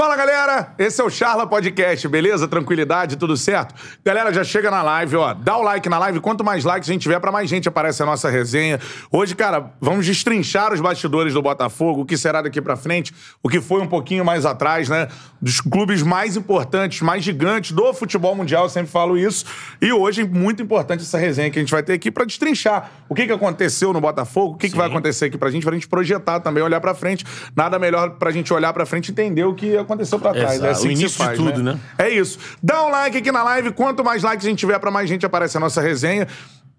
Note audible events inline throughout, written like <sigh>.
Fala galera, esse é o Charla Podcast, beleza? Tranquilidade, tudo certo? Galera, já chega na live, ó, dá o like na live, quanto mais likes a gente tiver, pra mais gente aparece a nossa resenha. Hoje, cara, vamos destrinchar os bastidores do Botafogo, o que será daqui pra frente, o que foi um pouquinho mais atrás, né? Dos clubes mais importantes, mais gigantes do futebol mundial, eu sempre falo isso. E hoje, muito importante essa resenha que a gente vai ter aqui pra destrinchar o que, que aconteceu no Botafogo, o que, que vai acontecer aqui pra gente, pra gente projetar também, olhar pra frente. Nada melhor pra gente olhar pra frente e entender o que aconteceu pra trás. Exato. É assim O início de faz, tudo, né? É isso. Dá um like aqui na live. Quanto mais likes a gente tiver, pra mais gente aparece a nossa resenha.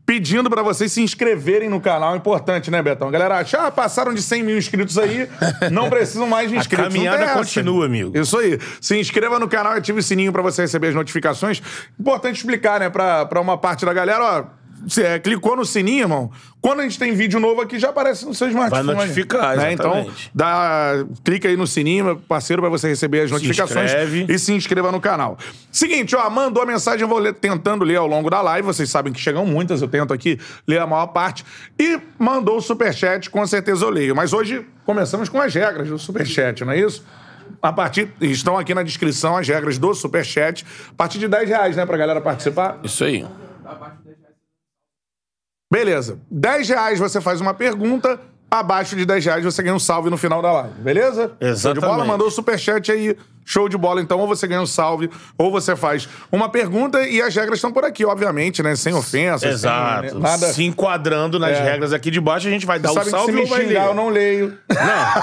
Pedindo pra vocês se inscreverem no canal. Importante, né, Betão? Galera, já passaram de 100 mil inscritos aí. Não precisam mais de A inscritos. Tem caminhada continua, amigo. Isso aí. Se inscreva no canal e ative o sininho pra você receber as notificações. Importante explicar, né, pra, pra uma parte da galera, ó. Você é, clicou no sininho, irmão. Quando a gente tem vídeo novo aqui, já aparece no seu smartphone. Vai notificar, né? Então, dá, clica aí no sininho, meu parceiro, pra você receber as notificações inscreve. e se inscreva no canal. Seguinte, ó, mandou a mensagem, eu vou ler- tentando ler ao longo da live. Vocês sabem que chegam muitas, eu tento aqui ler a maior parte. E mandou o superchat, com certeza eu leio. Mas hoje começamos com as regras do superchat, não é isso? A partir, estão aqui na descrição as regras do superchat. A partir de 10 reais, né, pra galera participar. Isso aí. Beleza. 10 reais você faz uma pergunta, abaixo de 10 reais você ganha um salve no final da live, beleza? Show de bola? Exatamente. Mandou o superchat aí. Show de bola, então, ou você ganha um salve, ou você faz uma pergunta e as regras estão por aqui, obviamente, né? Sem ofensa, Exato. sem nada. Se enquadrando nas É. regras aqui de baixo, a gente vai dar o Sabe que se salve me vai xingar, ler. eu não leio. Não,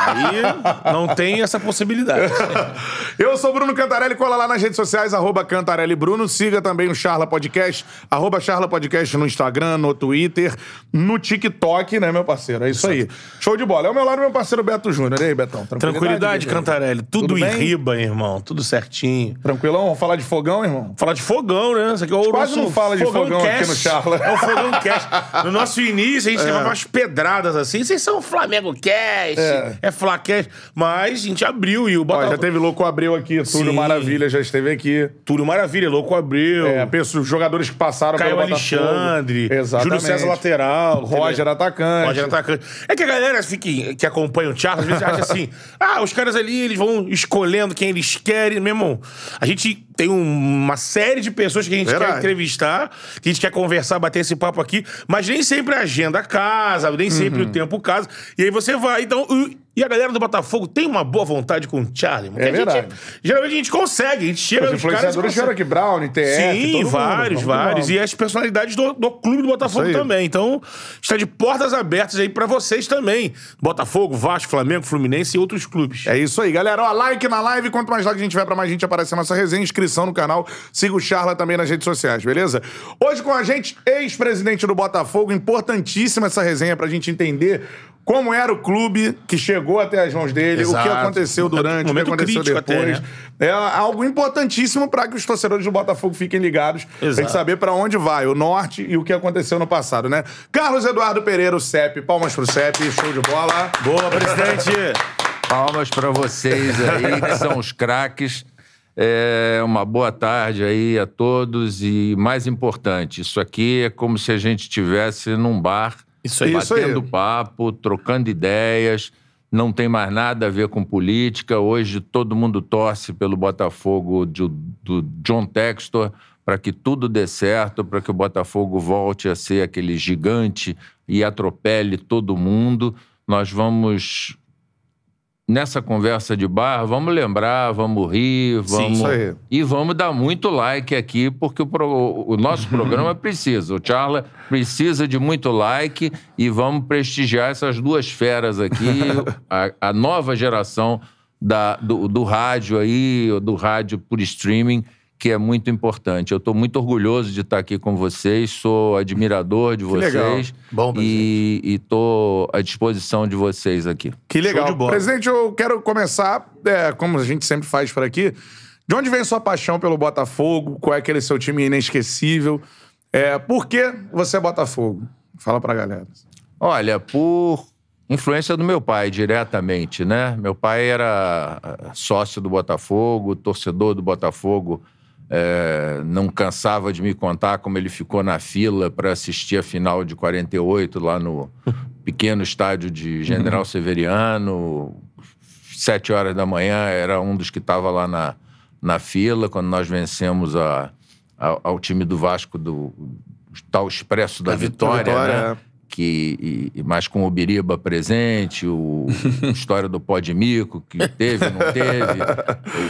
aí não tem essa possibilidade. <laughs> Eu sou Bruno Cantarelli, cola lá nas redes sociais, arroba Cantarelli Bruno. Siga também o Charla Podcast, arroba Charla Podcast no Instagram, no Twitter, no TikTok, né, meu parceiro? É isso aí. Show de bola. É o meu lado, meu parceiro Beto Júnior. E aí, Betão? Tranquilidade, bebê? Cantarelli. Tudo, Tudo em riba, irmão. Tudo certinho. Tranquilão? Vamos falar de fogão, irmão? Falar de fogão, né? Isso aqui é o Quase nosso não fala de fogão aqui cast. no Charla. É o fogão cast. No nosso início, a gente levava umas pedradas assim. Vocês são Flamengo Cast, É. é, Flacast. Mas a gente abriu e o Ó, Botafogo... já teve Louco Abreu aqui, Túlio Sim. Maravilha já esteve aqui. Túlio Maravilha, Louco Abreu, É, penso, os jogadores que passaram Caio pelo Botafogo. Alexandre, Exatamente. Júlio César Lateral. Roger atacante. Roger atacante. É que a galera fica, que acompanha o Charles, às vezes acha assim: <laughs> ah, os caras ali, eles vão escolhendo quem eles querem. Meu irmão, a gente tem um- uma série de pessoas que a gente Verdade. quer entrevistar, que a gente quer conversar, bater esse papo aqui, mas nem sempre a agenda casa, nem sempre Uhum. o tempo casa. E aí você vai. Então, e a galera do Botafogo tem uma boa vontade com o Charlie. mano, É a gente- verdade. geralmente a gente consegue, a gente chega Os nos influenciadores tiveram aqui, Brown, TF, Sim, todo mundo. vários, vários. E as personalidades do, do clube do Botafogo também. Então, está de portas abertas aí pra vocês também. Botafogo, Vasco, Flamengo, Fluminense e outros clubes. É isso aí, galera. Ó, like na live. Quanto mais like a gente tiver, pra mais gente aparecer a nossa resenha, inscrição no canal. Siga o Charla também nas redes sociais, beleza? Hoje com a gente, ex-presidente do Botafogo. Importantíssima essa resenha pra gente entender como era o clube que chegou até as mãos dele, o que Exato. aconteceu durante, o que Momento aconteceu crítico até, depois. né? É algo importantíssimo pra que os torcedores do Botafogo fiquem ligados. Tem que Exato. saber pra onde vai, o norte e o que aconteceu no passado, né? Carlos Eduardo Pereira, o CEP. Palmas pro CEP, show de bola. Boa, presidente! <laughs> Palmas para vocês aí, que <laughs> são os craques. É, uma boa tarde aí a todos e mais importante, isso aqui é como se a gente estivesse num bar, Isso aí. Isso aí. batendo papo, trocando ideias. Não tem mais nada a ver com política. Hoje todo mundo torce pelo Botafogo de- do John Textor para que tudo dê certo, para que o Botafogo volte a ser aquele gigante e atropele todo mundo. Nós vamos nessa conversa de bar, vamos lembrar, vamos rir, vamos isso aí. e vamos dar muito like aqui, porque o, pro- o nosso programa <laughs> precisa. O Charla precisa de muito like e vamos prestigiar essas duas feras aqui, <laughs> a, a nova geração da, do, do rádio aí, do rádio por streaming, que é muito importante. Eu estou muito orgulhoso de estar aqui com vocês, sou admirador de legal. vocês Bom, e estou à disposição de vocês aqui. Que legal. Show de bola. Presidente, eu quero começar, é, como a gente sempre faz por aqui. De onde vem sua paixão pelo Botafogo? Qual é aquele seu time inesquecível? É, por que você é Botafogo? Fala pra galera. Olha, por influência do meu pai, diretamente, né? Meu pai era ah, sócio do Botafogo, torcedor do Botafogo. É, não cansava de me contar como ele ficou na fila para assistir a final de 48 lá no pequeno estádio de General Severiano. sete horas da manhã, era um dos que estava lá na, na fila, quando nós vencemos a, a- ao time do Vasco, do tal Expresso da, Da Vitória, Vitória, né? é. Que, e, mais com o Biriba presente, o, a <laughs> história do pó de mico, que teve, não teve,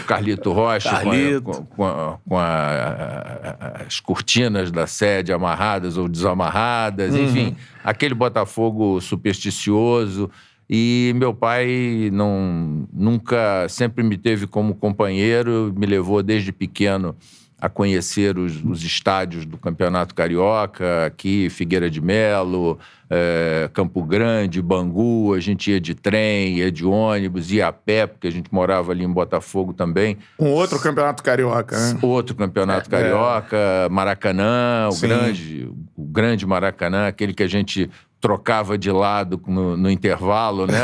o Carlito Rocha com a- Carlito. com, a- com a- as cortinas da sede amarradas ou desamarradas, enfim, aquele Botafogo supersticioso. E meu pai não, nunca, sempre me teve como companheiro, me levou desde pequeno a conhecer os, os estádios do Campeonato Carioca, aqui Figueira de Melo, eh, Campo Grande, Bangu, a gente ia de trem, ia de ônibus, ia a pé, porque a gente morava ali em Botafogo também. Com outro campeonato carioca, né? Outro campeonato carioca, Maracanã, o Sim. grande, o grande Maracanã, aquele que a gente trocava de lado no, no intervalo, né?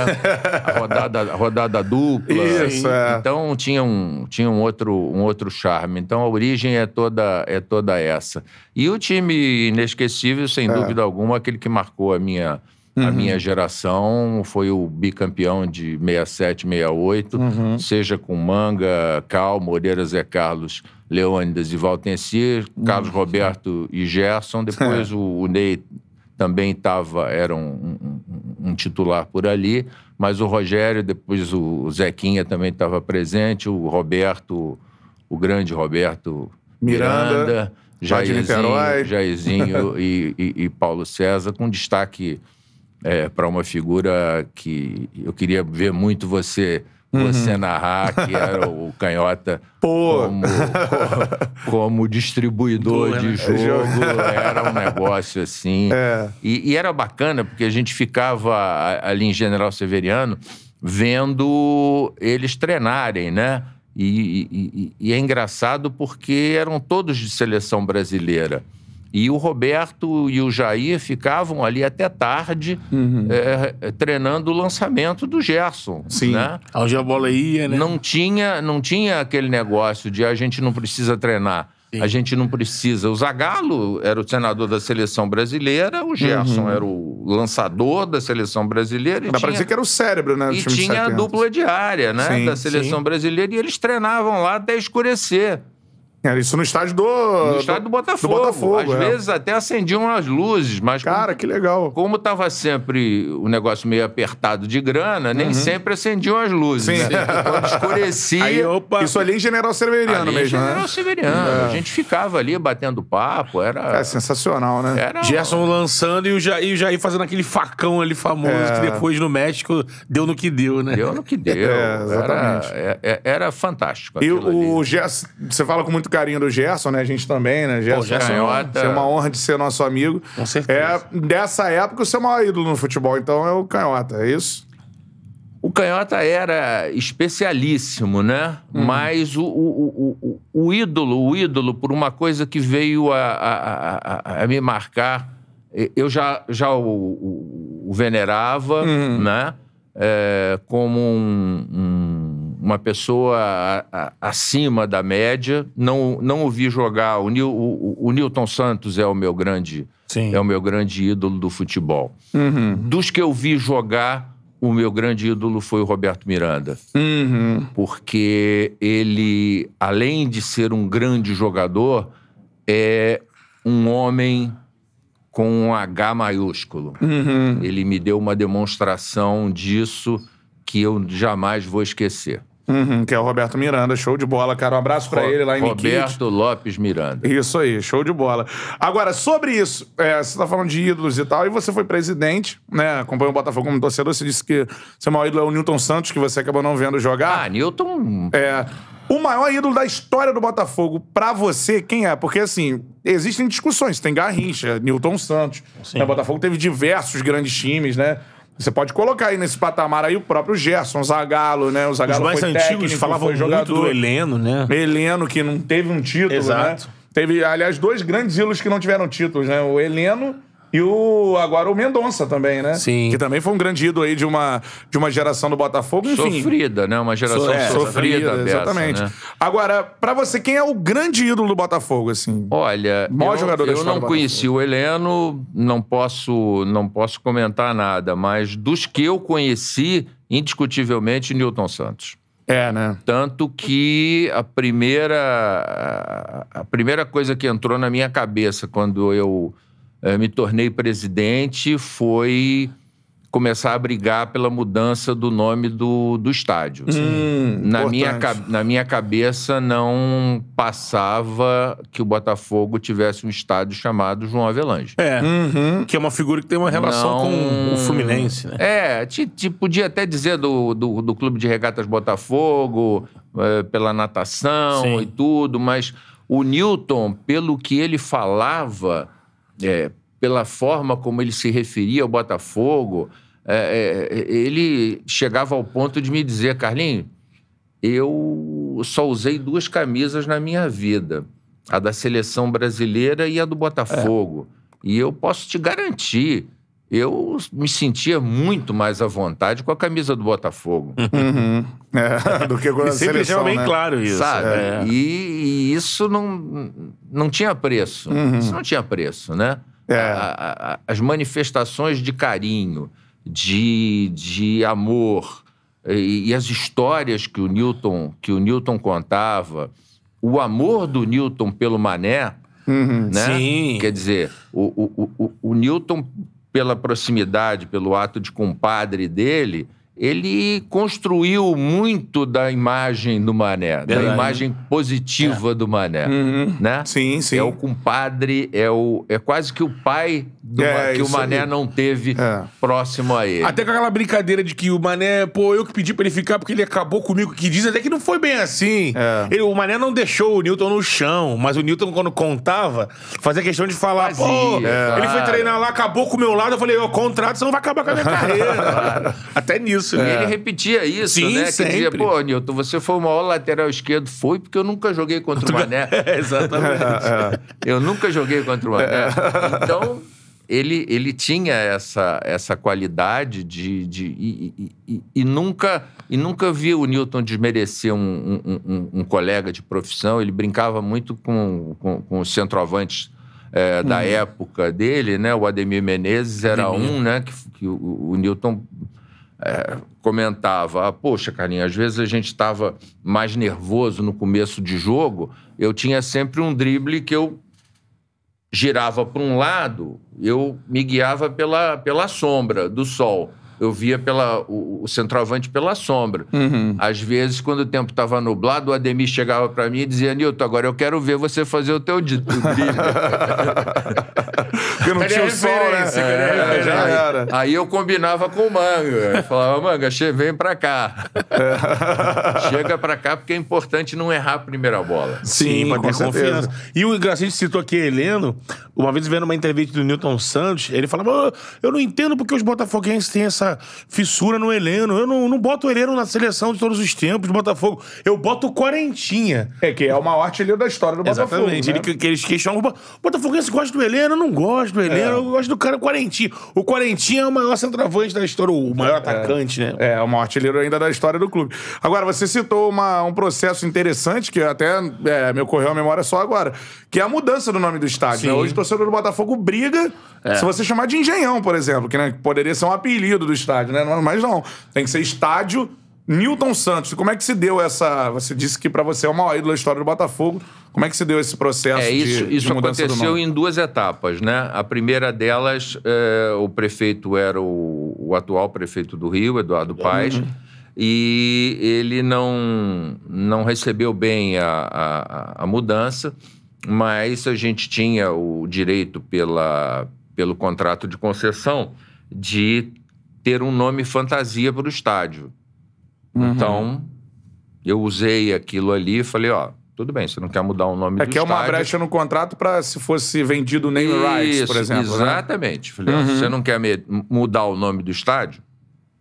A rodada, a rodada dupla. Isso, é. Então tinha um, tinha um outro, um outro charme. Então a origem é toda, é toda essa. E o time inesquecível, sem É. dúvida alguma, aquele que marcou a minha a Uhum. minha geração foi o bicampeão de 67, 68, Uhum. seja com Manga, Cal, Moreira, Zé Carlos, Leônidas e Valtencir, Carlos Uhum. Roberto e Gerson. Depois o, o Ney também estava, era um, um- um titular por ali, mas o Rogério, depois o, Zequinha também estava presente, o Roberto, o grande Roberto Miranda, Miranda, Jairzinho. <laughs> Jairzinho e, e- e Paulo César, com destaque para uma figura que eu queria ver muito você você narrar, que <laughs> era o Canhota Pô. como, co- como distribuidor Boa, de né? jogo. Era um negócio assim. É. E, e era bacana, porque a gente ficava ali em General Severiano vendo eles treinarem, né? E, e- e- e é engraçado porque eram todos de seleção brasileira. E o Roberto e o Jair ficavam ali até tarde eh, treinando o lançamento do Gerson. Sim. Né? Onde a bola ia, né? Não tinha, não tinha aquele negócio de a gente não precisa treinar. A gente não precisa. O Zagallo era o treinador da seleção brasileira, o Gerson era o lançador da seleção brasileira. E Dá pra tinha, dizer que era o cérebro, né? e tinha a 70. dupla diária, né? Sim, da seleção sim. brasileira. E eles treinavam lá até escurecer. Era isso no estádio do... No estádio do Botafogo. Do Botafogo, Às é. vezes até acendiam as luzes, mas como- Cara, que legal. como estava sempre o negócio meio apertado de grana, nem sempre acendiam as luzes. Uhum. Sim. Né? Quando escurecia. <laughs> Aí, opa. Isso ali em General Severiano ali em mesmo, General né? Severiano. A gente ficava ali batendo papo, era. É sensacional, né? era Gerson lançando e o, Jair, e o Jair fazendo aquele facão ali famoso É. que depois no México deu no que deu, né? Deu no que deu. É, exatamente. Era, é- é- era fantástico. E aquilo ali. o, o Gerson, você fala com muito carinho do Gerson, né? A gente também, né? Gerson, Gerson Canhota. é uma honra de ser nosso amigo. Com certeza. É, dessa época, o seu maior ídolo no futebol, então, é o Canhota, é isso? O Canhota era especialíssimo, né? Uhum. Mas o, o, o, o, ídolo, o ídolo, por uma coisa que veio a, a, a- a- me marcar, eu já, já o, venerava, Uhum. né? É, como um- um- uma pessoa a- a- acima da média. Não, não o vi jogar. O, Nil, o- o Newton Santos é o meu grande Sim. é o meu grande ídolo do futebol. Uhum. Dos que eu vi jogar, o meu grande ídolo foi o Roberto Miranda. Uhum. Porque ele, além de ser um grande jogador, é um homem com um H maiúsculo. Uhum. Ele me deu uma demonstração disso que eu jamais vou esquecer. Uhum, que é o Roberto Miranda, show de bola, cara. Um abraço pra ele lá em Nikit. Roberto Lopes Miranda. Isso aí, show de bola. Agora, sobre isso, é, você tá falando de ídolos e tal, e você foi presidente, né? Acompanhou o Botafogo como torcedor, você disse que seu maior ídolo é o Newton Santos, que você acabou não vendo jogar. Ah, Newton É, o maior ídolo da história do Botafogo, pra você, quem é? Porque, assim, existem discussões. Tem Garrincha, Newton Santos. Né, O Botafogo teve diversos grandes times, né? Você pode colocar aí nesse patamar aí o próprio Gerson, Zagallo, né? O Os Zagallo mais foi antigos técnico, falavam foi muito jogador. do Heleno, né? Heleno, que não teve um título, Exato. né? Teve, aliás, dois grandes ídolos que não tiveram títulos, né? O Heleno E o, agora o Mendonça também, né? Sim. Que também foi um grande ídolo aí de uma, de uma geração do Botafogo, enfim. Sofrida, né? Uma geração É, sofrida, dessa, exatamente. né? Agora, pra você, quem é o grande ídolo do Botafogo, assim? Olha, Maior eu, jogador eu história não conheci o Heleno, não posso, não posso comentar nada, mas dos que eu conheci, indiscutivelmente, Newton Santos. É, né? Tanto que a primeira, a primeira coisa que entrou na minha cabeça quando eu me tornei presidente foi começar a brigar pela mudança do nome do, do estádio. Hum, Na minha, importante. na minha cabeça não passava que o Botafogo tivesse um estádio chamado João Avelange. É. Uhum. Que é uma figura que tem uma relação Não- com o Fluminense, né? É, te, te podia até dizer do, do, do Clube de Regatas Botafogo, eh, pela natação Sim. e tudo, mas o Newton, pelo que ele falava, eh, pela forma como ele se referia ao Botafogo, eh, eh, ele chegava ao ponto de me dizer, Carlinhos, eu só usei duas camisas na minha vida, a da seleção brasileira e a do Botafogo. E eu posso te garantir, eu me sentia muito mais à vontade com a camisa do Botafogo. <laughs> Uhum. É, do que com a E sempre seleção, bem né? claro isso. Sabe? É. E, e isso não, não tinha preço. Isso não tinha preço, né? É. A- a- a- as manifestações de carinho, de, de amor e, e as histórias que o Newton que o Newton contava, o amor do Newton pelo Mané, Uhum. né? Sim. Quer dizer, o, o, o, o- o Newton, pela proximidade, pelo ato de compadre dele, ele construiu muito da imagem do Mané, da Verdade. imagem positiva do Mané. Uhum. Né? Sim, sim. É o compadre, é, o, é quase que o pai do É, que o Mané aí. não teve É. próximo a ele. Até com aquela brincadeira de que o Mané, pô, eu que pedi pra ele ficar porque ele acabou comigo, que diz até que não foi bem assim. É. Ele- o Mané não deixou o Newton no chão, mas o Newton, quando contava, fazia questão de falar, Fazia, pô, é. ele foi treinar lá, acabou com o meu lado, eu falei, ó, contrato, você não vai acabar com a minha <laughs> carreira. Até nisso, E né? ele repetia isso, Sim, né? Que dizia, sempre. pô, Nilton, você foi o maior lateral esquerdo. Foi porque eu nunca joguei contra o Mané. <laughs> É, exatamente. <laughs> Eu nunca joguei contra o Mané. Então, ele, ele tinha essa, essa qualidade de. de e, e- e- e nunca, e nunca vi o Newton desmerecer um, um- um- um colega de profissão. Ele brincava muito com, com, com os centroavantes. é, da época dele, né? O Ademir Menezes era Ademir. um, né? Que, que o, o Newton é, comentava, ah, poxa, Carlinhos, às vezes a gente estava mais nervoso no começo de jogo, eu tinha sempre um drible que eu girava para um lado, eu me guiava pela, pela sombra do sol. Eu via pela, o, o centroavante pela sombra. Uhum. Às vezes, quando o tempo estava nublado, o Ademir chegava para mim e dizia: Nilton, agora eu quero ver você fazer o teu drible. <laughs> Porque não Cadê <laughs> tinha o sol, né? É, referência? já era. Aí eu combinava com o Manga. Eu falava, Manga, vem pra cá. <laughs> Chega pra cá porque é importante não errar a primeira bola. Sim, pra com ter certeza. confiança. E o engraçado, citou aqui Heleno, uma vez vendo uma entrevista do Newton Santos, ele falava: "Ah, Eu não entendo porque os botafoguenses têm essa fissura no Heleno. Eu não, não boto o Heleno na seleção de todos os tempos do Botafogo. Eu boto o Quarentinha. É que é o maior artilheiro da história do Botafogo. Exatamente. né? Ele, que, que eles questionam. O Bo- Botafoguense gosta do Heleno, eu não gosto do Heleno, eu gosto do cara Quarentinha. O Quarentinha é o maior centroavante da história, o maior atacante, né? É, o maior artilheiro ainda da história do clube. Agora, você citou uma- um processo interessante que até é, me ocorreu à memória só agora, que é a mudança do nome do estádio. né? Hoje o torcedor do Botafogo briga se você chamar de Engenhão, por exemplo, que né, poderia ser um apelido do estádio, né? Mas não, tem que ser estádio Newton Santos. Como é que se deu essa... Você disse que pra você é o maior ídolo da história do Botafogo. Como é que se deu esse processo É, isso, de, de isso mudança do aconteceu em duas etapas, né? A primeira delas, é, o prefeito era o, o atual prefeito do Rio, Eduardo Paes, Uhum. e ele não, não recebeu bem a, a, a mudança, mas a gente tinha o direito pela, pelo contrato de concessão de ter um nome fantasia para o estádio. Uhum. Então, eu usei aquilo ali e falei, ó, tudo bem, você não quer mudar o nome É do que é uma estádio. brecha no contrato pra se fosse vendido name rights, por exemplo. né? Exatamente. Falei, ó, Uhum. você não quer mudar o nome do estádio?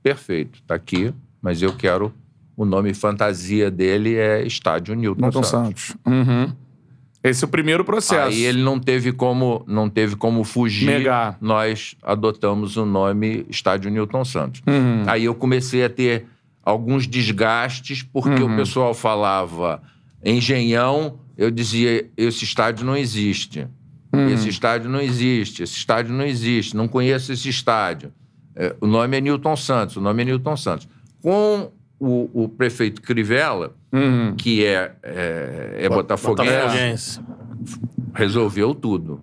Perfeito, tá aqui, mas eu quero o nome fantasia dele é Estádio Newton, Newton Santos. Santos. Uhum. Esse é o primeiro processo. Aí ele não teve como, não teve como fugir. Negar. Nós adotamos o nome Estádio Newton Santos. Uhum. Aí eu comecei a ter alguns desgastes, porque Uhum. o pessoal falava Engenhão, eu dizia, esse estádio não existe. Uhum. Esse estádio não existe, esse estádio não existe, não conheço esse estádio. É, o nome é Newton Santos, o nome é Newton Santos. Com o, o prefeito Crivella, Uhum. que é, é, é botafoguense, Botafoguense. resolveu tudo.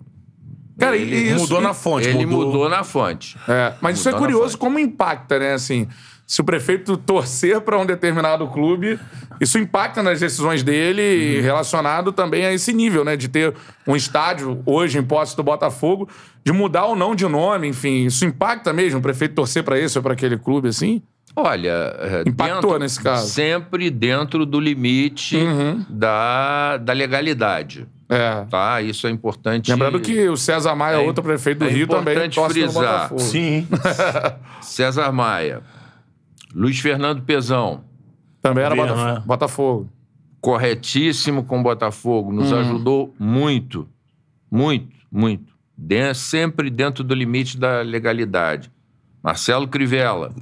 Cara, ele isso- Mudou na fonte. ele mudou. mudou na fonte. É, mas isso é Mudou curioso como impacta, né? Assim, se o prefeito torcer para um determinado clube, isso impacta nas decisões dele Uhum. relacionado também a esse nível, né? De ter um estádio hoje em posse do Botafogo, de mudar ou não de nome, enfim. Isso impacta mesmo o prefeito torcer para esse ou para aquele clube, assim? Olha, é, Impactou dentro- nesse caso. Sempre dentro do limite Uhum. da, da legalidade. É. Tá? Isso é importante. Lembrando que o César Maia, É outro prefeito do é Rio, também importante torce pelo frisar. Botafogo. Sim. <laughs> <laughs> César Maia, Luiz Fernando Pezão, Também era Botafogo. é. Botafogo. corretíssimo com o Botafogo, nos Uhum. ajudou muito, muito, muito. De- sempre dentro do limite da legalidade. Marcelo Crivella,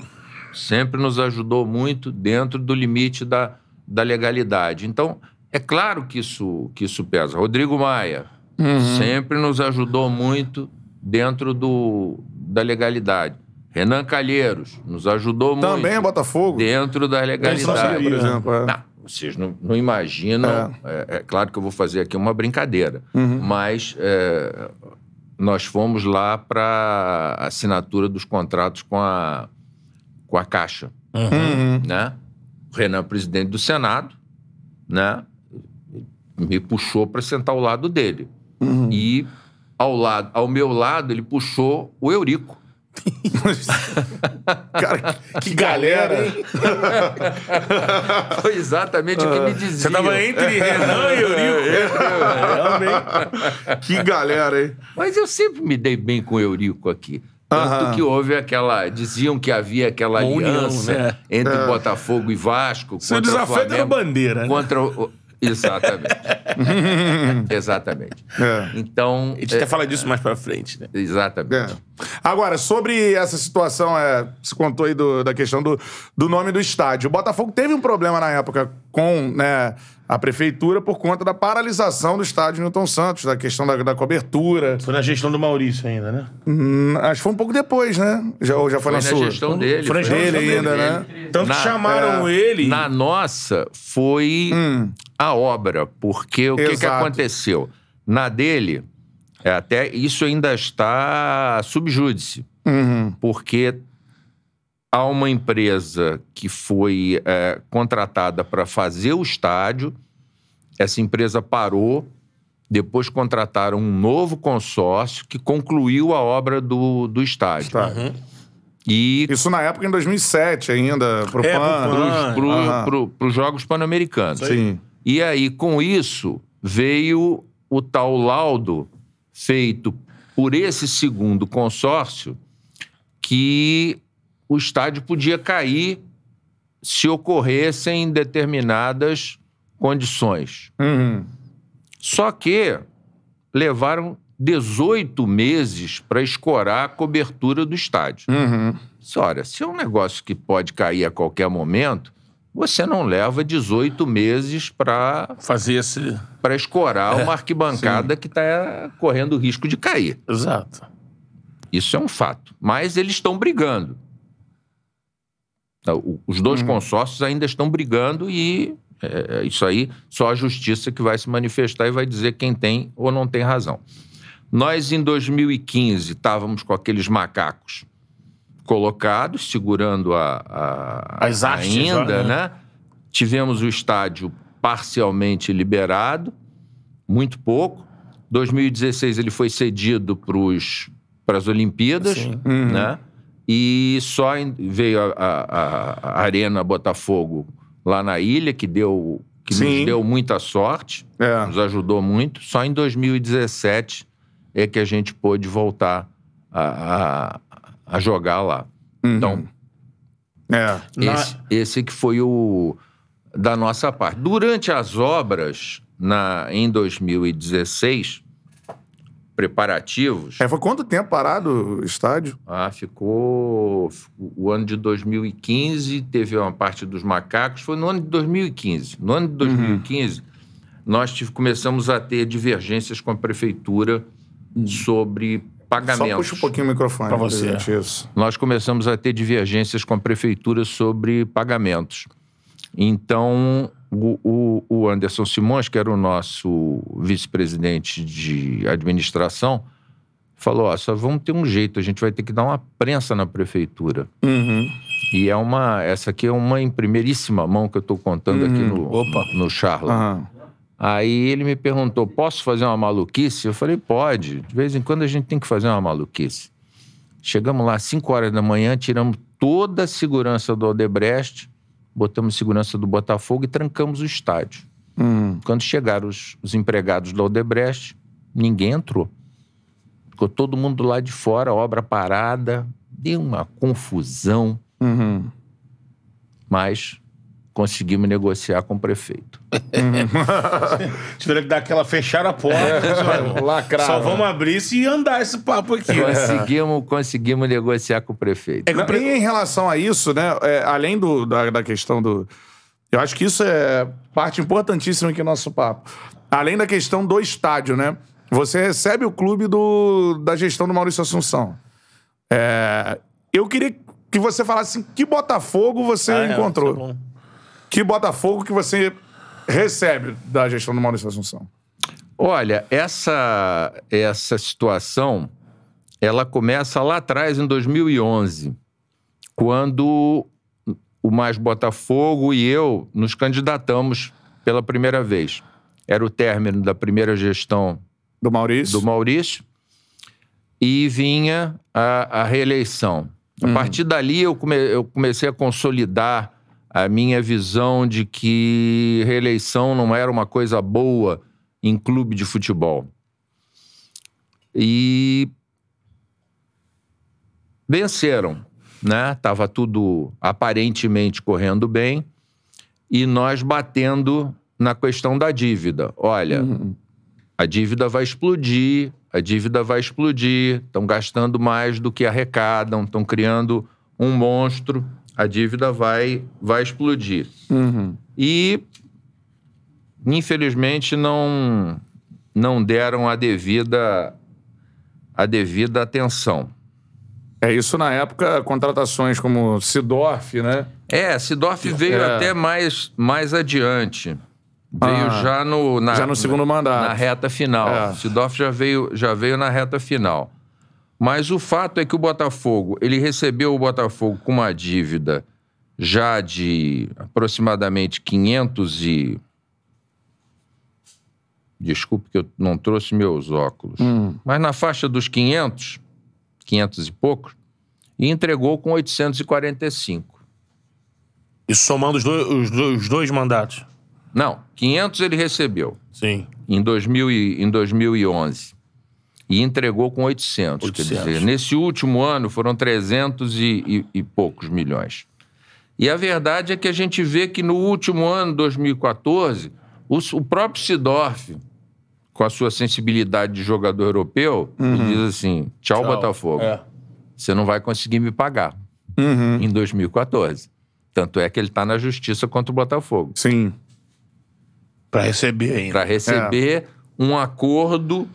sempre nos ajudou muito dentro do limite da, da legalidade. Então, é claro que isso, que isso pesa. Rodrigo Maia, Uhum. sempre nos ajudou muito dentro do, da legalidade. Renan Calheiros, nos ajudou muito Também é Botafogo. dentro da legalidade. por exemplo. é. Não, vocês não, não imaginam. É. é claro que eu vou fazer aqui uma brincadeira, Uhum. mas é, nós fomos lá para assinatura dos contratos com a, com a Caixa. Uhum. Né? O Renan, presidente do Senado, né? me puxou para sentar ao lado dele. Uhum. E ao, lado, ao meu lado, ele puxou o Eurico. Cara, que galera, hein? <laughs> Foi exatamente o que me dizia. Você tava entre Renan e Eurico. Realmente. Que galera, hein? Mas eu sempre me dei bem com o Eurico aqui. Tanto Aham. que houve aquela. Diziam que havia aquela Uma união, aliança né? entre É. Botafogo e Vasco. Seu contra o desafeto era bandeira, né? Contra o. Exatamente. <laughs> Exatamente. É. Então. A gente até fala disso mais pra frente, né? Exatamente. É. Agora, sobre essa situação, é, se contou aí do- da questão do, do nome do estádio. O Botafogo teve um problema na época com né, a prefeitura por conta da paralisação do estádio Newton Santos, da questão da, da cobertura. Foi na gestão do Maurício ainda, né? Hum, acho que foi um pouco depois, né? Já, ou já foi, Foi na na sua? gestão dele. Foi na foi gestão gestão dele ainda, dele. né? Tanto Na- que chamaram é, ele. Na nossa, foi Hum. a obra, porque o que, que aconteceu? Na dele, é, até isso ainda está subjúdice, Uhum. porque há uma empresa que foi é, contratada para fazer o estádio, essa empresa parou, depois contrataram um novo consórcio que concluiu a obra do, do estádio. Tá. Uhum. E Isso na época, em 2007 ainda, pro É, PAN. pro para Aham. pro, os Jogos Pan-Americanos. Sim. E aí, com isso, veio o tal laudo feito por esse segundo consórcio que o estádio podia cair se ocorressem determinadas condições. Uhum. Só que levaram 18 meses para escorar a cobertura do estádio. Uhum. Olha, se é um negócio que pode cair a qualquer momento, você não leva 18 meses para Fazer esse. escorar uma arquibancada que está correndo o risco de cair. Exato. Isso é um fato. Mas eles estão brigando. Os dois consórcios ainda estão brigando e é, isso aí só a justiça que vai se manifestar e vai dizer quem tem ou não tem razão. Nós, em 2015, estávamos com aqueles macacos colocados, segurando a, a- As hastes, ainda, né? né? Tivemos o estádio parcialmente liberado, muito pouco. 2016 ele foi cedido para as Olimpíadas, Sim. né? E só em- veio a, a- a- a Arena Botafogo lá na ilha, que deu que Sim. nos deu muita sorte, É. nos ajudou muito. Só em 2017 é que a gente pôde voltar a, a- jogar lá. Então, É. Na- esse, esse que foi o da nossa parte. Durante as obras, na, em 2016, preparativos. É, foi quanto tempo parado o estádio? Ah, ficou. O ano de 2015 teve uma parte dos macacos, foi no ano de 2015. No ano de 2015, nós tive- começamos a ter divergências com a prefeitura sobre Só pagamentos. puxa um pouquinho o microfone. Pra você. Isso. nós começamos a ter divergências com a prefeitura sobre pagamentos. Então, o, o- o Anderson Simões, que era o nosso vice-presidente de administração, falou: ó, só vamos ter um jeito, a gente vai ter que dar uma prensa na prefeitura. Uhum. E é uma. Essa aqui é uma em primeiríssima mão que eu estou contando aqui no, Opa. no Charla. Aham. Aí ele me perguntou: posso fazer uma maluquice? Eu falei: pode. De vez em quando a gente tem que fazer uma maluquice. Chegamos lá às 5 horas da manhã, tiramos toda a segurança do Aldebrecht, botamos segurança do Botafogo e trancamos o estádio. Uhum. Quando chegaram os, os empregados do Aldebrecht, ninguém entrou. Ficou todo mundo lá de fora, obra parada, deu uma confusão, Uhum. mas conseguimos negociar com o prefeito. <laughs> Tiveram que dar aquela fechar a porta. É, lacraram. Só vamos abrir se andar esse papo aqui. né? Conseguimos, conseguimos negociar com o prefeito. Não, E em relação a isso, né? é, além do, da, da questão do. Eu acho que isso é parte importantíssima aqui do nosso papo. Além da questão do estádio, né? Você recebe o clube do, da gestão do Maurício Assunção. É, eu queria que você falasse assim, que Botafogo você Ah, é, encontrou? é. Que Botafogo que você recebe da gestão do Maurício Assunção? Olha, essa, essa situação, ela começa lá atrás, em 2011, quando o Mais Botafogo e eu nos candidatamos pela primeira vez. Era o término da primeira gestão Do Maurício? do Maurício e vinha a, a reeleição. A partir dali, eu, come- eu comecei a consolidar a minha visão de que reeleição não era uma coisa boa em clube de futebol. E venceram, né? Tava tudo aparentemente correndo bem e nós batendo na questão da dívida. Olha, a dívida vai explodir, a dívida vai explodir, estão gastando mais do que arrecadam, estão criando um monstro, a dívida vai, vai explodir. Uhum. E, infelizmente, não, não deram a devida, a devida atenção. É isso na época, contratações como Sidorf, né? É, Sidorf veio É. até mais, mais adiante. Veio Ah, já no, na, já no segundo mandato. Na reta final. É. Sidorf já veio, já veio na reta final. Mas o fato é que o Botafogo, ele recebeu o Botafogo com uma dívida já de aproximadamente 500 e... Desculpe que eu não trouxe meus óculos. Hum. Mas na faixa dos 500, 500 e poucos, e entregou com 845. E somando os dois, os dois, os dois mandatos. Não, 500 ele recebeu Sim. em, 2000 e, em 2011 e entregou com 800. Quer 800. dizer, nesse último ano foram 300 e, e- e poucos milhões. E a verdade é que a gente vê que no último ano, 2014, o, o próprio Sidorf, com a sua sensibilidade de jogador europeu, ele diz assim: tchau, Tchau. Botafogo. É. Você não vai conseguir me pagar Uhum. em 2014. Tanto é que ele está na justiça contra o Botafogo Sim. Pra receber ainda. para receber um acordo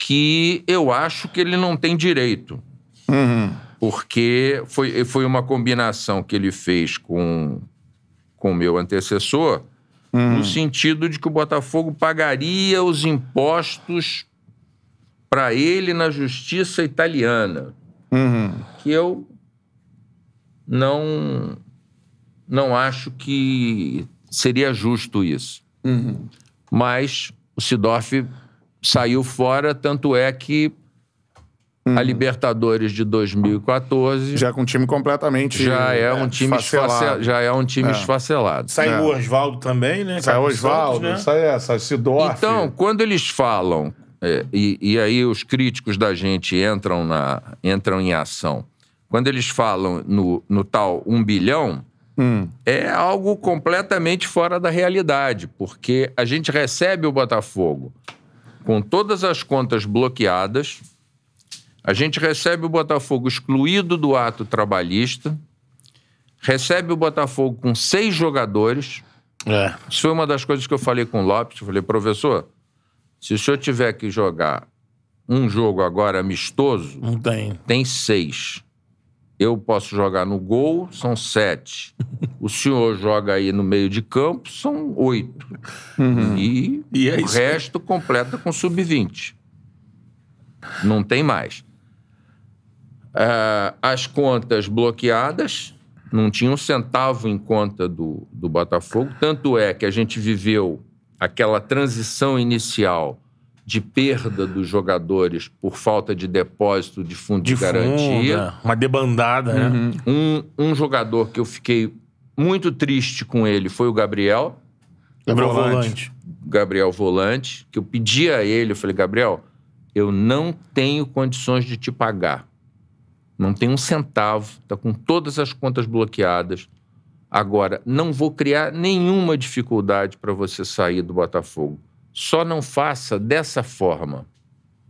que eu acho que ele não tem direito. Uhum. Porque foi, foi uma combinação que ele fez com com o meu antecessor, no sentido de que o Botafogo pagaria os impostos para ele na justiça italiana, Uhum. que eu não não acho que seria justo isso. Mas o Sidorf saiu fora, tanto é que a Libertadores de 2014 já, Já com o time completamente. é um time esfacelado. esfacelado. já é um time esfacelado. Saiu É. o Oswaldo também, né? Sai o Oswaldo, né? sai essa, Sidorf. Então, quando eles falam, é, e, e aí os críticos da gente entram, na, entram em ação, quando eles falam no, no tal um bilhão, é algo completamente fora da realidade, porque a gente recebe o Botafogo com todas as contas bloqueadas, a gente recebe o Botafogo excluído do ato trabalhista, recebe o Botafogo com seis jogadores. É. Isso foi uma das coisas que eu falei com o Lopes. Eu falei, professor, se o senhor tiver que jogar um jogo agora amistoso, Não tem. tem seis. Eu posso jogar no gol, são sete. O senhor joga aí no meio de campo, são oito. E, E é o isso resto completa com sub-20. Não tem mais. Ah, as contas bloqueadas, não tinha um centavo em conta do, do Botafogo. Tanto é que a gente viveu aquela transição inicial de perda dos jogadores por falta de depósito de fundo de, De garantia. funda, uma debandada, né? Um, um jogador que eu fiquei muito triste com ele foi o Gabriel. Gabriel volante. Volante. Gabriel Volante, que eu pedi a ele, eu falei, Gabriel, eu não tenho condições de te pagar. Não tenho um centavo, tá com todas as contas bloqueadas. Agora, não vou criar nenhuma dificuldade para você sair do Botafogo. Só não faça dessa forma.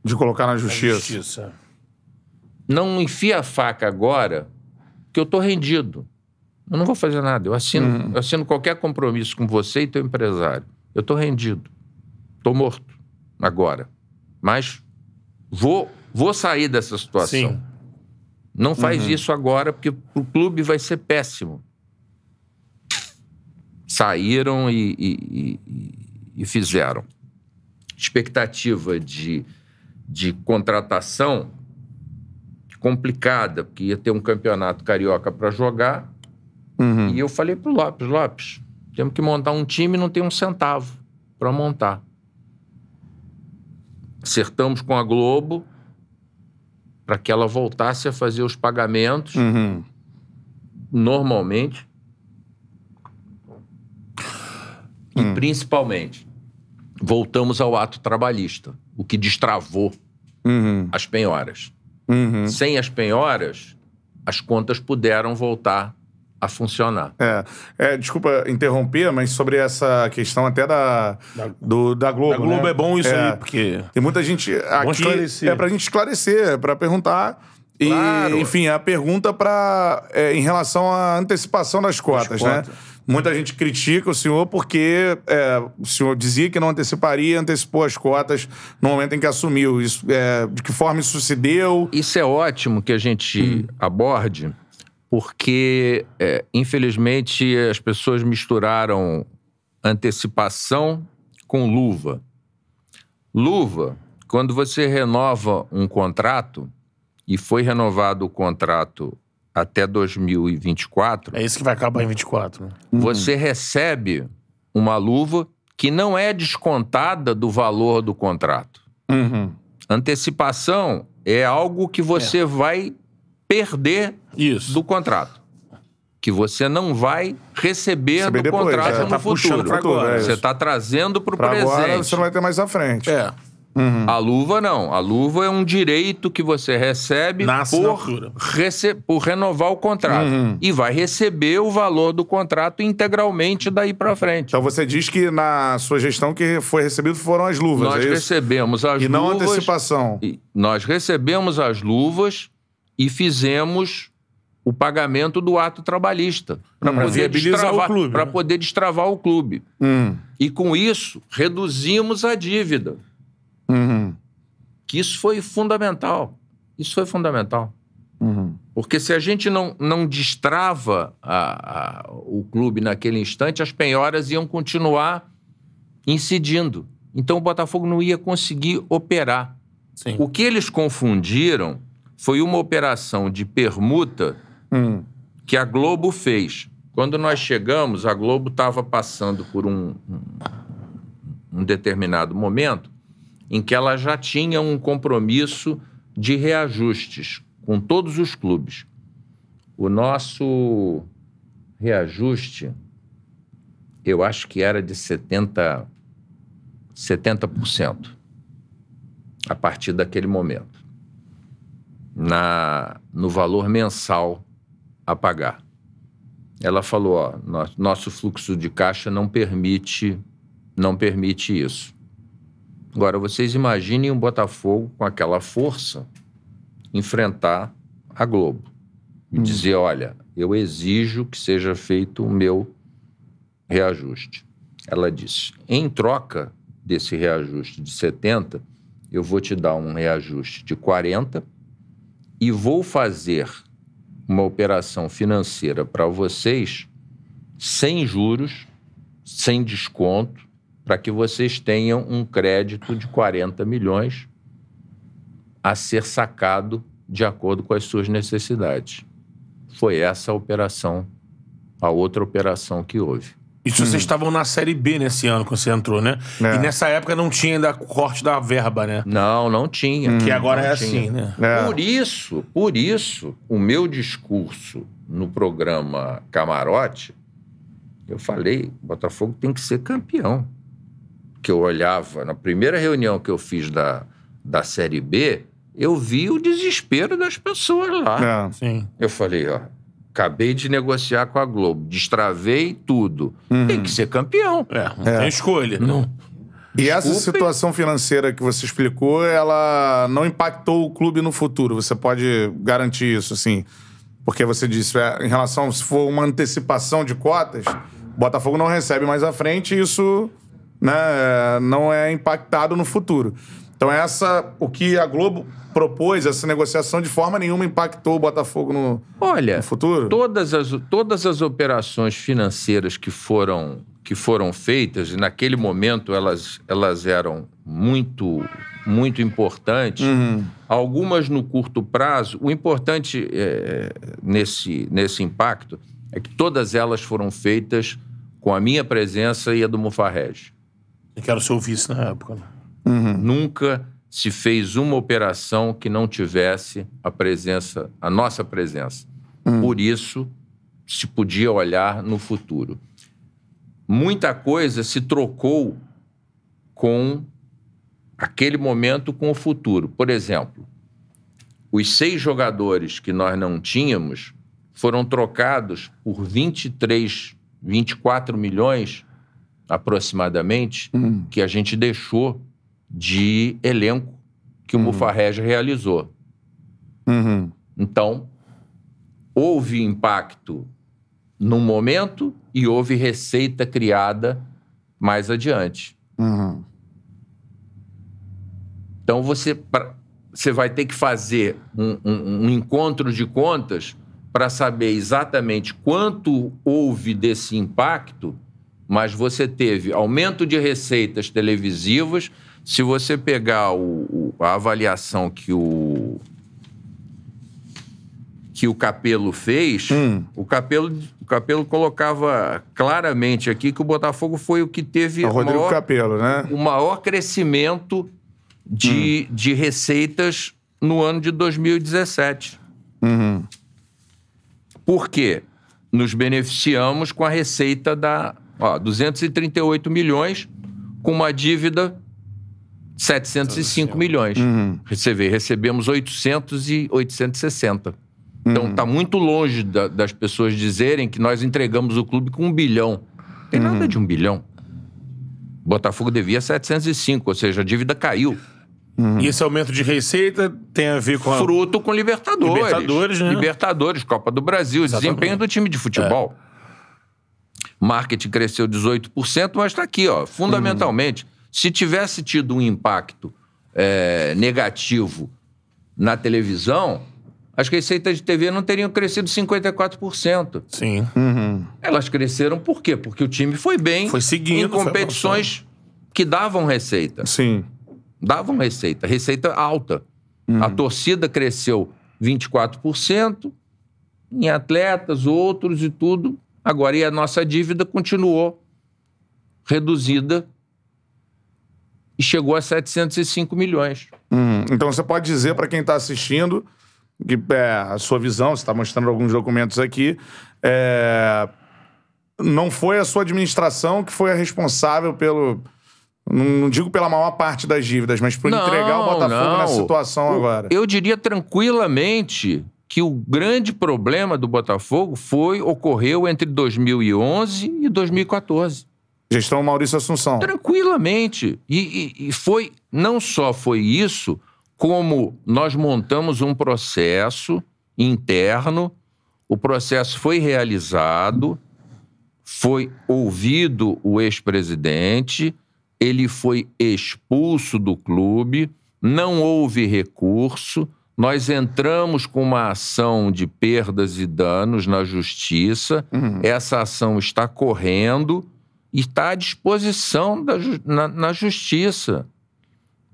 De colocar na justiça. Justiça. Não enfia a faca agora, que eu tô rendido. Eu não vou fazer nada. Eu assino, eu assino qualquer compromisso com você e teu empresário. Eu tô rendido. Tô morto agora. Mas vou, vou sair dessa situação. Sim. Não faz isso agora, porque o clube vai ser péssimo. Saíram e, e- e- e fizeram. Expectativa de, de contratação complicada, porque ia ter um campeonato carioca para jogar. Uhum. E eu falei pro Lopes, Lopes, temos que montar um time e não tem um centavo para montar. Acertamos com a Globo para que ela voltasse a fazer os pagamentos Uhum. normalmente. E Hum. principalmente, voltamos ao ato trabalhista, o que destravou Uhum. as penhoras. Uhum. Sem as penhoras, as contas puderam voltar a funcionar. É, é, desculpa interromper, mas sobre essa questão até da, do, da Globo. A Globo né? é bom isso É. aí, porque. Tem muita gente aqui. É pra gente esclarecer, é pra perguntar. E, Claro. enfim, a pergunta para em relação à antecipação das cotas, né? Muita gente critica o senhor porque é, o senhor dizia que não anteciparia, antecipou as cotas no momento em que assumiu. Isso, é, de que forma isso se deu? Isso é ótimo que a gente aborde, porque, é, infelizmente, as pessoas misturaram antecipação com luva. Luva, quando você renova um contrato, e foi renovado o contrato até 2024, É isso que vai acabar em 24, né? você recebe uma luva que não é descontada do valor do contrato. Uhum. Antecipação é algo que você vai perder Isso. do contrato. Que você não vai receber, Receber do depois, contrato é. no Tá futuro. agora, você é está trazendo para o Pra agora presente. você não vai ter mais à frente. É. A luva não. A luva é um direito que você recebe Na por, rece- por renovar o contrato. Uhum. E vai receber o valor do contrato integralmente daí para frente. Então você diz que na sua gestão que foi recebido foram as luvas, Nós é recebemos as E não a luvas. antecipação. E nós recebemos as luvas e fizemos o pagamento do ato trabalhista para Pra poder, destravar, o clube, né? poder destravar o clube. Hum. E com isso, reduzimos a dívida. Que isso foi fundamental. Isso foi fundamental. Uhum. Porque se a gente não, não destrava a- a- o clube naquele instante, as penhoras iam continuar incidindo. Então o Botafogo não ia conseguir operar. Sim. O que eles confundiram foi uma operação de permuta Hum. que a Globo fez. Quando nós chegamos, a Globo estava passando por um, um- um determinado momento em que ela já tinha um compromisso de reajustes com todos os clubes. O nosso reajuste, eu acho que era de 70, 70% a partir daquele momento, na, no valor mensal a pagar. ela falou, ó, no- nosso fluxo de caixa não permite, não permite isso. Agora, vocês imaginem um Botafogo com aquela força enfrentar a Globo e dizer, olha, eu exijo que seja feito o meu reajuste. Ela disse, em troca desse reajuste de 70, eu vou te dar um reajuste de 40 e vou fazer uma operação financeira para vocês sem juros, sem desconto, para que vocês tenham um crédito de 40 milhões a ser sacado de acordo com as suas necessidades. Foi essa a operação, a outra operação que houve. Isso vocês estavam na Série B nesse ano, quando você entrou, né? É. E nessa época não tinha ainda corte da verba, né? Não, não tinha. Que agora é tinha. assim, né? É. Por isso, por isso, o meu discurso no programa Camarote, eu falei, Botafogo tem que ser campeão. Que eu olhava, na primeira reunião que eu fiz da, da Série B, eu vi o desespero das pessoas lá. É. Sim. Eu falei, ó, acabei de negociar com a Globo, destravei tudo. Tem que ser campeão. É, não tem escolha. Não. E essa situação financeira que você explicou, ela não impactou o clube no futuro. Você pode garantir isso, assim. Porque você disse, é, em relação, se for uma antecipação de cotas, o Botafogo não recebe mais à frente e isso né, não é impactado no futuro. Então, essa, o que a Globo propôs, essa negociação, de forma nenhuma impactou o Botafogo no, Olha, no futuro? todas as, todas as operações financeiras que foram, que foram feitas, e naquele momento elas, elas eram muito, muito importantes, algumas no curto prazo. O importante é, nesse, nesse impacto é que todas elas foram feitas com a minha presença e a do Mufarrege. Eu quero ser o vice na época. Né? Nunca se fez uma operação que não tivesse a presença, a nossa presença. Por isso, se podia olhar no futuro. Muita coisa se trocou com aquele momento com o futuro. Por exemplo, os seis jogadores que nós não tínhamos foram trocados por 23, 24 milhões aproximadamente que a gente deixou de elenco que o Mufarrege realizou. Uhum. Então, houve impacto num momento e houve receita criada mais adiante. Uhum. Então, você, pra- você vai ter que fazer um, um- um encontro de contas para saber exatamente quanto houve desse impacto, mas você teve aumento de receitas televisivas. Se você pegar o- a avaliação que o que o Capelo fez, o Capelo, o Capelo colocava claramente aqui que o Botafogo foi o que teve É o Rodrigo maior- Capello, né? o maior crescimento de, de receitas no ano de 2017. Uhum. Por quê? Nos beneficiamos com a receita da ó, 238 milhões, com uma dívida 705 milhões. Você vê, recebemos 800 e 860. Então está muito longe da- das pessoas dizerem que nós entregamos o clube com um bilhão. Tem nada de um bilhão. Botafogo devia 705, ou seja, a dívida caiu. E esse aumento de receita tem a ver com a... Fruto com Libertadores. Libertadores, né? Libertadores, Copa do Brasil, Exatamente. desempenho do time de futebol. Marketing cresceu 18%, mas está aqui, ó. Fundamentalmente, se tivesse tido um impacto é, negativo na televisão, as receitas de TV não teriam crescido 54%. Sim. Elas cresceram por quê? Porque o time foi bem Foi seguindo, em foi competições que davam receita Sim. davam receita, receita alta. A torcida cresceu 24% em atletas, outros e tudo. Agora, e a nossa dívida continuou reduzida e chegou a 705 milhões. Uhum. Então você pode dizer para quem está assistindo que é, a sua visão, você está mostrando alguns documentos aqui, é, não foi a sua administração que foi a responsável pelo. Não digo pela maior parte das dívidas, mas por Não, entregar o Botafogo não. nessa situação agora. Eu diria tranquilamente que o grande problema do Botafogo foi ocorreu entre 2011 e 2014. Gestão Maurício Assunção. Tranquilamente. E, e- e foi, não só foi isso, como nós montamos um processo interno, o processo foi realizado, foi ouvido o ex-presidente, ele foi expulso do clube, não houve recurso, nós entramos com uma ação de perdas e danos na justiça, essa ação está correndo e está à disposição da na, na justiça.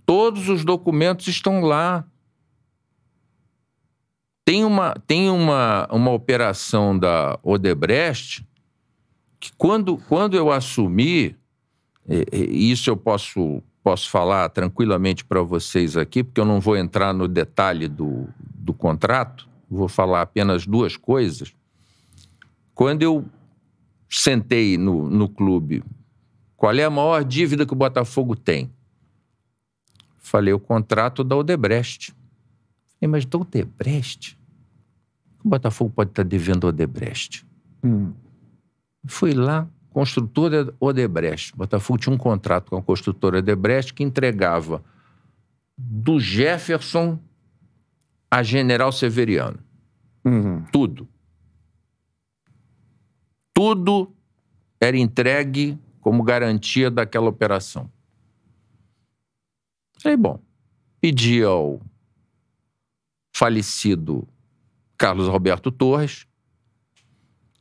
Todos os documentos estão lá. Tem uma, tem uma, uma operação da Odebrecht que, quando, quando eu assumi, e- e isso eu posso, posso falar tranquilamente para vocês aqui, porque eu não vou entrar no detalhe do, do contrato, vou falar apenas duas coisas. Quando eu sentei no, no clube, qual é a maior dívida que o Botafogo tem? Falei, o contrato da Odebrecht. Falei, mas da Odebrecht? O Botafogo pode estar devendo a Odebrecht. Fui lá, construtora Odebrecht. O Botafogo tinha um contrato com a construtora Odebrecht que entregava do Jefferson a General Severiano. Uhum. Tudo. Tudo era entregue como garantia daquela operação. Falei, bom, pedi ao falecido Carlos Roberto Torres,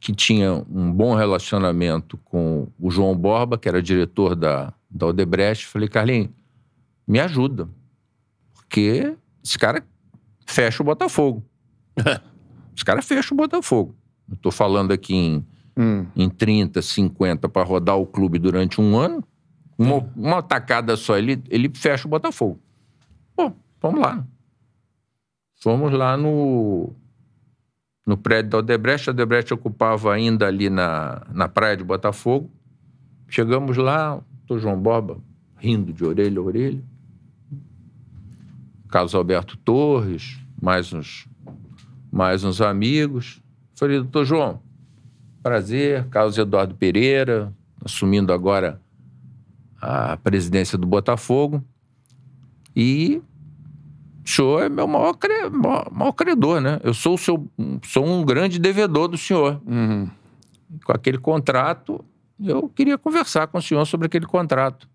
que tinha um bom relacionamento com o João Borba, que era diretor da, da Odebrecht. Falei, Carlinhos, me ajuda, porque esse cara fecha o Botafogo. <laughs> Os caras fecham o Botafogo. Eu tô falando aqui em, Hum. em 30, 50 para rodar o clube durante um ano. Uma, uma tacada só, ele, ele fecha o Botafogo. Pô, vamos lá. Fomos lá no, no prédio da Odebrecht. A Odebrecht ocupava ainda ali na, na praia de Botafogo. Chegamos lá, o João Boba rindo de orelha a orelha. Carlos Alberto Torres, mais uns, mais uns amigos. Falei, doutor João, prazer. Carlos Eduardo Pereira, assumindo agora a presidência do Botafogo. E senhor é meu maior, cre- maior, maior credor, né? Eu sou, o seu, sou um grande devedor do senhor. Uhum. Com aquele contrato, eu queria conversar com o senhor sobre aquele contrato.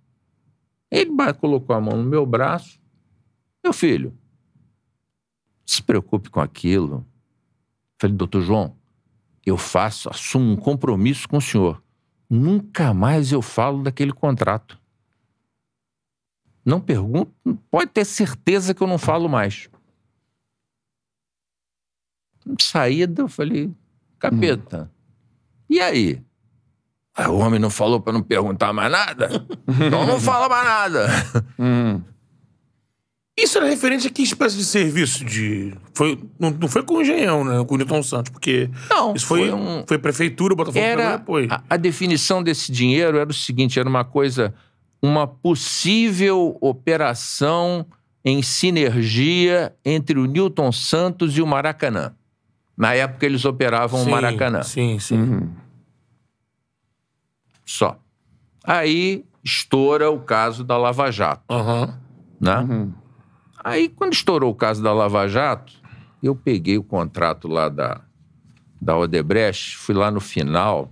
Ele colocou a mão no meu braço. Meu filho, se preocupe com aquilo. Falei, doutor João, eu faço, assumo um compromisso com o senhor. Nunca mais eu falo daquele contrato. Não pergunto, pode ter certeza que eu não falo mais. Saída, eu falei, capeta, e aí? Ah, o homem não falou para não perguntar mais nada? <laughs> Então não fala mais nada. Uhum. Isso era referente a que espécie de serviço de. Foi, não, não foi com o Engenhão, né? Com o Newton Santos, porque. Não, Isso foi, foi um- foi prefeitura, Botafogo Era depois. a, a definição desse dinheiro era o seguinte, era uma coisa, uma possível operação em sinergia entre o Newton Santos e o Maracanã. Na época eles operavam o Sim, Maracanã. Sim, sim. Uhum. Só. Aí estoura o caso da Lava Jato, Aham. né? Uhum. Aí, quando estourou o caso da Lava Jato, eu peguei o contrato lá da, da Odebrecht, fui lá no final,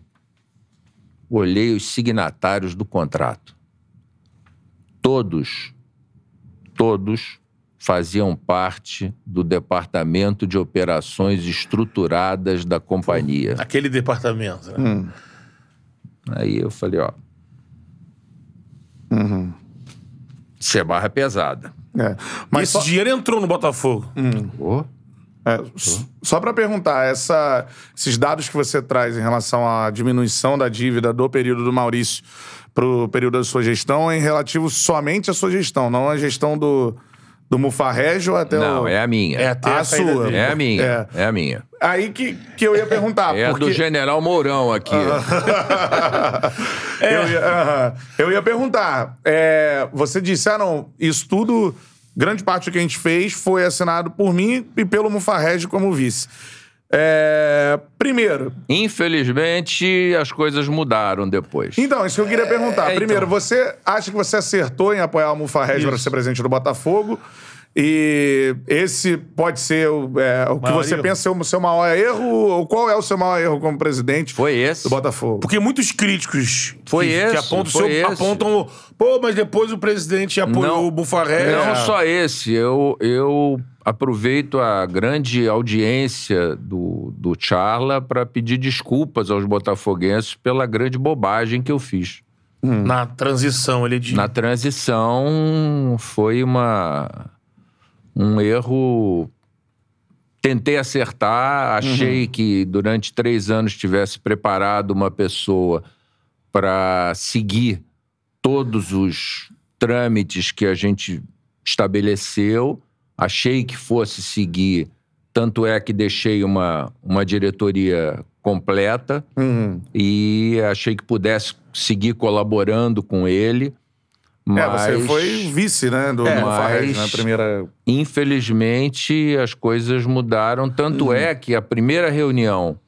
olhei os signatários do contrato. Todos, todos faziam parte do Departamento de Operações Estruturadas da companhia. Aquele departamento, né? Hum. Aí eu falei, ó, Uhum. isso é barra pesada. É. Mas Esse só, dinheiro entrou no Botafogo. Ô, é, s- só para perguntar, essa- esses dados que você traz em relação à diminuição da dívida do período do Maurício pro período da sua gestão é em relativo somente à sua gestão, não à gestão do, do Mufarrégio até Não, o... é a minha. É até A a, saída sua. dele. É a minha. É. É, a minha. Aí que, que eu ia perguntar. <laughs> É a porque... do General Mourão aqui. <laughs> eu, ia, aham. Eu ia perguntar. é, você disse, ah, não, isso tudo grande parte do que a gente fez foi assinado por mim e pelo Mufarrege como vice. É, primeiro, Infelizmente, as coisas mudaram depois. então, isso que eu queria perguntar. é, Primeiro, então. você acha que você acertou em apoiar o Mufarrege para ser presidente do Botafogo? E esse pode ser o, é, o que você erro? pensa ser o seu maior erro? Ou qual é o seu maior erro como presidente Foi esse. do Botafogo? Porque muitos críticos Foi que, esse, que apontam, o foi seu- esse. apontam, pô, mas depois o presidente apoiou Não. o Bufarré. Não É. só esse, eu, eu aproveito a grande audiência do, do Charla para pedir desculpas aos botafoguenses pela grande bobagem que eu fiz. Na transição, ele diz. Na transição foi uma um erro. Tentei acertar, achei que durante três anos tivesse preparado uma pessoa para seguir todos os trâmites que a gente estabeleceu. Achei que fosse seguir, tanto é que deixei uma, uma diretoria completa Uhum. e achei que pudesse seguir colaborando com ele. Mas, É, você foi vice, né, do É, mas- na primeira... infelizmente, as coisas mudaram. Tanto é que a primeira reunião,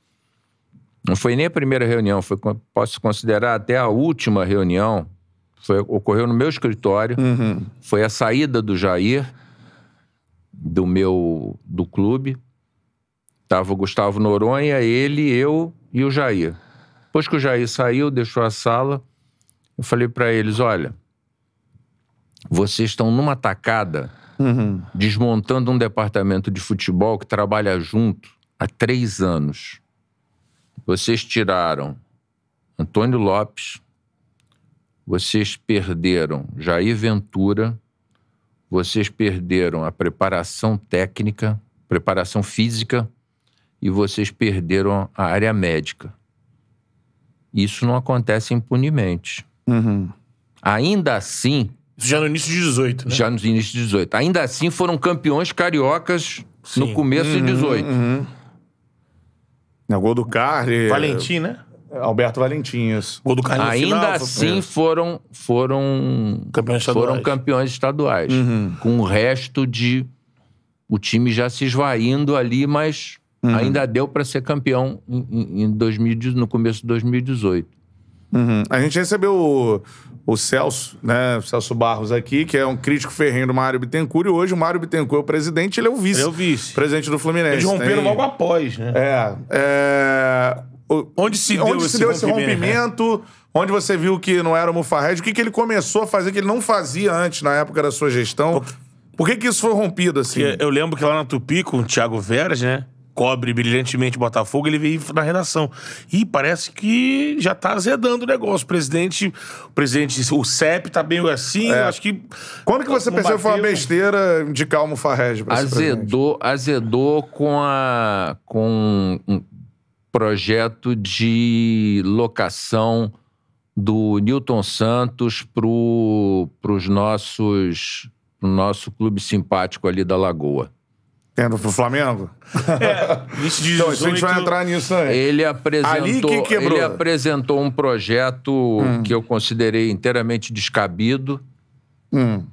não foi nem a primeira reunião, foi, posso considerar até a última reunião, foi, ocorreu no meu escritório, Uhum. foi a saída do Jair, do meu, do clube. Tava o Gustavo Noronha, ele, eu e o Jair. Depois que o Jair saiu, deixou a sala, eu falei para eles, olha, vocês estão numa tacada Uhum. desmontando um departamento de futebol que trabalha junto há três anos. Vocês tiraram Antônio Lopes, vocês perderam Jair Ventura, vocês perderam a preparação técnica, preparação física e vocês perderam a área médica. Isso não acontece impunemente. Uhum. Ainda assim, já no início de 18, né? já nos inícios de 18. Ainda assim, foram campeões cariocas no Sim. começo de 18. Uhum. É o gol do Carli. Valentim, né? Alberto Valentim, isso. Gol do Carlos no Ainda final, foi- assim, foram, foram, Campeões estaduais. foram campeões estaduais. Uhum. Com o resto de. O time já se esvaindo ali, mas Uhum. ainda deu para ser campeão em, em- em 2018, no começo de 2018. Uhum. A gente recebeu o, Celso, né? O Celso Barros aqui, que é um crítico ferrenho do Mário Bittencourt. E hoje o Mário Bittencourt é o presidente, ele é o vice. Ele é o vice. Presidente do Fluminense. Eles romperam Tem- logo após, né? É. é... o- Onde se deu onde esse se deu esse rompimento? rompimento? Onde você viu que não era o Mufarred? O que, que ele começou a fazer que ele não fazia antes, na época da sua gestão? Por que, que isso foi rompido assim? Porque eu lembro que lá na Tupi, com o Thiago Veras, né? Cobre brilhantemente Botafogo, ele veio na redação. E parece que já tá azedando o negócio. O presidente, o presidente, o CEP tá meio assim, eu acho que. Quando que você percebeu que foi uma besteira indicar o Mufarred pra? Azedou, azedou com, a, com um projeto de locação do Newton Santos para os nossos pro nosso clube simpático ali da Lagoa. Tendo pro Flamengo? <laughs> Início de Então, isso a gente 18, vai entrar nisso também. Ele apresentou, Ali que quebrou. ele apresentou um projeto que eu considerei inteiramente descabido. Hum.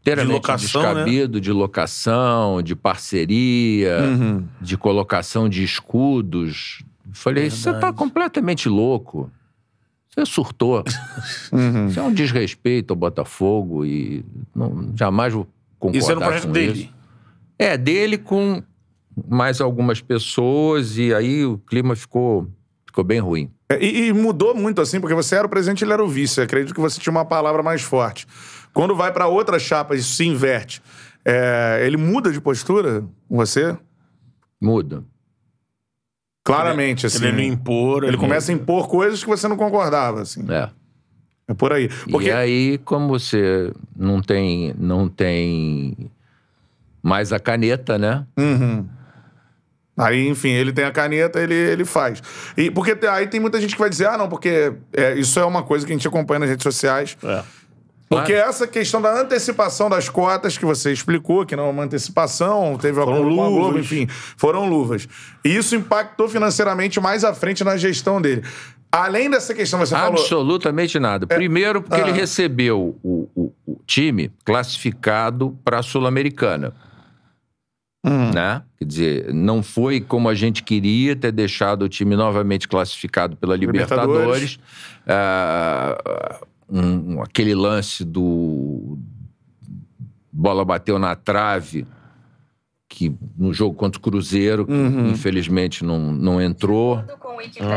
Inteiramente De locação, descabido, de locação, de parceria, Uhum. de colocação de escudos. Falei, você tá completamente louco. Você surtou. <laughs> Uhum. Isso é um desrespeito ao Botafogo e não, jamais vou concordar Isso era um projeto com dele. isso. É, dele com mais algumas pessoas e aí o clima ficou, ficou bem ruim. É, E, e mudou muito assim, porque você era o presidente e ele era o vice. Eu acredito que você tinha uma palavra mais forte. Quando vai pra outra chapa, isso se inverte. É, ele muda de postura com você? Muda. Claramente, assim. Ele não impor. Ele começa a impor coisas que você não concordava, assim. É. É por aí. Porque E aí, como você não tem, não tem mais a caneta, né? Uhum. Aí, enfim, ele tem a caneta, ele, ele faz. E porque te- aí tem muita gente que vai dizer, ah, não, porque é, isso é uma coisa que a gente acompanha nas redes sociais. É. Porque essa questão da antecipação das cotas que você explicou, que não é uma antecipação, teve Foram acordo com a Globo, luvas. enfim, foram luvas. E isso impactou financeiramente mais à frente na gestão dele. Além dessa questão, você falou. Absolutamente nada. Primeiro, porque Ah. ele recebeu o, o- o- time classificado para a Sul-Americana. Né? Quer dizer, não foi como a gente queria ter deixado o time novamente classificado pela Libertadores. Libertadores. Ah, um- aquele lance do. Bola bateu na trave, que no jogo contra o Cruzeiro, que infelizmente não, não entrou. com Wikipédia.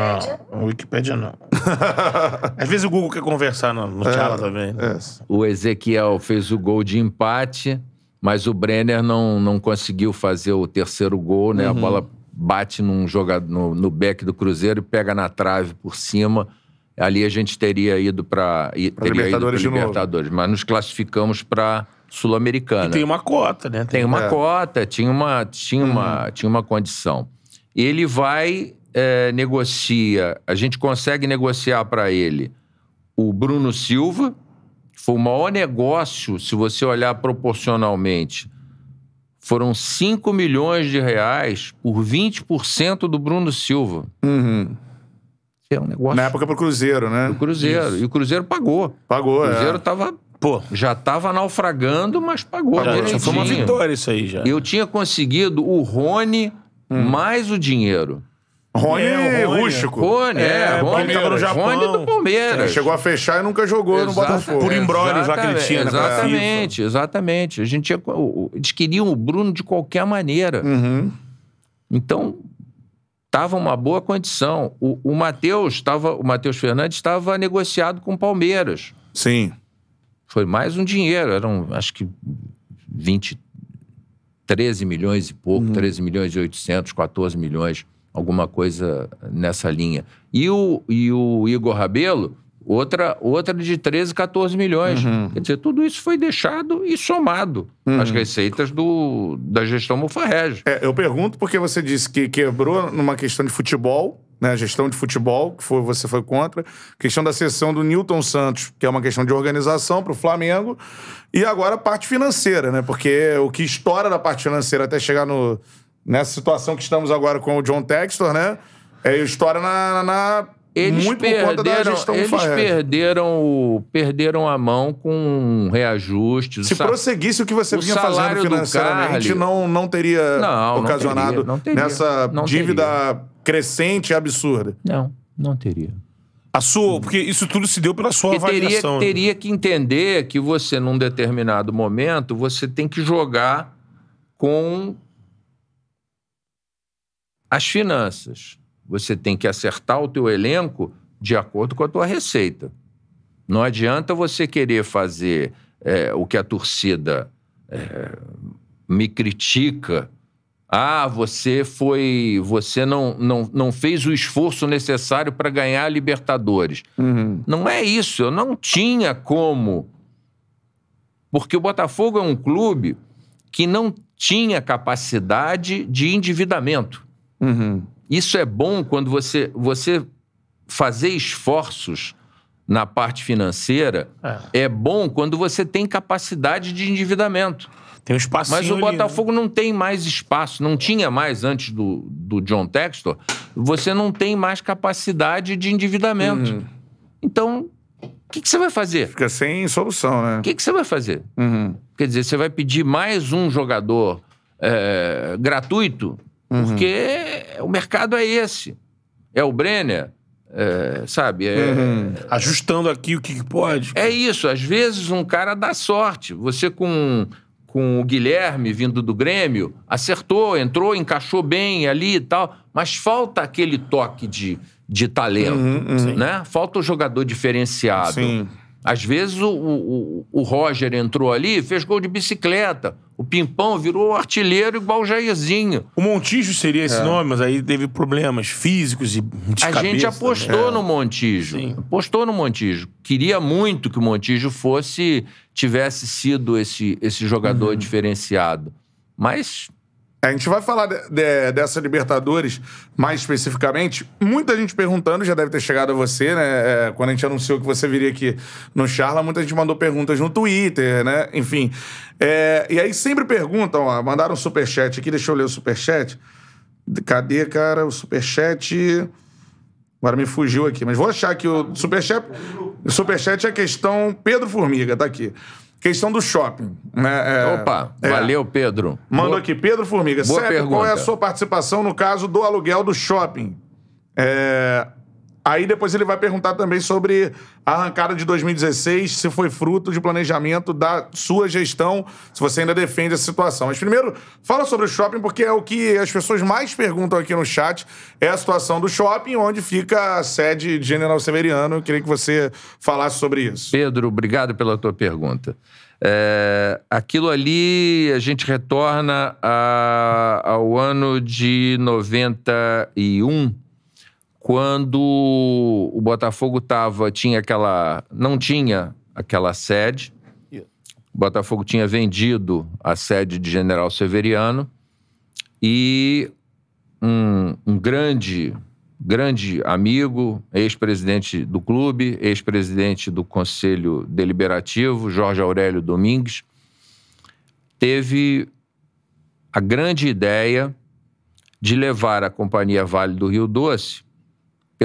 Ah, o Wikipédia não. <laughs> Às vezes o Google quer conversar no, no Tchala também. É. O Ezequiel fez o gol de empate, mas o Brenner não, não conseguiu fazer o terceiro gol, né? A bola bate num jogador, no, no back do Cruzeiro e pega na trave por cima. Ali a gente teria ido para Libertadores de novo. Libertadores, mas nos classificamos para Sul-Americana. Tem uma cota, né? Tem uma É. cota, tinha uma, tinha, uma, tinha uma condição. Ele vai, é, negocia, a gente consegue negociar para ele o Bruno Silva, foi o maior negócio, se você olhar proporcionalmente. Foram 5 milhões de reais por 20% do Bruno Silva. Uhum. É um negócio Na época pro Cruzeiro, né? do Cruzeiro. E o Cruzeiro pagou. Pagou, O Cruzeiro é. tava, Pô, já estava naufragando, mas pagou. já, já foi uma vitória isso aí já. Eu tinha conseguido o Rony mais o dinheiro. Rony, É, o Rony, rústico. Rony, é, É, Rony, tava no Japão. Rony do Palmeiras. Chegou a fechar e nunca jogou no Exata- Botafogo. Por embrólios lá que ele Exatamente, tinha, né, Exatamente, exatamente. A gente tinha, o- o- eles queriam o Bruno de qualquer maneira. Uhum. Então, estava uma boa condição. O, o Matheus estava, o Matheus Fernandes estava negociado com o Palmeiras. Sim. Foi mais um dinheiro, eram acho que 20, 13 milhões e pouco, 13 milhões e 800, 14 milhões, alguma coisa nessa linha. E o, e o Igor Rabelo, outra, outra de 13, 14 milhões. Quer dizer, tudo isso foi deixado e somado às receitas do, da gestão Mufarrege. É, eu pergunto porque você disse que quebrou numa questão de futebol, né? Gestão de futebol, que foi, você foi contra. Questão da cessão do Newton Santos, que é uma questão de organização para o Flamengo. E agora a parte financeira, né? Porque o que estoura da parte financeira até chegar no, nessa situação que estamos agora com o John Textor, né? É, estoura na, na- Eles muito por conta da perderam, gestão eles perderam, o- perderam a mão com reajustes. Se prosseguisse o que você o vinha fazendo financeiramente, Carli- não, não teria Não, não ocasionado teria, não teria, nessa não dívida crescente e absurda. Não, não teria. A sua, porque isso tudo se deu pela sua Porque teria, avaliação. né? teria que entender que você, num determinado momento, você tem que jogar com as finanças. Você tem que acertar o teu elenco de acordo com a tua receita. Não adianta você querer fazer é, o que a torcida é, me critica. Ah, você foi. Você não, não, não fez o esforço necessário para ganhar a Libertadores. Não é isso, eu não tinha como. Porque o Botafogo é um clube que não tinha capacidade de endividamento. Isso é bom quando você, você fazer esforços na parte financeira. É. bom quando você tem capacidade de endividamento. Tem um espacinho Mas o ali, né? Botafogo não tem mais espaço, não tinha mais antes do, do John Textor, você não tem mais capacidade de endividamento. Uhum. Então, o que, que você vai fazer? Fica sem solução, né? O que, que você vai fazer? Quer dizer, você vai pedir mais um jogador é, gratuito? Porque o mercado é esse. É o Brenner, é, sabe? É, Ajustando aqui o que, pode. é isso. Às vezes um cara dá sorte. Você com, com o Guilherme vindo do Grêmio, acertou, entrou, encaixou bem ali e tal, mas falta aquele toque de, de talento, né? Falta o jogador diferenciado. Sim. Às vezes o, o, o Roger entrou ali, fez gol de bicicleta. O Pimpão virou artilheiro igual o Jairzinho. O Montijo seria esse nome, mas aí teve problemas físicos e de A cabeça, gente né? apostou no Montijo. Sim. Apostou no Montijo. Queria muito que o Montijo fosse, tivesse sido esse, esse jogador Uhum. diferenciado. Mas A gente vai falar de- de- dessa Libertadores mais especificamente. Muita gente perguntando, já deve ter chegado a você, né? É, quando a gente anunciou que você viria aqui no Charla, muita gente mandou perguntas no Twitter, né? Enfim. É, e aí sempre perguntam, ó, mandaram um superchat aqui, deixa eu ler o superchat. Cadê, cara, o superchat? Agora me fugiu aqui, mas vou achar aqui o superchat. O superchat é a questão Pedro Formiga, tá aqui. Questão do shopping. Né? É, Opa, é. valeu, Pedro. Mandou Boa- aqui, Pedro Formiga. Boa Sérgio, pergunta. qual é a sua participação no caso do aluguel do shopping? É, Aí depois ele vai perguntar também sobre a arrancada de 2016, se foi fruto de planejamento da sua gestão, se você ainda defende essa situação. Mas primeiro, fala sobre o shopping, porque é o que as pessoas mais perguntam aqui no chat, é a situação do shopping, onde fica a sede de General Severiano. Eu queria que você falasse sobre isso. Pedro, obrigado pela tua pergunta. É, aquilo ali a gente retorna a- ao ano de 91, quando o Botafogo tava, tinha aquela. não tinha aquela sede. O Botafogo tinha vendido a sede de General Severiano e um, um grande, grande amigo, ex-presidente do clube, ex-presidente do Conselho Deliberativo, Jorge Aurélio Domingues, teve a grande ideia de levar à Companhia Vale do Rio Doce,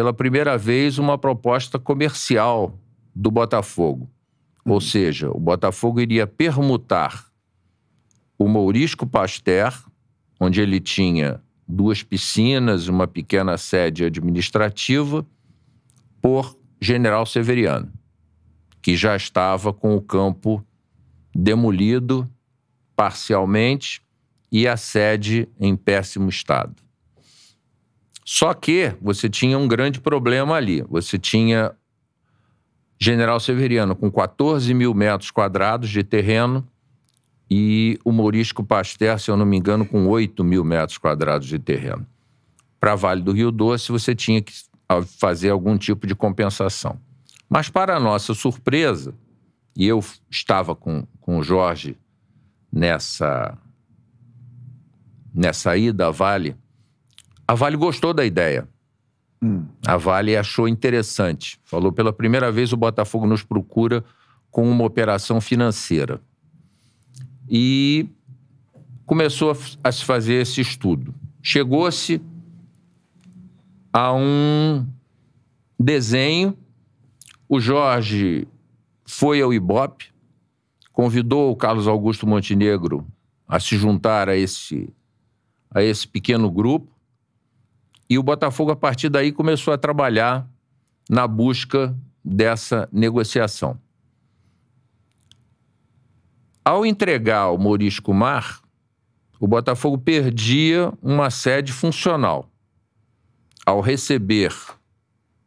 pela primeira vez, uma proposta comercial do Botafogo. Ou seja, o Botafogo iria permutar o Mourisco Pasteur, onde ele tinha duas piscinas, uma pequena sede administrativa, por General Severiano, que já estava com o campo demolido parcialmente e a sede em péssimo estado. Só que você tinha um grande problema ali. Você tinha General Severiano com 14 mil metros quadrados de terreno e o Mourisco Pasteur, se eu não me engano, com 8 mil metros quadrados de terreno. Para Vale do Rio Doce, você tinha que fazer algum tipo de compensação. Mas, para a nossa surpresa, e eu estava com, com o Jorge nessa, nessa ida à Vale, a Vale gostou da ideia. A Vale achou interessante. Falou pela primeira vez o Botafogo nos procura com uma operação financeira. E começou a se fazer esse estudo. Chegou-se a um desenho. O Jorge foi ao Ibope, convidou o Carlos Augusto Montenegro a se juntar a esse, a esse pequeno grupo. E o Botafogo, a partir daí, começou a trabalhar na busca dessa negociação. Ao entregar o Morisco Mar, o Botafogo perdia uma sede funcional. Ao receber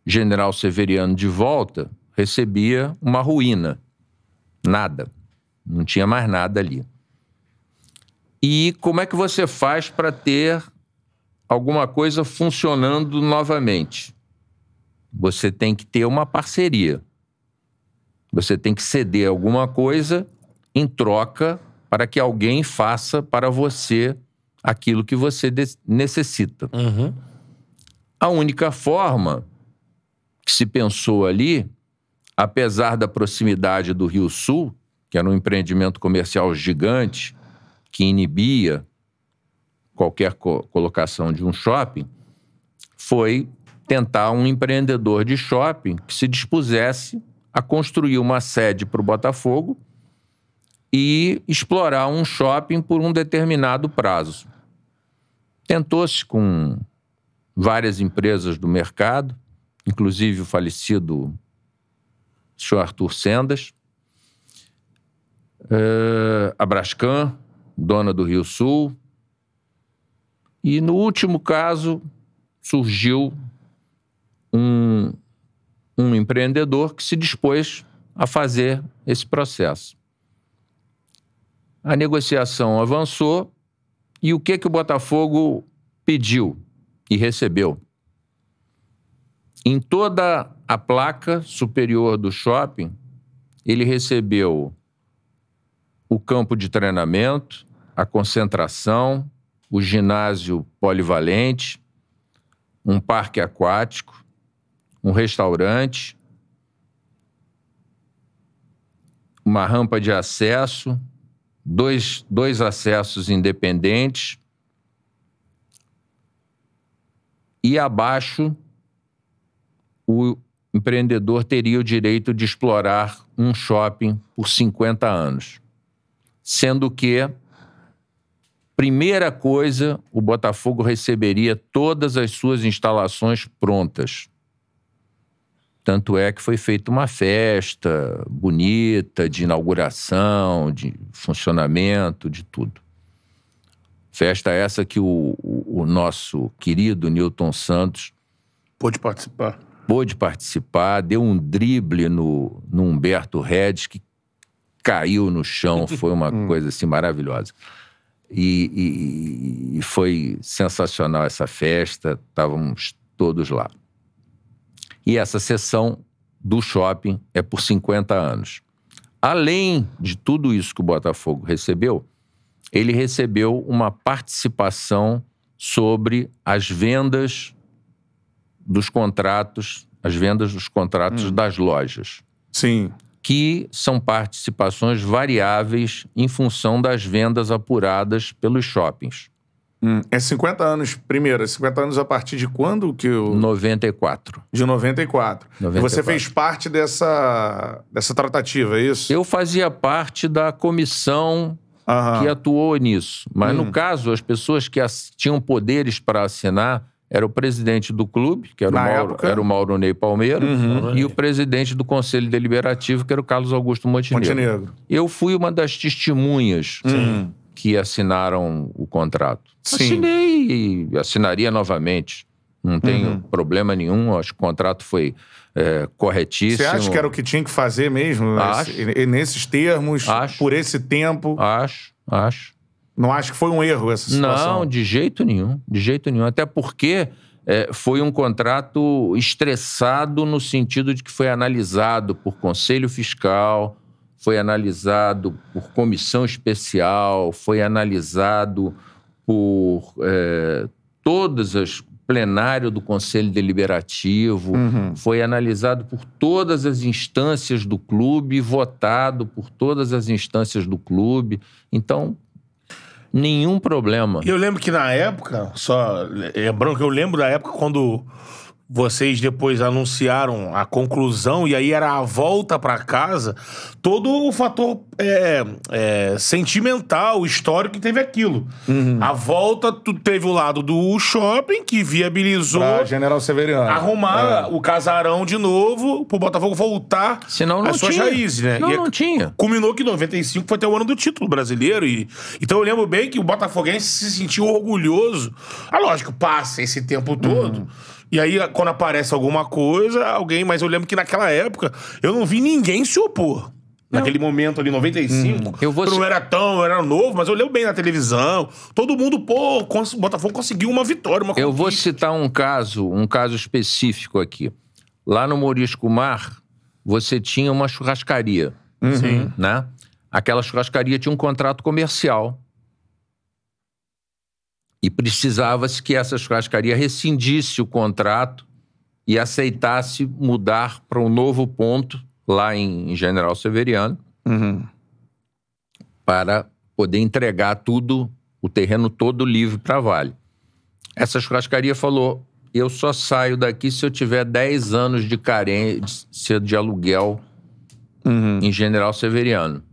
General Severiano de volta, recebia uma ruína. Nada. Não tinha mais nada ali. E como é que você faz para ter alguma coisa funcionando novamente? Você tem que ter uma parceria. Você tem que ceder alguma coisa em troca para que alguém faça para você aquilo que você necessita. A única forma que se pensou ali, apesar da proximidade do Rio Sul, que era um empreendimento comercial gigante, que inibia qualquer co- colocação de um shopping, foi tentar um empreendedor de shopping que se dispusesse a construir uma sede para o Botafogo e explorar um shopping por um determinado prazo. Tentou-se com várias empresas do mercado, inclusive o falecido senhor Arthur Sendas, eh, a Brascan, dona do Rio Sul, e no último caso surgiu um, um empreendedor que se dispôs a fazer esse processo. A negociação avançou e o que, que o Botafogo pediu e recebeu? Em toda a placa superior do shopping, ele recebeu o campo de treinamento, a concentração, o ginásio polivalente, um parque aquático, um restaurante, uma rampa de acesso, dois, dois acessos independentes e abaixo o empreendedor teria o direito de explorar um shopping por 50 anos. Sendo que, primeira coisa, o Botafogo receberia todas as suas instalações prontas. Tanto é que foi feita uma festa bonita de inauguração, de funcionamento, de tudo. Festa essa que o, o, o nosso querido Newton Santos Pôde participar. pôde participar, deu um drible no, no Humberto Redes, que caiu no chão, foi uma <laughs> coisa assim maravilhosa. E, e- e foi sensacional essa festa, estávamos todos lá. E essa sessão do shopping é por 50 anos. Além de tudo isso que o Botafogo recebeu, ele recebeu uma participação sobre as vendas dos contratos, as vendas dos contratos das lojas, Sim. Que são participações variáveis em função das vendas apuradas pelos shoppings. Hum, É 50 anos, primeiro, é 50 anos a partir de quando que o... 94. De 94. E 94. você fez parte dessa, dessa tratativa, é isso? Eu fazia parte da comissão Aham. que atuou nisso. Mas, Hum. no caso, as pessoas que tinham poderes para assinar era o presidente do clube, que era, o Mauro, época? era o Mauro Ney Palmeiro, Uhum. e o presidente do Conselho Deliberativo, que era o Carlos Augusto Montenegro. Montenegro. Eu fui uma das testemunhas Sim. que assinaram o contrato. Sim. Assinei e assinaria novamente. Não tenho Uhum. problema nenhum. Acho que o contrato foi é, corretíssimo. Você acha que era o que tinha que fazer mesmo? Acho. Esse- e- nesses termos, Acho. por esse tempo? Acho, acho. Não acho que foi um erro essa situação? Não, de jeito nenhum. De jeito nenhum. Até porque é, foi um contrato estressado no sentido de que foi analisado por conselho fiscal, foi analisado por comissão especial, foi analisado por é, todas as plenário do Conselho Deliberativo, Uhum. foi analisado por todas as instâncias do clube, votado por todas as instâncias do clube. Então, nenhum problema. Eu lembro que na época, só lembrando que eu lembro da época quando vocês depois anunciaram a conclusão e aí era a volta pra casa, todo o fator é, é, sentimental, histórico que teve aquilo. A volta, tu teve o lado do shopping que viabilizou Pra General Severiano. arrumar É. o casarão de novo pro Botafogo voltar Senão não às suas tinha. raízes, né? Não, E não tinha. Culminou que 95 foi até o ano do título brasileiro. E, então eu lembro bem que o Botafoguense se sentiu orgulhoso. Ah, lógico, passa esse tempo todo. E aí, quando aparece alguma coisa, alguém. Mas eu lembro que naquela época eu não vi ninguém se opor. Naquele momento ali, 95. Eu vou não era tão, eu era novo, mas eu lembro bem na televisão. Todo mundo, pô, cons- o Botafogo conseguiu uma vitória, uma Eu vou citar um caso, um caso específico aqui. Lá no Morisco Mar, você tinha uma churrascaria, Sim. né? Aquela churrascaria tinha um contrato comercial. E precisava-se que essa churrascaria rescindisse o contrato e aceitasse mudar para um novo ponto lá em General Severiano Uhum. para poder entregar tudo, o terreno todo livre para Vale. Essa churrascaria falou: eu só saio daqui se eu tiver 10 anos de carência de aluguel Uhum. em General Severiano. O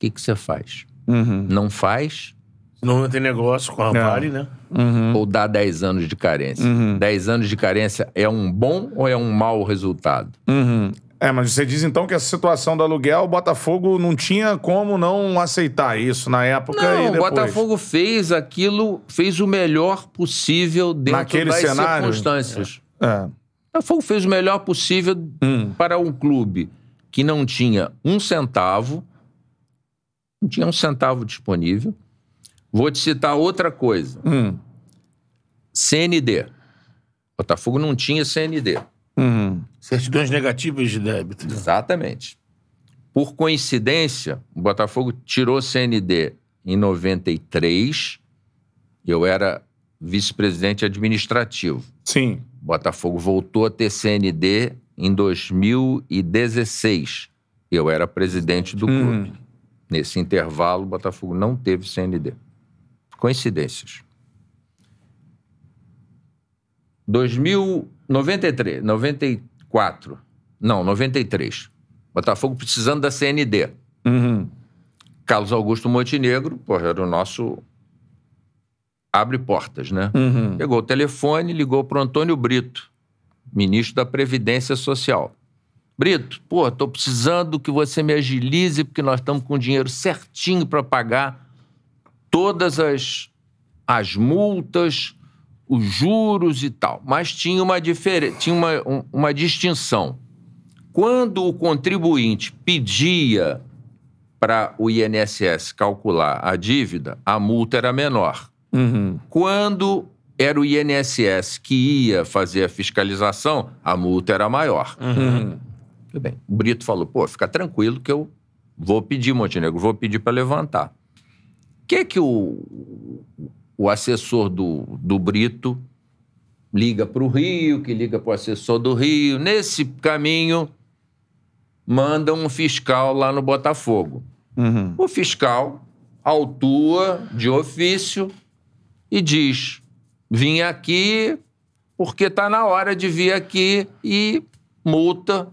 que que você faz? Uhum. Não faz não tem negócio com a Não. Vale, né? Uhum. ou dá 10 anos de carência? Uhum. 10 anos de carência é um bom ou é um mau resultado? Uhum. É, mas você diz então que essa situação do aluguel, o Botafogo não tinha como não aceitar isso na época e Não, o depois. Botafogo fez aquilo, fez o melhor possível dentro Naquele das cenário? circunstâncias. É. O Botafogo fez o melhor possível Hum. para um clube que não tinha um centavo, não tinha um centavo disponível. Vou te citar outra coisa: Hum. CND. Botafogo não tinha CND. Uhum. Certidões negativas de débito. Exatamente. Por coincidência, o Botafogo tirou CND em 93. Eu era vice-presidente administrativo. Sim. O Botafogo voltou a ter CND em 2016. Eu era presidente do Hum. Nesse intervalo, o Botafogo não teve CND. Coincidências. 93, 94. Não, 93. Botafogo precisando da CND. Carlos Augusto Montenegro, porra, era o nosso abre portas, né? Pegou o telefone, ligou pro Antônio Brito, ministro da Previdência Social. Brito, pô, tô precisando que você me agilize porque nós estamos com o dinheiro certinho para pagar todas as, as multas, os juros e tal. Mas tinha uma diferença, tinha uma, um- uma distinção. Quando o contribuinte pedia para o INSS calcular a dívida, a multa era menor. Quando era o INSS que ia fazer a fiscalização, a multa era maior. Tudo bem. O Brito falou: pô, fica tranquilo que eu vou pedir, Montenegro, vou pedir para levantar. O que que o, o assessor do, do Brito liga para o Rio, que liga para o assessor do Rio? Nesse caminho, manda um fiscal lá no Botafogo. O fiscal autua de ofício e diz: vim aqui porque está na hora de vir aqui e multa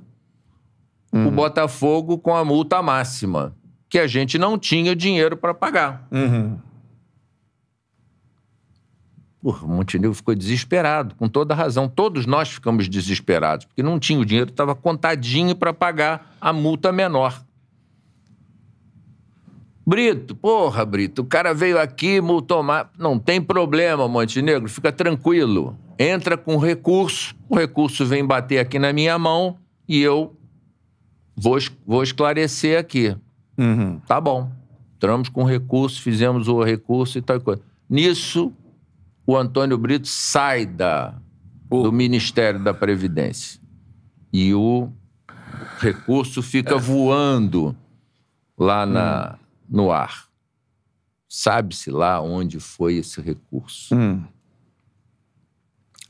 o Botafogo com a multa máxima, que a gente não tinha dinheiro para pagar. Porra, o Montenegro ficou desesperado, com toda razão. Todos nós ficamos desesperados, porque não tinha o dinheiro, estava contadinho para pagar a multa menor. Brito, porra, Brito, o cara veio aqui, multou mais. Não tem problema, Montenegro, fica tranquilo. Entra com recurso, o recurso vem bater aqui na minha mão e eu vou, vou esclarecer aqui. Tá bom. Entramos com recurso, fizemos o recurso e tal coisa. Nisso, o Antônio Brito sai da, do Ministério da Previdência. E o recurso fica voando lá na, no ar. Sabe-se lá onde foi esse recurso.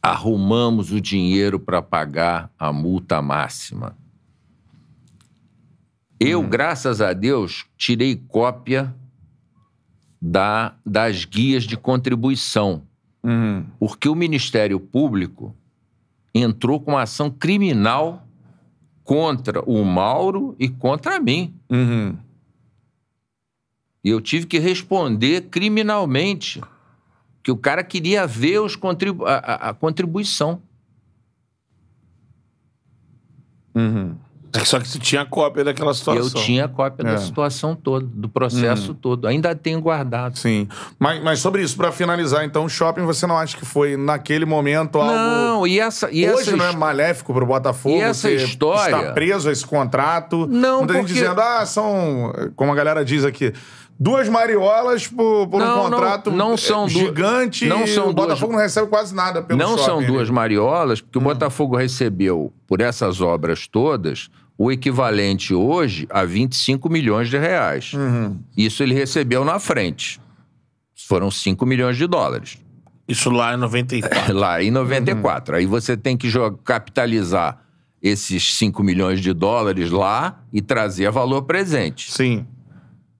Arrumamos o dinheiro para pagar a multa máxima. Eu, graças a Deus, tirei cópia da, das guias de contribuição. Porque o Ministério Público entrou com uma ação criminal contra o Mauro e contra mim. E eu tive que responder criminalmente que o cara queria ver os contribu a, a- a contribuição. Só que você tinha cópia daquela Eu situação. tinha cópia É. da situação toda, do processo todo. Ainda tenho guardado. Sim. Mas, mas sobre isso, pra finalizar, então, o shopping você não acha que foi, naquele momento, algo. Não, e essa. E Hoje essa não é maléfico pro Botafogo E essa história- estar preso a esse contrato. Não, Muita gente porque- dizendo, ah, são, como a galera diz aqui, duas mariolas por, por Não, um não, contrato não são eh, duas- gigante não são o duas- Botafogo não recebe quase nada pelo Não shopping. são duas mariolas, porque o Botafogo recebeu, por essas obras todas, o equivalente hoje a 25 milhões de reais. Isso ele recebeu na frente. Foram 5 milhões de dólares. Isso lá em 94. <laughs> Lá em 94. Aí você tem que jo- capitalizar esses 5 milhões de dólares lá e trazer a valor presente. Sim.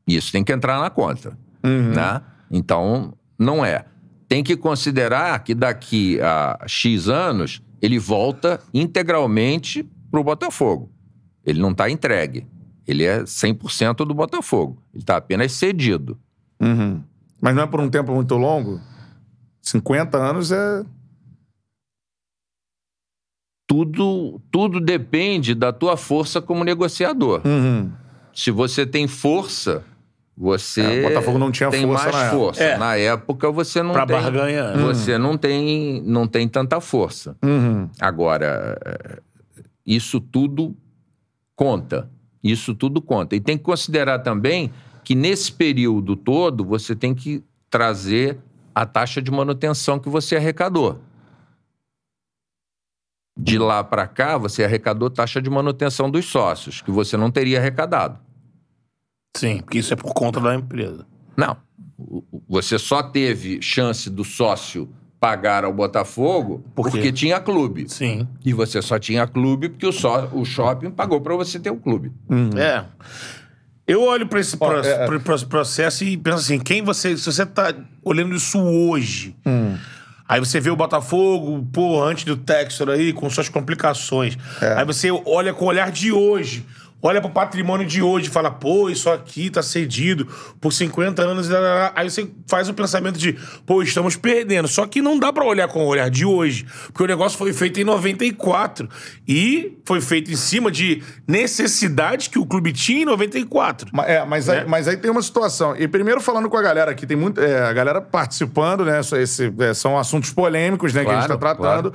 Isso tem que entrar na conta. Né? Então, não é. Tem que considerar que daqui a X anos ele volta integralmente para o Botafogo. Ele não está entregue. Ele é 100% do Botafogo. Ele está apenas cedido. Mas não é por um tempo muito longo? 50 anos é. Tudo, tudo depende da tua força como negociador. Se você tem força, você É, o Botafogo não tinha tem força mais na época. força. É. Na época você não Pra tem. barganhar. Você não tem, não tem tanta força. Agora, eh, isso tudo conta. Isso tudo conta. E tem que considerar também que nesse período todo você tem que trazer a taxa de manutenção que você arrecadou. De lá para cá, você arrecadou taxa de manutenção dos sócios, que você não teria arrecadado. Sim, porque isso é por conta da empresa. Não. Você só teve chance do sócio pagar ao Botafogo Por quê? porque tinha clube. Sim. E você só tinha clube porque o, só, o shopping pagou para você ter o clube. É. Eu olho pra esse pro- é, é. pro- pro- processo e penso assim, quem você. Se você tá olhando isso hoje, Aí você vê o Botafogo, pô, antes do Textor aí, com suas complicações. Aí você olha com o olhar de hoje. Olha pro patrimônio de hoje e fala, pô, isso aqui tá cedido por 50 anos. Aí você faz o pensamento de, pô, estamos perdendo. Só que não dá pra olhar com o olhar de hoje. Porque o negócio foi feito em 94. E foi feito em cima de necessidades que o clube tinha em 94. Ma- É, mas, Né? aí, mas aí tem uma situação. E primeiro falando com a galera aqui, tem muito, é, a galera participando, né? Esse- é, são assuntos polêmicos, né, que a gente tá Claro, tratando.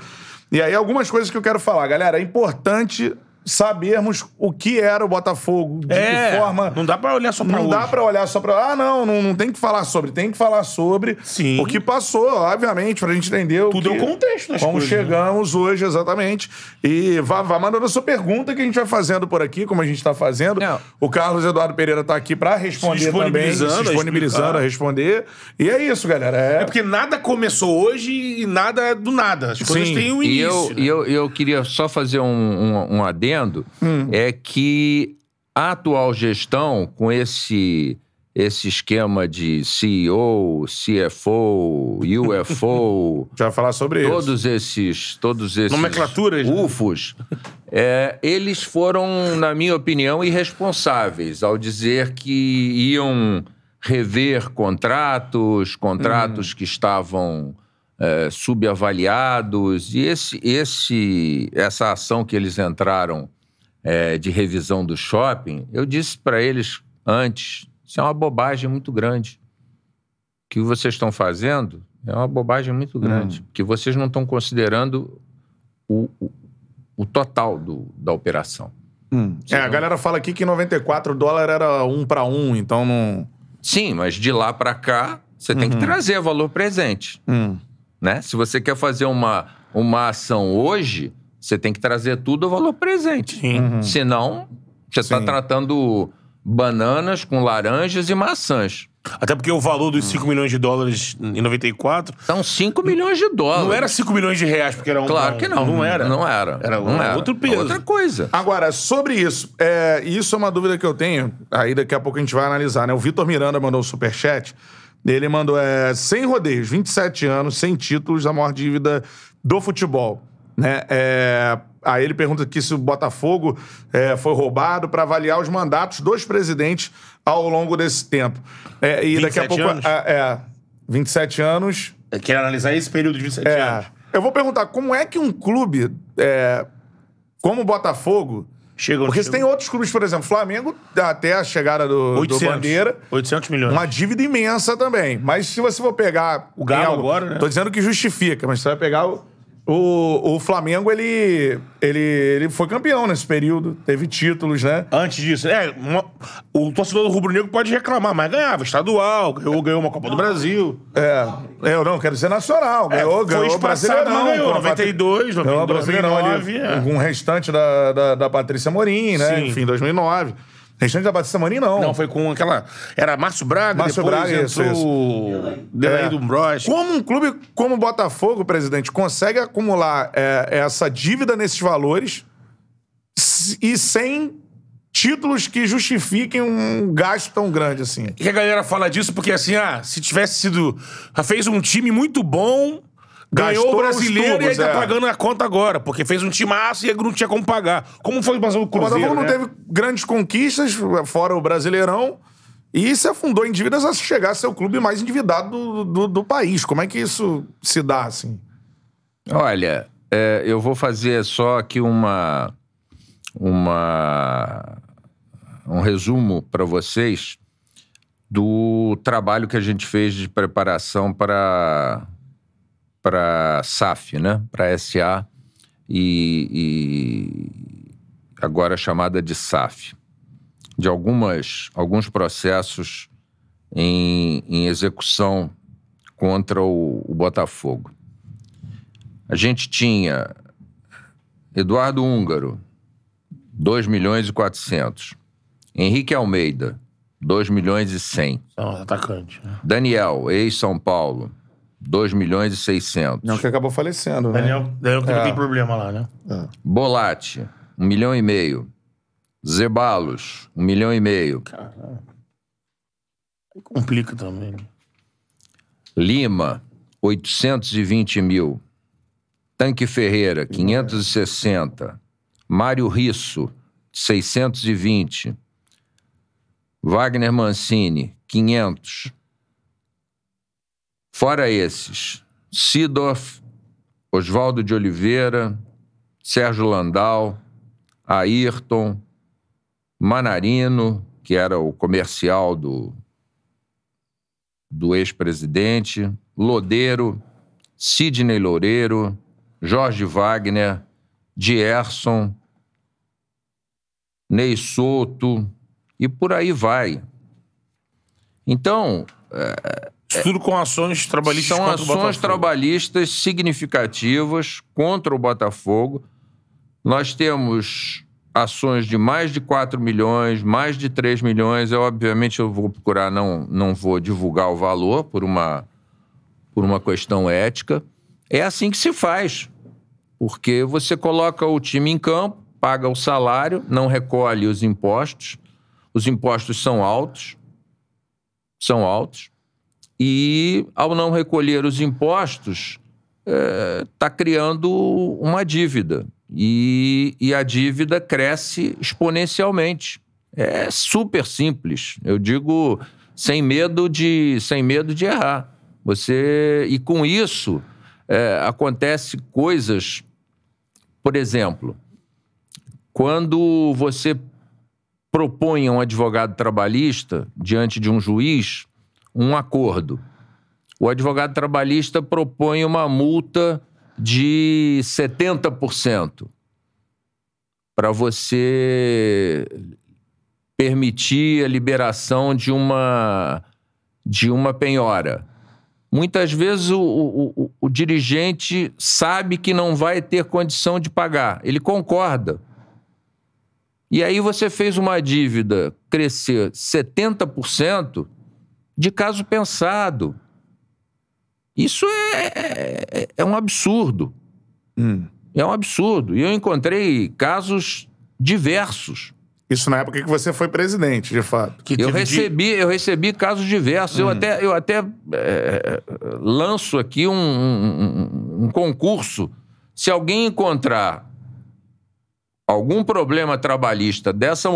E aí algumas coisas que eu quero falar. Galera, é importante sabermos o que era o Botafogo, de É, que forma... não dá pra olhar só pra Não hoje. dá pra olhar só pra. Ah, não, não, não tem que falar sobre. Tem que falar sobre Sim. o que passou, obviamente, pra gente entender o Tudo que, é o contexto das Como coisas, né? chegamos hoje, exatamente. E vá, vá mandando a sua pergunta que a gente vai fazendo por aqui, como a gente tá fazendo. Não. O Carlos Eduardo Pereira tá aqui pra responder Se também, disponibilizando se a disponibilizando a explicar. responder. E é isso, galera. É, É porque nada começou hoje e nada é do nada. As coisas Sim. têm um E início. eu, né? e eu, eu queria só fazer um, um, um adendo, é que a atual gestão, com esse, esse esquema de CEO, CFO, UFO, <laughs> já falar sobre isso. todos esses, todos esses Nomenclaturas, né? UFOs, é, eles foram, na minha opinião, irresponsáveis ao dizer que iam rever contratos, contratos que estavam é, subavaliados e esse, esse, essa ação que eles entraram é, de revisão do shopping, eu disse para eles antes, isso é uma bobagem muito grande. O que vocês estão fazendo é uma bobagem muito grande, porque vocês não estão considerando o, o, o total do, da operação. É, a galera fala aqui que em 94 o dólar era um pra um, então não. Sim, mas de lá para cá, você tem que trazer valor presente. Hum. Né? Se você quer fazer uma, uma ação hoje, você tem que trazer tudo ao valor presente. Sim. Senão, você está tratando bananas com laranjas e maçãs. Até porque o valor dos 5 milhões de dólares em 94 São 5 milhões de dólares. não era 5 milhões de reais, porque era um. Claro que não. Não era. Não era. Era não um- era. outro peso. Outra coisa. Agora, sobre isso, é, isso é uma dúvida que eu tenho, aí daqui a pouco a gente vai analisar, né? O Vitor Miranda mandou o superchat, ele mandou, é, sem rodeios, 27 anos, sem títulos, a maior dívida do futebol, né? É, aí ele pergunta aqui se o Botafogo é, foi roubado para avaliar os mandatos dos presidentes ao longo desse tempo. É, e daqui a 27 pouco... anos? É, é, 27 anos... Quer analisar esse período de 27 É, anos. eu vou perguntar, como é que um clube é, como o Botafogo... Chega Porque você tem outros clubes, por exemplo, Flamengo, até a chegada do, do 800. Bandeira, 800 milhões. uma dívida imensa também. Mas se você for pegar... O Galo algo- agora, né? Tô dizendo que justifica, mas você vai pegar o... O, o Flamengo, ele, ele, ele foi campeão nesse período, teve títulos, né? Antes disso, é, uma- o torcedor do Rubro Negro pode reclamar, mas ganhava estadual, ganhou, ganhou uma Copa do Brasil. É, eu não quero dizer nacional. Ganhou, É, foi ganhou o espaçado, Brasileirão. mas ganhou. com a 92, Patri- ganhou o 2009, Brasileirão ali, é. com o restante da, da, da Patrícia Morim, né? Sim. Enfim, 2009. Restante da Patrícia Morim, não. Não, foi com aquela. Era Márcio Braga, Márcio depois Braga, entrou Delaí do Bros. Como um clube como o Botafogo, presidente, consegue acumular é, essa dívida nesses valores e sem títulos que justifiquem um gasto tão grande assim? E a galera fala disso porque, assim, ah, se tivesse sido. Fez um time muito bom, ganhou Gastou o brasileiro os e aí tubos, tá é. pagando a conta agora. Porque fez um timaço e não tinha como pagar. Como foi o O Cruzeiro? Botafogo não né? teve grandes conquistas, fora o Brasileirão, e se afundou em dívidas a chegar a ser o clube mais endividado do, do, do país. Como é que isso se dá, assim? Olha, é, eu vou fazer só aqui uma, uma um resumo para vocês do trabalho que a gente fez de preparação para para SAF, né? Para SA e, e agora chamada de SAF, de algumas alguns processos em, em execução contra o- o Botafogo. A gente tinha Eduardo Húngaro, 2 milhões e 400. Henrique Almeida, 2 milhões e 100. Não, atacante. né? Daniel, ex-São Paulo, 2 milhões e 600. Não, que acabou falecendo, né? Daniel, Daniel que É. tem problema lá, né? Bolatti, 1 milhão e meio. Zebalos, 1 milhão e meio. Complica também. Lima, 820 mil. Tanque Ferreira, 560. Mário Risso, 620. Wagner Mancini, 500. Fora esses, Sidorf, Oswaldo de Oliveira, Sérgio Landau, Ayrton, Manarino, que era o comercial do, do ex-presidente, Lodeiro, Sidney Loureiro, Jorge Wagner, Dierson, Ney Soto e por aí vai. Então, Isso tudo com ações trabalhistas são ações trabalhistas significativas contra o Botafogo. Nós temos ações de mais de 4 milhões, mais de 3 milhões. Eu, obviamente, eu vou procurar, não, não vou divulgar o valor por uma, por uma questão ética. É assim que se faz. Porque você coloca o time em campo, paga o salário, não recolhe os impostos. Os impostos são altos. São altos. E, ao não recolher os impostos, está criando uma dívida. E, e a dívida cresce exponencialmente. É super simples. Eu digo sem medo de, sem medo de errar. Você e com isso é, acontece coisas, por exemplo, quando você propõe a um advogado trabalhista diante de um juiz um acordo. O advogado trabalhista propõe uma multa de 70% para você permitir a liberação de uma, de uma penhora. Muitas vezes o, o, o, o dirigente sabe que não vai ter condição de pagar, ele concorda. E aí você fez uma dívida crescer 70% de caso pensado. Isso é, é, é um absurdo. É um absurdo. E eu encontrei casos diversos. Isso na época que você foi presidente, de fato. Que Eu recebi, eu recebi casos diversos. Eu até, eu até é, lanço aqui um, um- um concurso. Se alguém encontrar algum problema trabalhista dessa,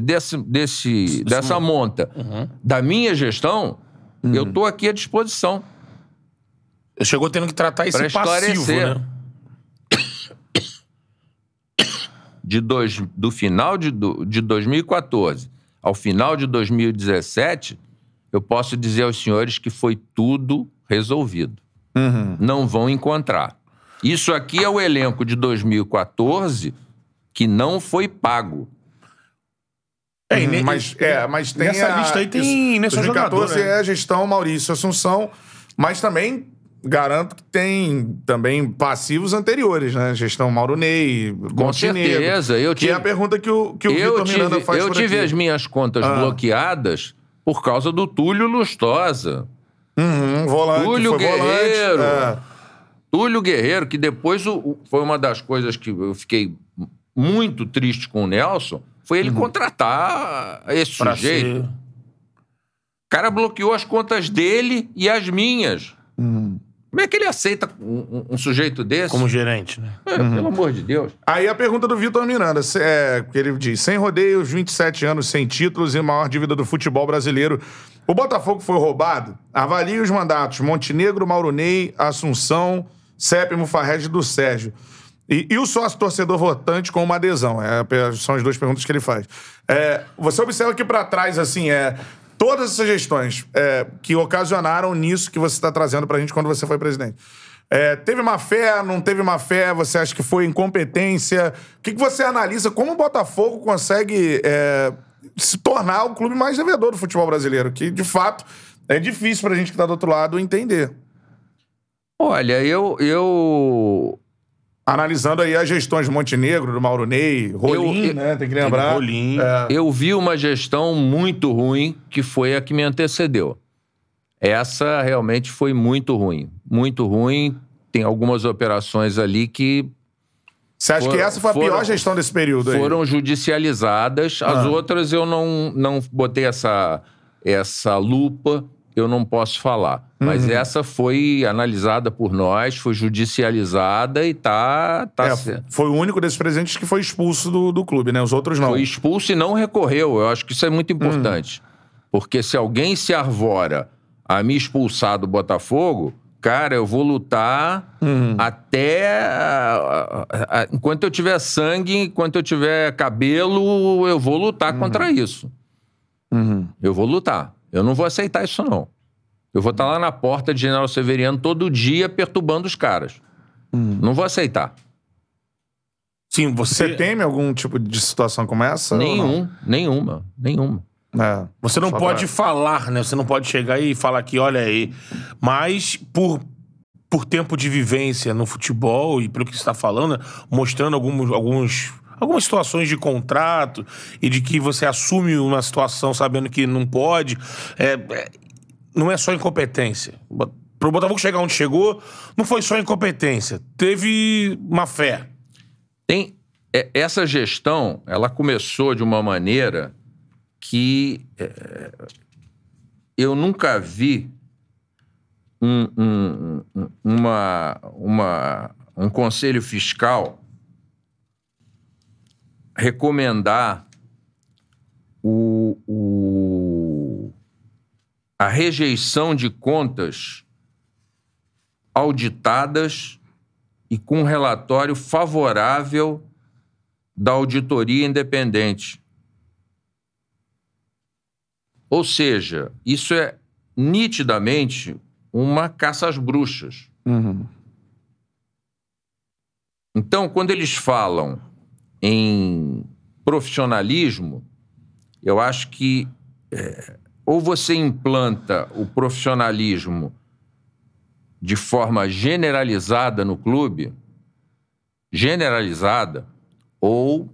desse, desse, dessa monta da minha gestão, eu estou aqui à disposição. Chegou tendo que tratar esse passivo, esclarecer. né? de dois, do final de, do- de 2014 ao final de 2017, eu posso dizer aos senhores que foi tudo resolvido. Não vão encontrar. Isso aqui é o elenco de 2014 que não foi pago. É, ne- mas, é, mas tem nessa a- lista aí tem- nem só 2014 jogador, né? é a gestão Maurício Assunção, mas também garanto que tem também passivos anteriores, né? Gestão Mauro Ney, Com certeza. Eu Que tive, é a pergunta que o, que o eu Vitor Miranda tive, faz eu por tive aqui. as minhas contas Ah. bloqueadas por causa do Túlio Lustosa. Uhum, volante, Túlio foi Guerreiro. volante. é. Túlio Guerreiro, que depois o- o- foi uma das coisas que eu fiquei muito triste com o Nelson, foi ele contratar esse pra sujeito. ser- O cara bloqueou as contas dele e as minhas. Como é que ele aceita um, um- um sujeito desse? como gerente, né? É, Pelo amor de Deus. Aí a pergunta do Vitor Miranda, se- é, que ele diz: sem rodeios, 27 anos, sem títulos e maior dívida do futebol brasileiro. O Botafogo foi roubado? Avalie os mandatos: Montenegro, Mauro Ney, Assunção, Sépimo Farrege do Sérgio. E, e o sócio torcedor votante com uma adesão. É, são as duas perguntas que ele faz. É, você observa que para trás, assim, é. Todas essas gestões é, que ocasionaram nisso que você está trazendo pra gente quando você foi presidente. É, teve má fé, não teve má fé? Você acha que foi incompetência? O que, que você analisa? Como o Botafogo consegue é, se tornar o clube mais devedor do futebol brasileiro? Que, de fato, é difícil pra gente que tá do outro lado entender. Olha, eu. eu Analisando aí as gestões de Montenegro, do Mauro Ney, Rolim, eu- né? Tem que lembrar. Rolim. É, Eu vi uma gestão muito ruim, que foi a que me antecedeu. Essa realmente foi muito ruim. Muito ruim. Tem algumas operações ali que Você acha que Foram- essa foi a pior foram- gestão desse período aí? foram judicializadas. As Ah. outras eu não, não botei essa, essa lupa eu não posso falar. Mas essa foi analisada por nós, foi judicializada e tá, tá É, foi o único desses presidentes que foi expulso do, do clube, né? Os outros não. Foi expulso e não recorreu. Eu acho que isso é muito importante. Porque se alguém se arvora a me expulsar do Botafogo, cara, eu vou lutar até. a- a- a- enquanto eu tiver sangue, enquanto eu tiver cabelo, eu vou lutar contra isso. Eu vou lutar. Eu não vou aceitar isso, não. Eu vou estar lá na porta de General Severiano todo dia perturbando os caras. Não vou aceitar. Sim, você, Você teme algum tipo de situação como essa? Nenhum, nenhuma, nenhuma. É. Você não pode pra- falar, né? Você não pode chegar e falar que, olha aí. Mas por, por tempo de vivência no futebol e pelo que você está falando, mostrando alguns, alguns, algumas situações de contrato e de que você assume uma situação sabendo que não pode. é, é, não é só incompetência. Pro Botafogo chegar onde chegou, não foi só incompetência. Teve má fé. Tem é, essa gestão, ela começou de uma maneira que é, eu nunca vi um- um- uma, uma- um conselho fiscal recomendar o- o- a rejeição de contas auditadas e com relatório favorável da auditoria independente. Ou seja, isso é nitidamente uma caça às bruxas. Então, quando eles falam em profissionalismo, eu acho que é, ou você implanta o profissionalismo de forma generalizada no clube, generalizada, ou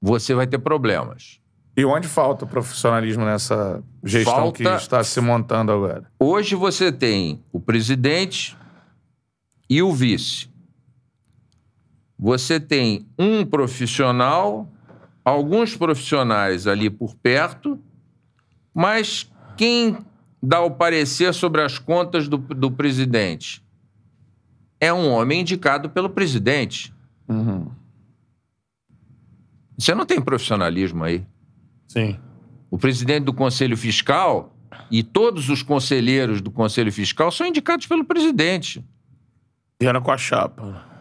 você vai ter problemas. E onde falta o profissionalismo nessa gestão que Falta- está se montando agora? Hoje você tem o presidente e o vice. Você tem um profissional, alguns profissionais ali por perto, mas quem dá o parecer sobre as contas do, do presidente é um homem indicado pelo presidente. Você não tem profissionalismo aí. Sim. O presidente do Conselho Fiscal e todos os conselheiros do Conselho Fiscal são indicados pelo presidente. Vieram com a chapa.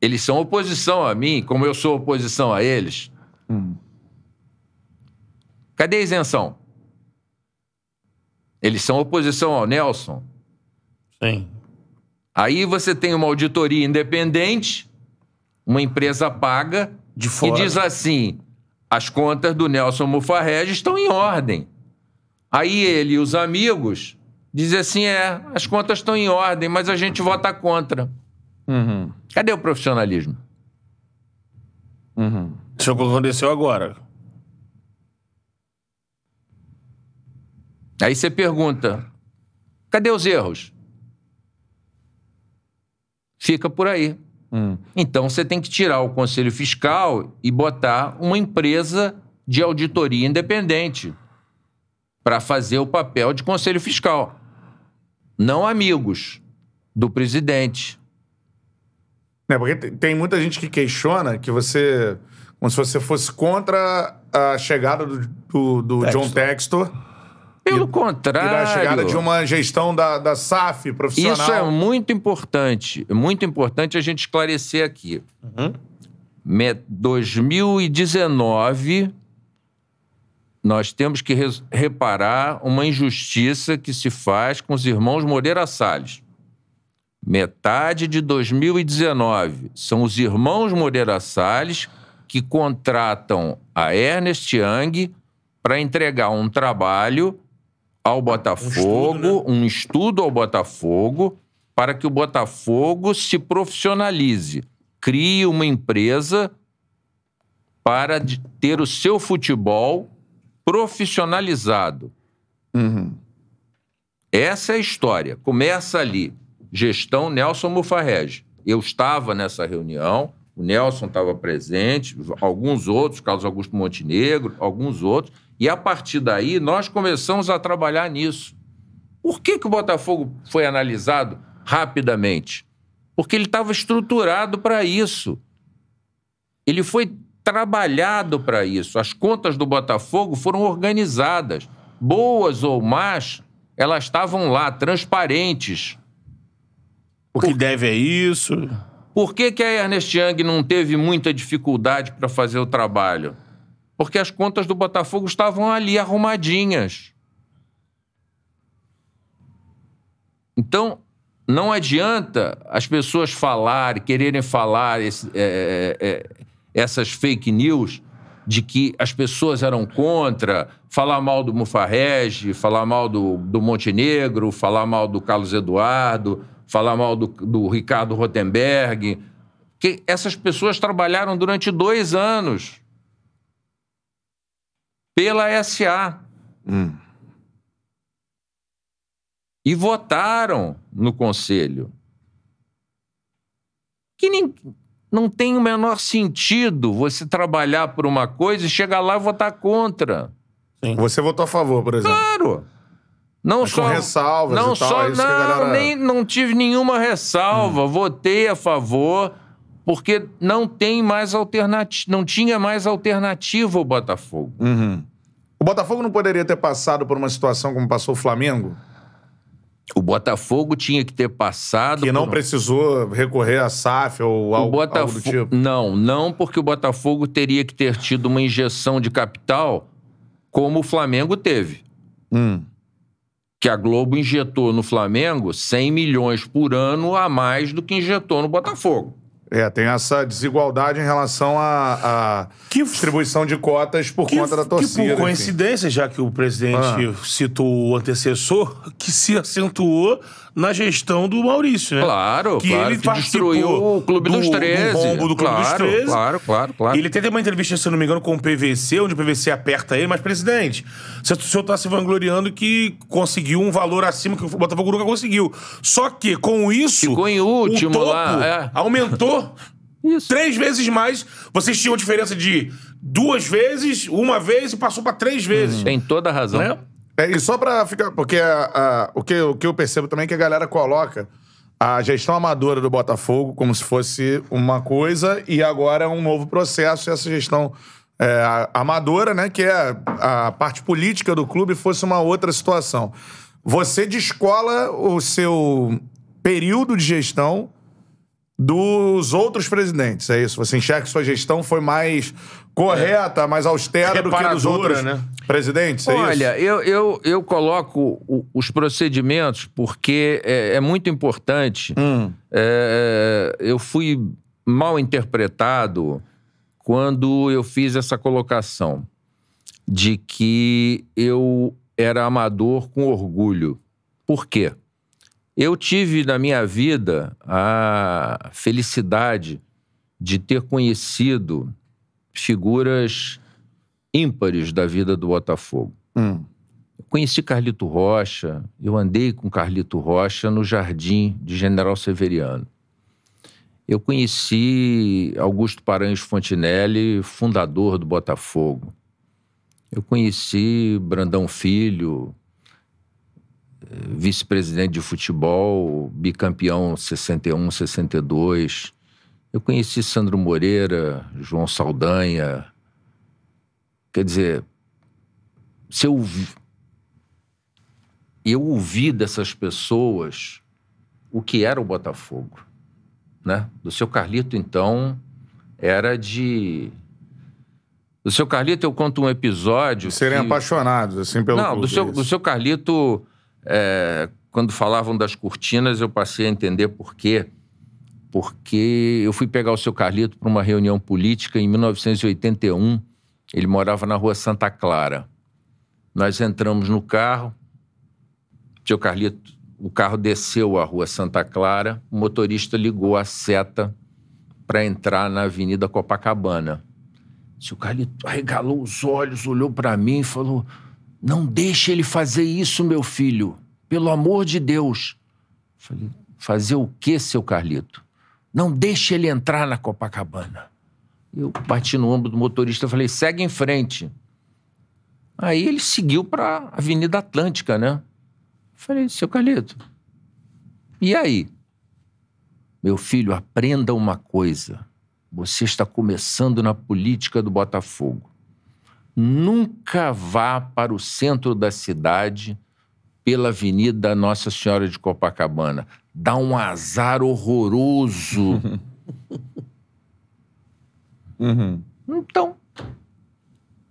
Eles são oposição a mim, como eu sou oposição a eles. Cadê a isenção? Eles são oposição ao Nelson. Sim. Aí você tem uma auditoria independente, uma empresa paga, De que fora. diz assim: as contas do Nelson Mufarrege estão em ordem. Aí ele e os amigos dizem assim: é, as contas estão em ordem, mas a gente vota contra. Cadê o profissionalismo? Isso é o que aconteceu agora. Aí você pergunta: cadê os erros? Fica por aí. Então você tem que tirar o conselho fiscal e botar uma empresa de auditoria independente para fazer o papel de conselho fiscal. Não amigos do presidente. Né, porque tem- muita gente que questiona que você. Como se você fosse contra a chegada do, do- do Textor. John Textor Pelo e contrário. da chegada de uma gestão da, da SAF profissional. Isso é muito importante. É muito importante a gente esclarecer aqui. Me- 2019, nós temos que reparar uma injustiça que se faz com os irmãos Moreira Salles. Metade de 2019 são os irmãos Moreira Salles que contratam a Ernest Young para entregar um trabalho ao Botafogo, um estudo, ao Botafogo, para que o Botafogo se profissionalize, crie uma empresa para ter o seu futebol profissionalizado. Essa é a história. Começa ali. Gestão Nelson Mufarrege. Eu estava nessa reunião, O Nelson estava presente, alguns outros, Carlos Augusto Montenegro, alguns outros. E a partir daí, nós começamos a trabalhar nisso. Por que, que o Botafogo foi analisado rapidamente? Porque ele estava estruturado para isso. Ele foi trabalhado para isso. As contas do Botafogo foram organizadas. Boas ou más, elas estavam lá, transparentes. O que deve é isso. Por que, que a Ernest Young não teve muita dificuldade para fazer o trabalho? Porque as contas do Botafogo estavam ali arrumadinhas. Então, não adianta as pessoas falarem, quererem falar esse, é, é, é, essas fake news de que as pessoas eram contra, falar mal do Mufarrege, falar mal do, do Montenegro, falar mal do Carlos Eduardo, falar mal do, do Ricardo Rotenberg. Que essas pessoas trabalharam durante dois anos pela SA. Hum. E votaram no conselho. Que nem, não tem o menor sentido você trabalhar por uma coisa e chegar lá e votar contra. Você votou a favor, por exemplo. Claro. Não Mas só com ressalvas não e tal, só é não, galera- Hum. nem não tive nenhuma ressalva, votei a favor porque não tem mais alternativa, não tinha mais alternativa o Botafogo. Uhum. O Botafogo não poderia ter passado por uma situação como passou o Flamengo? O Botafogo tinha que ter passado Que não por- precisou recorrer a SAF ou algo, algo do tipo? não, não porque o Botafogo teria que ter tido uma injeção de capital como o Flamengo teve. Hum. Que a Globo injetou no Flamengo 100 milhões por ano a mais do que injetou no Botafogo. É, tem essa desigualdade em relação à Que distribuição de cotas por conta da torcida. Que por enfim. coincidência, já que o presidente Ah. citou o antecessor, que se acentuou na gestão do Maurício, né? Claro, que claro, ele que destruiu o Clube do, dos 13. Do rombo do Clube claro, dos 13. Claro, claro, claro. Ele até tem uma entrevista, se não me engano, com o PVC, onde o PVC aperta ele, mas, presidente, o senhor está se vangloriando que conseguiu um valor acima que o Botafogo nunca conseguiu. Só que, com isso. Ficou em último o topo lá, é. aumentou <laughs> Isso. três vezes mais. Vocês tinham diferença de duas vezes, uma vez e passou para três vezes. Tem toda a razão. Né? É, e só pra ficar. Porque a- a- o, que, o que eu percebo também é que a galera coloca a gestão amadora do Botafogo como se fosse uma coisa e agora é um novo processo. E essa gestão é, a- amadora, né, que é a parte política do clube, fosse uma outra situação. Você descola o seu período de gestão dos outros presidentes, é isso? Você enxerga que sua gestão foi mais correta, mais austera do que dos Reparadora, outros né? presidentes, é isso? Olha, eu, eu, eu coloco o- os procedimentos porque é, é muito importante. Hum. É, eu fui mal interpretado quando eu fiz essa colocação de que eu era amador com orgulho. Por quê? Eu tive na minha vida a felicidade de ter conhecido figuras ímpares da vida do Botafogo. Hum. Eu conheci Carlito Rocha, eu andei com Carlito Rocha no jardim de General Severiano. Eu conheci Augusto Paranhos Fontinelli, fundador do Botafogo. Eu conheci Brandão Filho, eh, vice-presidente de futebol, bicampeão 61, 62. Eu conheci Sandro Moreira, João Saldanha. Quer dizer, se eu eu ouvi dessas pessoas o que era o Botafogo, né? Do seu Carlito, então, era de... Do seu Carlito, eu conto um episódio Serem que- apaixonados, assim, pelo não, do seu, do seu Carlito, é, quando falavam das cortinas, eu passei a entender por quê. Porque eu fui pegar o seu Carlito para uma reunião política em 1981. Ele morava na rua Santa Clara. Nós entramos no carro, o seu Carlito, o carro desceu a rua Santa Clara, o motorista ligou a seta para entrar na Avenida Copacabana. O seu Carlito arregalou os olhos, olhou para mim e falou: Não deixe ele fazer isso, meu filho. Pelo amor de Deus. Falei: Fazer o quê, seu Carlito? Não deixe ele entrar na Copacabana. Eu bati no ombro do motorista e falei: segue em frente. Aí ele seguiu para a Avenida Atlântica, né? Falei, seu Calito, e aí? Meu filho, aprenda uma coisa. Você está começando na política do Botafogo. Nunca vá para o centro da cidade pela Avenida Nossa Senhora de Copacabana. Dá um azar horroroso. <laughs> Então,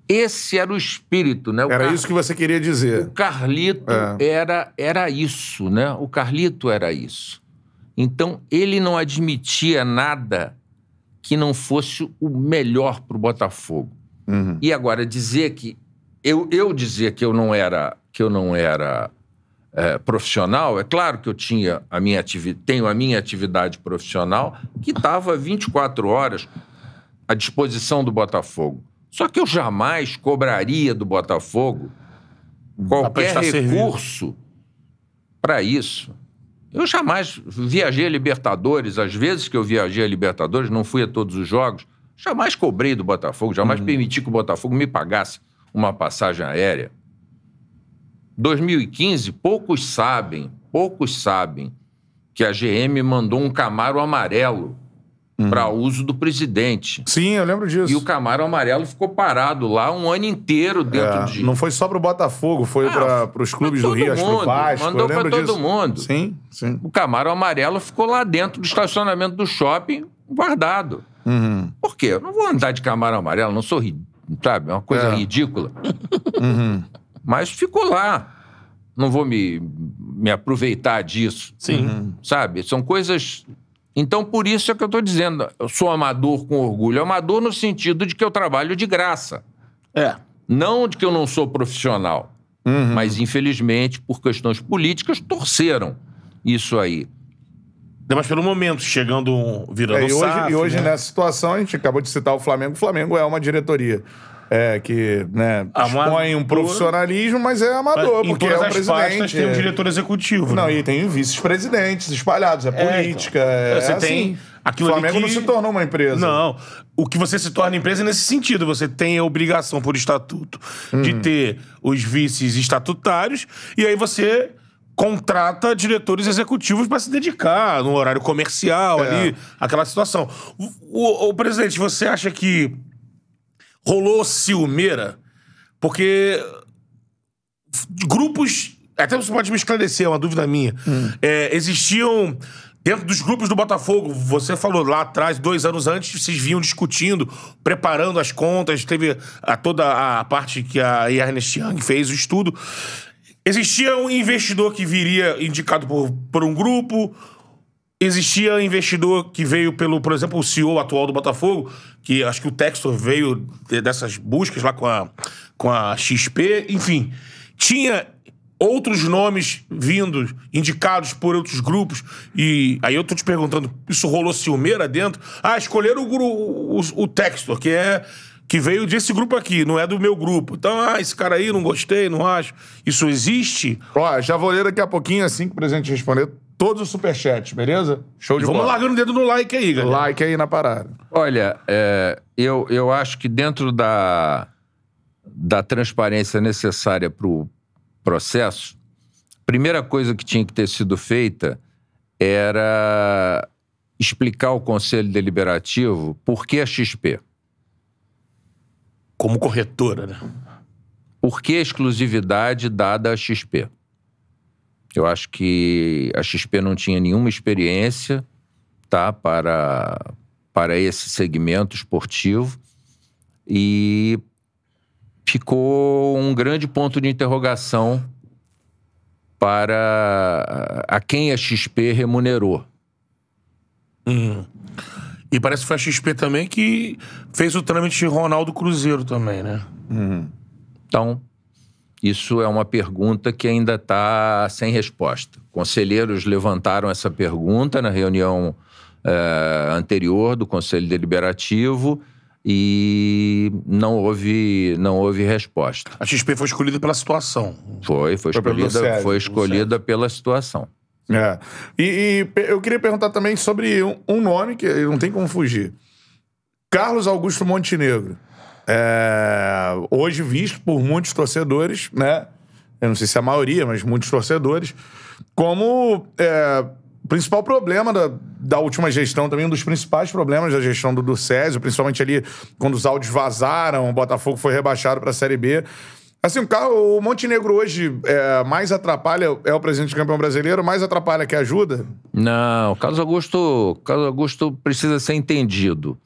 esse era o espírito, né? O Era Car- isso que você queria dizer. o Carlito É. era, era isso, né? O Carlito era isso. Então, ele não admitia nada que não fosse o melhor para o Botafogo. Uhum. E agora, dizer que... Eu, eu dizer que eu não era, que eu não era é, profissional, é claro que eu tinha a minha tenho a minha atividade profissional que estava 24 horas à disposição do Botafogo. Só que eu jamais cobraria do Botafogo qualquer recurso para isso. Eu jamais viajei a Libertadores, às vezes que eu viajei a Libertadores, não fui a todos os jogos, jamais cobrei do Botafogo, jamais permiti que o Botafogo me pagasse uma passagem aérea. 2015, poucos sabem, poucos sabem que a GM mandou um Camaro amarelo para uso do presidente. Sim, eu lembro disso. E o Camaro amarelo ficou parado lá um ano inteiro dentro É, de. Não foi só pro Botafogo, foi Ah, para os clubes do Rio, todo acho que mundo. Vasco. Mandou lembro todo disso. mundo. Sim, sim. O Camaro amarelo ficou lá dentro do estacionamento do shopping, guardado. Uhum. Por quê? Eu não vou andar de Camaro amarelo, não sou, ri- sabe, é uma coisa É. ridícula. Uhum. <laughs> Mas ficou lá. Não vou me, me aproveitar disso. Sim. Sabe? São coisas. Então, por isso é que eu estou dizendo. Eu sou amador com orgulho. Amador no sentido de que eu trabalho de graça. É. Não de que eu não sou profissional. Uhum. Mas, infelizmente, por questões políticas, torceram isso aí. Mais pelo momento, chegando, um- virando É, e hoje, SAF, e hoje né? nessa situação, a gente acabou de citar o Flamengo. O Flamengo é uma diretoria é, que né, Amador. expõe um profissionalismo, mas é amador, porque é o as presidente. pastas tem um é. diretor executivo. Não, né? e tem vice-presidentes espalhados, é política. É, Você é tem assim. aquilo O Flamengo que- não se tornou uma empresa. Não. O que você se torna empresa é nesse sentido. Você tem a obrigação por estatuto de Hum. ter os vices estatutários e aí você contrata diretores executivos para se dedicar no horário comercial É. ali, aquela situação. O, o- o presidente, você acha que rolou ciumeira? Porque grupos. Até você pode me esclarecer, é uma dúvida minha. É, existiam. Dentro dos grupos do Botafogo, você falou lá atrás, dois anos antes, vocês vinham discutindo, preparando as contas, teve a, toda a parte que a Ernest Young fez, o estudo. Existia um investidor que viria indicado por, por um grupo, Existia investidor que veio pelo, por exemplo, o CEO atual do Botafogo, que acho que o Textor veio de- dessas buscas lá com a, com a XP, enfim. Tinha outros nomes vindos, indicados por outros grupos, e aí eu tô te perguntando, isso rolou ciumeira dentro? Ah, escolheram o, gru- o, o Textor, que é que veio desse grupo aqui, não é do meu grupo. Então, ah, esse cara aí, não gostei, não acho. Isso existe? Ó, já vou ler daqui a pouquinho, assim que o presidente responder, todos os superchats, beleza? Show de Vamos bola. largando o dedo no like aí, galera. Like aí na parada. Olha, é, eu, eu acho que dentro da, da transparência necessária para o processo, a primeira coisa que tinha que ter sido feita era explicar ao Conselho Deliberativo por que a XP. Como corretora, né? Por que a exclusividade dada à XP? Eu acho que a XP não tinha nenhuma experiência tá, para, para esse segmento esportivo e ficou um grande ponto de interrogação para a quem a XP remunerou. E parece que foi a XP também que fez o trâmite de Ronaldo Cruzeiro também, né? Então, isso é uma pergunta que ainda está sem resposta. Conselheiros levantaram essa pergunta na reunião eh, anterior do Conselho Deliberativo e não houve, não houve resposta. A XP foi escolhida pela situação. Foi, foi escolhida, Sérgio, foi escolhida pela situação. É. E, e eu queria perguntar também sobre um, um nome que não tem como fugir. Carlos Augusto Montenegro. É, hoje visto por muitos torcedores, né? Eu não sei se é a maioria, mas muitos torcedores, como é, principal problema da, da última gestão, também um dos principais problemas da gestão do, do Césio, principalmente ali quando os áudios vazaram, o Botafogo foi rebaixado para a Série B. Assim, o, carro, o Montenegro hoje é, mais atrapalha, é o presidente campeão brasileiro, mais atrapalha que ajuda? Não, Carlos Augusto, Carlos Augusto precisa ser entendido.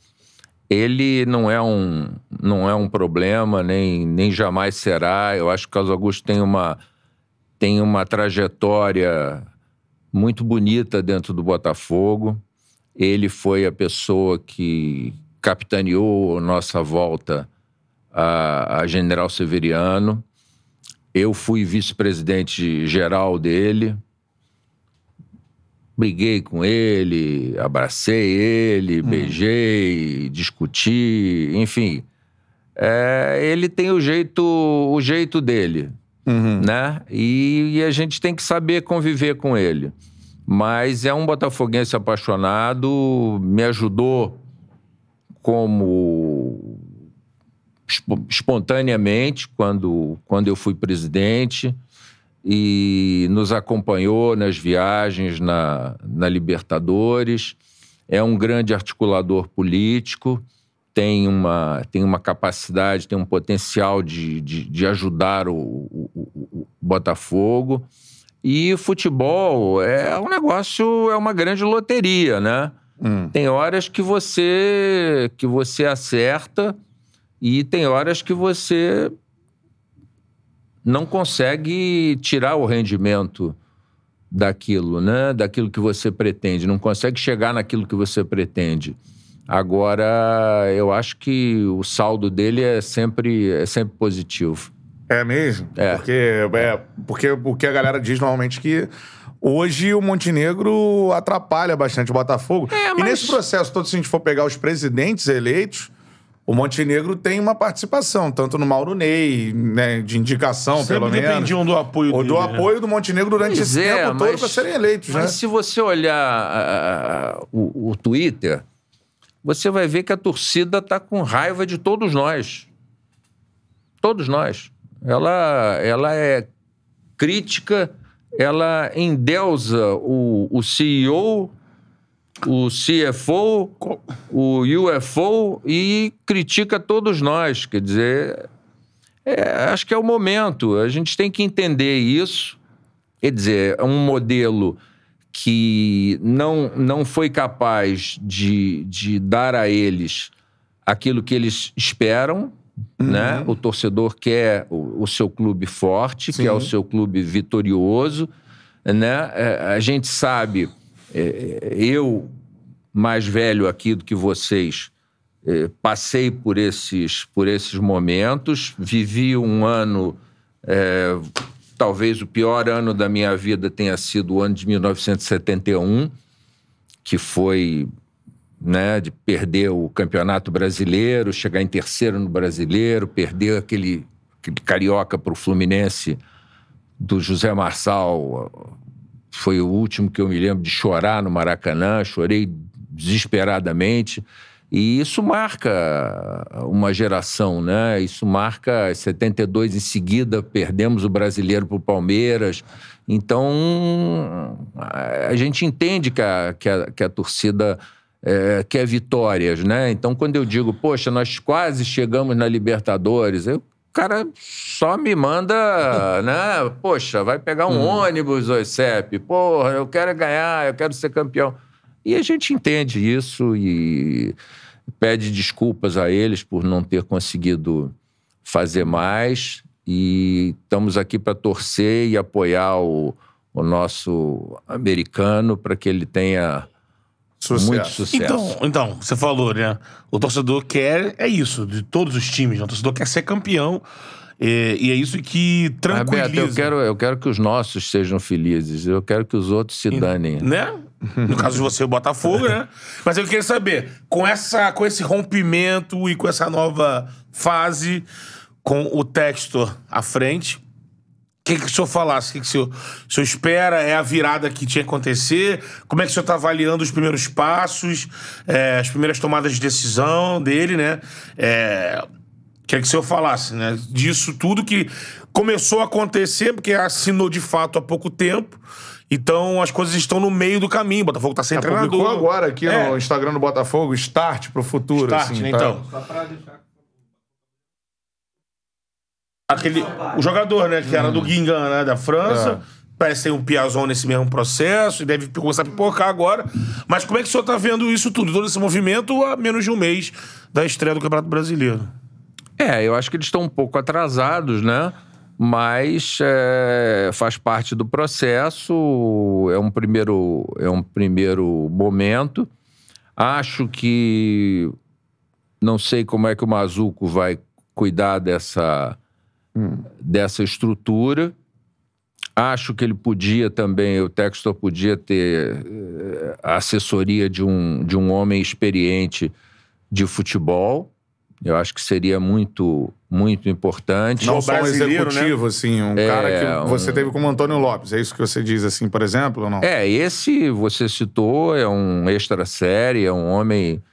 Ele não é um, não é um problema, nem, nem jamais será. Eu acho que o Carlos Augusto tem uma, tem uma trajetória muito bonita dentro do Botafogo. Ele foi a pessoa que capitaneou nossa volta a, a General Severiano. Eu fui vice-presidente geral dele briguei com ele, abracei ele, beijei, discuti, enfim. É, ele tem o jeito, o jeito dele, né? E, e a gente tem que saber conviver com ele. Mas é um botafoguense apaixonado, me ajudou como espo- espontaneamente quando, quando eu fui presidente e nos acompanhou nas viagens na, na Libertadores. É um grande articulador político, tem uma, tem uma capacidade, tem um potencial de, de, de ajudar o, o- o- o Botafogo. E futebol é um negócio, é uma grande loteria, né? Tem horas que você que você acerta e tem horas que você não consegue tirar o rendimento daquilo, né? Daquilo que você pretende, não consegue chegar naquilo que você pretende. Agora, eu acho que o saldo dele é sempre, é sempre positivo. É mesmo? É. Porque, é, porque o que a galera diz normalmente que hoje o Montenegro atrapalha bastante o Botafogo. É, E mas- nesse processo todo, se a gente for pegar os presidentes eleitos, o Montenegro tem uma participação, tanto no Mauro Ney, né, de indicação, Sempre pelo menos. dependiam do apoio Ou dele. do né? apoio do Montenegro durante Pois esse é, tempo todo mas- para serem eleitos, Mas né? se você olhar ah, o, o Twitter, você vai ver que a torcida está com raiva de todos nós. Todos nós. Ela, ela é crítica, ela endeusa o, o CEO, o CFO, o UFO e critica todos nós. Quer dizer, é, acho que é o momento. A gente tem que entender isso. Quer dizer, é um modelo que não, não foi capaz de, de dar a eles aquilo que eles esperam. Né? O torcedor quer o, o seu clube forte, Sim. quer o seu clube vitorioso. Né? É, a gente sabe, é, eu, mais velho aqui do que vocês, eh, passei por esses, por esses momentos, vivi um ano, eh, talvez o pior ano da minha vida tenha sido o ano de 1971, que foi né, de perder o campeonato brasileiro, chegar em terceiro no brasileiro, perder aquele, aquele carioca para o Fluminense do José Marçal. Foi o último que eu me lembro de chorar no Maracanã, chorei desesperadamente. E isso marca uma geração, né? Isso marca 72 em seguida, perdemos o brasileiro para o Palmeiras. Então, a gente entende que a, que a, que a torcida é, quer vitórias, né? Então, quando eu digo, poxa, nós quase chegamos na Libertadores, eu, cara só me manda, <laughs> né? Poxa, vai pegar um ônibus, Oicep. Porra, eu quero ganhar, eu quero ser campeão. E a gente entende isso e pede desculpas a eles por não ter conseguido fazer mais. E estamos aqui para torcer e apoiar o, o nosso americano para que ele tenha Sucesso. muito sucesso. Então, então, você falou, né? O torcedor quer, é isso, de todos os times. né? O torcedor quer ser campeão. é, e é isso que tranquiliza. Roberto, eu quero, eu quero que os nossos sejam felizes. Eu quero que os outros se danem. Né? No caso de você, o Botafogo, né? <laughs> Mas eu queria saber, com, essa, com esse rompimento e com essa nova fase, com o Textor à frente, que, que o senhor falasse? O que, que o, senhor, o senhor espera? É a virada que tinha que acontecer? Como é que o senhor está avaliando os primeiros passos, é, as primeiras tomadas de decisão dele, né? É, queria que o senhor falasse, né? Disso tudo que começou a acontecer, porque assinou de fato há pouco tempo. Então as coisas estão no meio do caminho. O Botafogo está sem É, treinador. publicou agora aqui É. no Instagram do Botafogo, start pro futuro. Start, assim, né, tá? então. Aquele, o jogador, né? Que era do Guingamp, né? Da França. Parece que tem um Piazon nesse mesmo processo e deve começar a pipocar agora. Mas como é que o senhor tá vendo isso tudo, todo esse movimento, a menos de um mês da estreia do Campeonato Brasileiro? É, eu acho que eles estão um pouco atrasados, né? Mas é, faz parte do processo, é um primeiro, é um primeiro momento. Acho que não sei como é que o Mazuco vai cuidar dessa, dessa estrutura. Acho que ele podia também, o Textor podia ter eh, a assessoria de um, de um homem experiente de futebol. Eu acho que seria muito, muito importante. Não só um brasileiro, executivo, assim, um cara que você um- teve como Antônio Lopes. É isso que você diz, assim, por exemplo, ou não? É, esse você citou, é um extra série, é um homem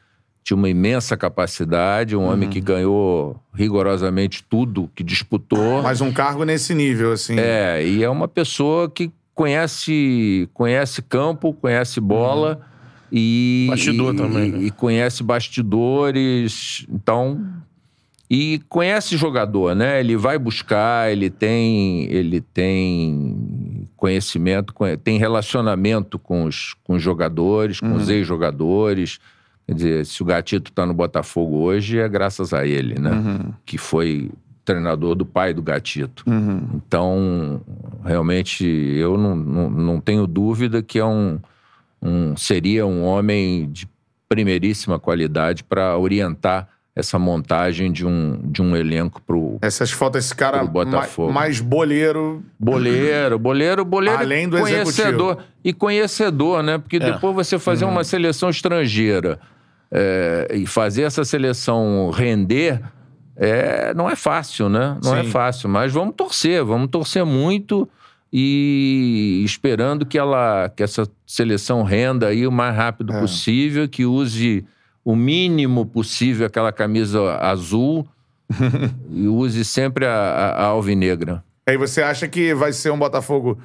de uma imensa capacidade, um homem que ganhou rigorosamente tudo que disputou. Mas um cargo nesse nível, assim. É, e é uma pessoa que conhece, conhece campo, conhece bola e. Bastidor e- também, né? E conhece bastidores. Então. E conhece jogador, né? Ele vai buscar, ele tem, ele tem conhecimento, conhe- tem relacionamento com os, com os jogadores, com os ex-jogadores. Quer dizer, se o Gatito tá no Botafogo hoje, é graças a ele, né? Que foi treinador do pai do Gatito. Então, realmente, eu não, não, não tenho dúvida que é um, um- seria um homem de primeiríssima qualidade para orientar essa montagem de um, de um elenco pro Essas faltas, esse cara Botafogo. mais boleiro. boleiro, boleiro, boleiro Além do conhecedor. executivo. E conhecedor, né? Porque depois você fazer uma seleção estrangeira é, e fazer essa seleção render é, não é fácil, né? Não é Sim. fácil. Mas vamos torcer, vamos torcer muito e esperando que ela que essa seleção renda aí o mais rápido É. possível, que use o mínimo possível aquela camisa azul <laughs> e use sempre a, a- a alvinegra. Aí você acha que vai ser um Botafogo.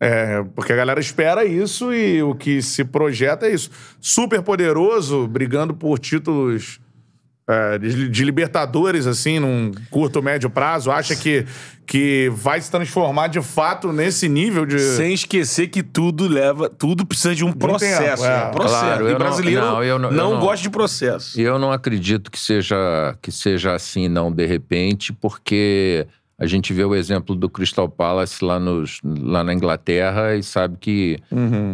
É, porque a galera espera isso e o que se projeta é isso. Super poderoso, brigando por títulos é, de, de Libertadores, assim, num curto, médio prazo. Acha que, que vai se transformar de fato nesse nível de. Sem esquecer que tudo leva. Tudo precisa de um processo. tempo, é. Processo. Claro, eu e não- brasileiro não, eu não- eu não- gosta de processo. E eu não acredito que seja, que seja assim, não, de repente, porque a gente vê o exemplo do Crystal Palace lá, nos, lá na Inglaterra e sabe que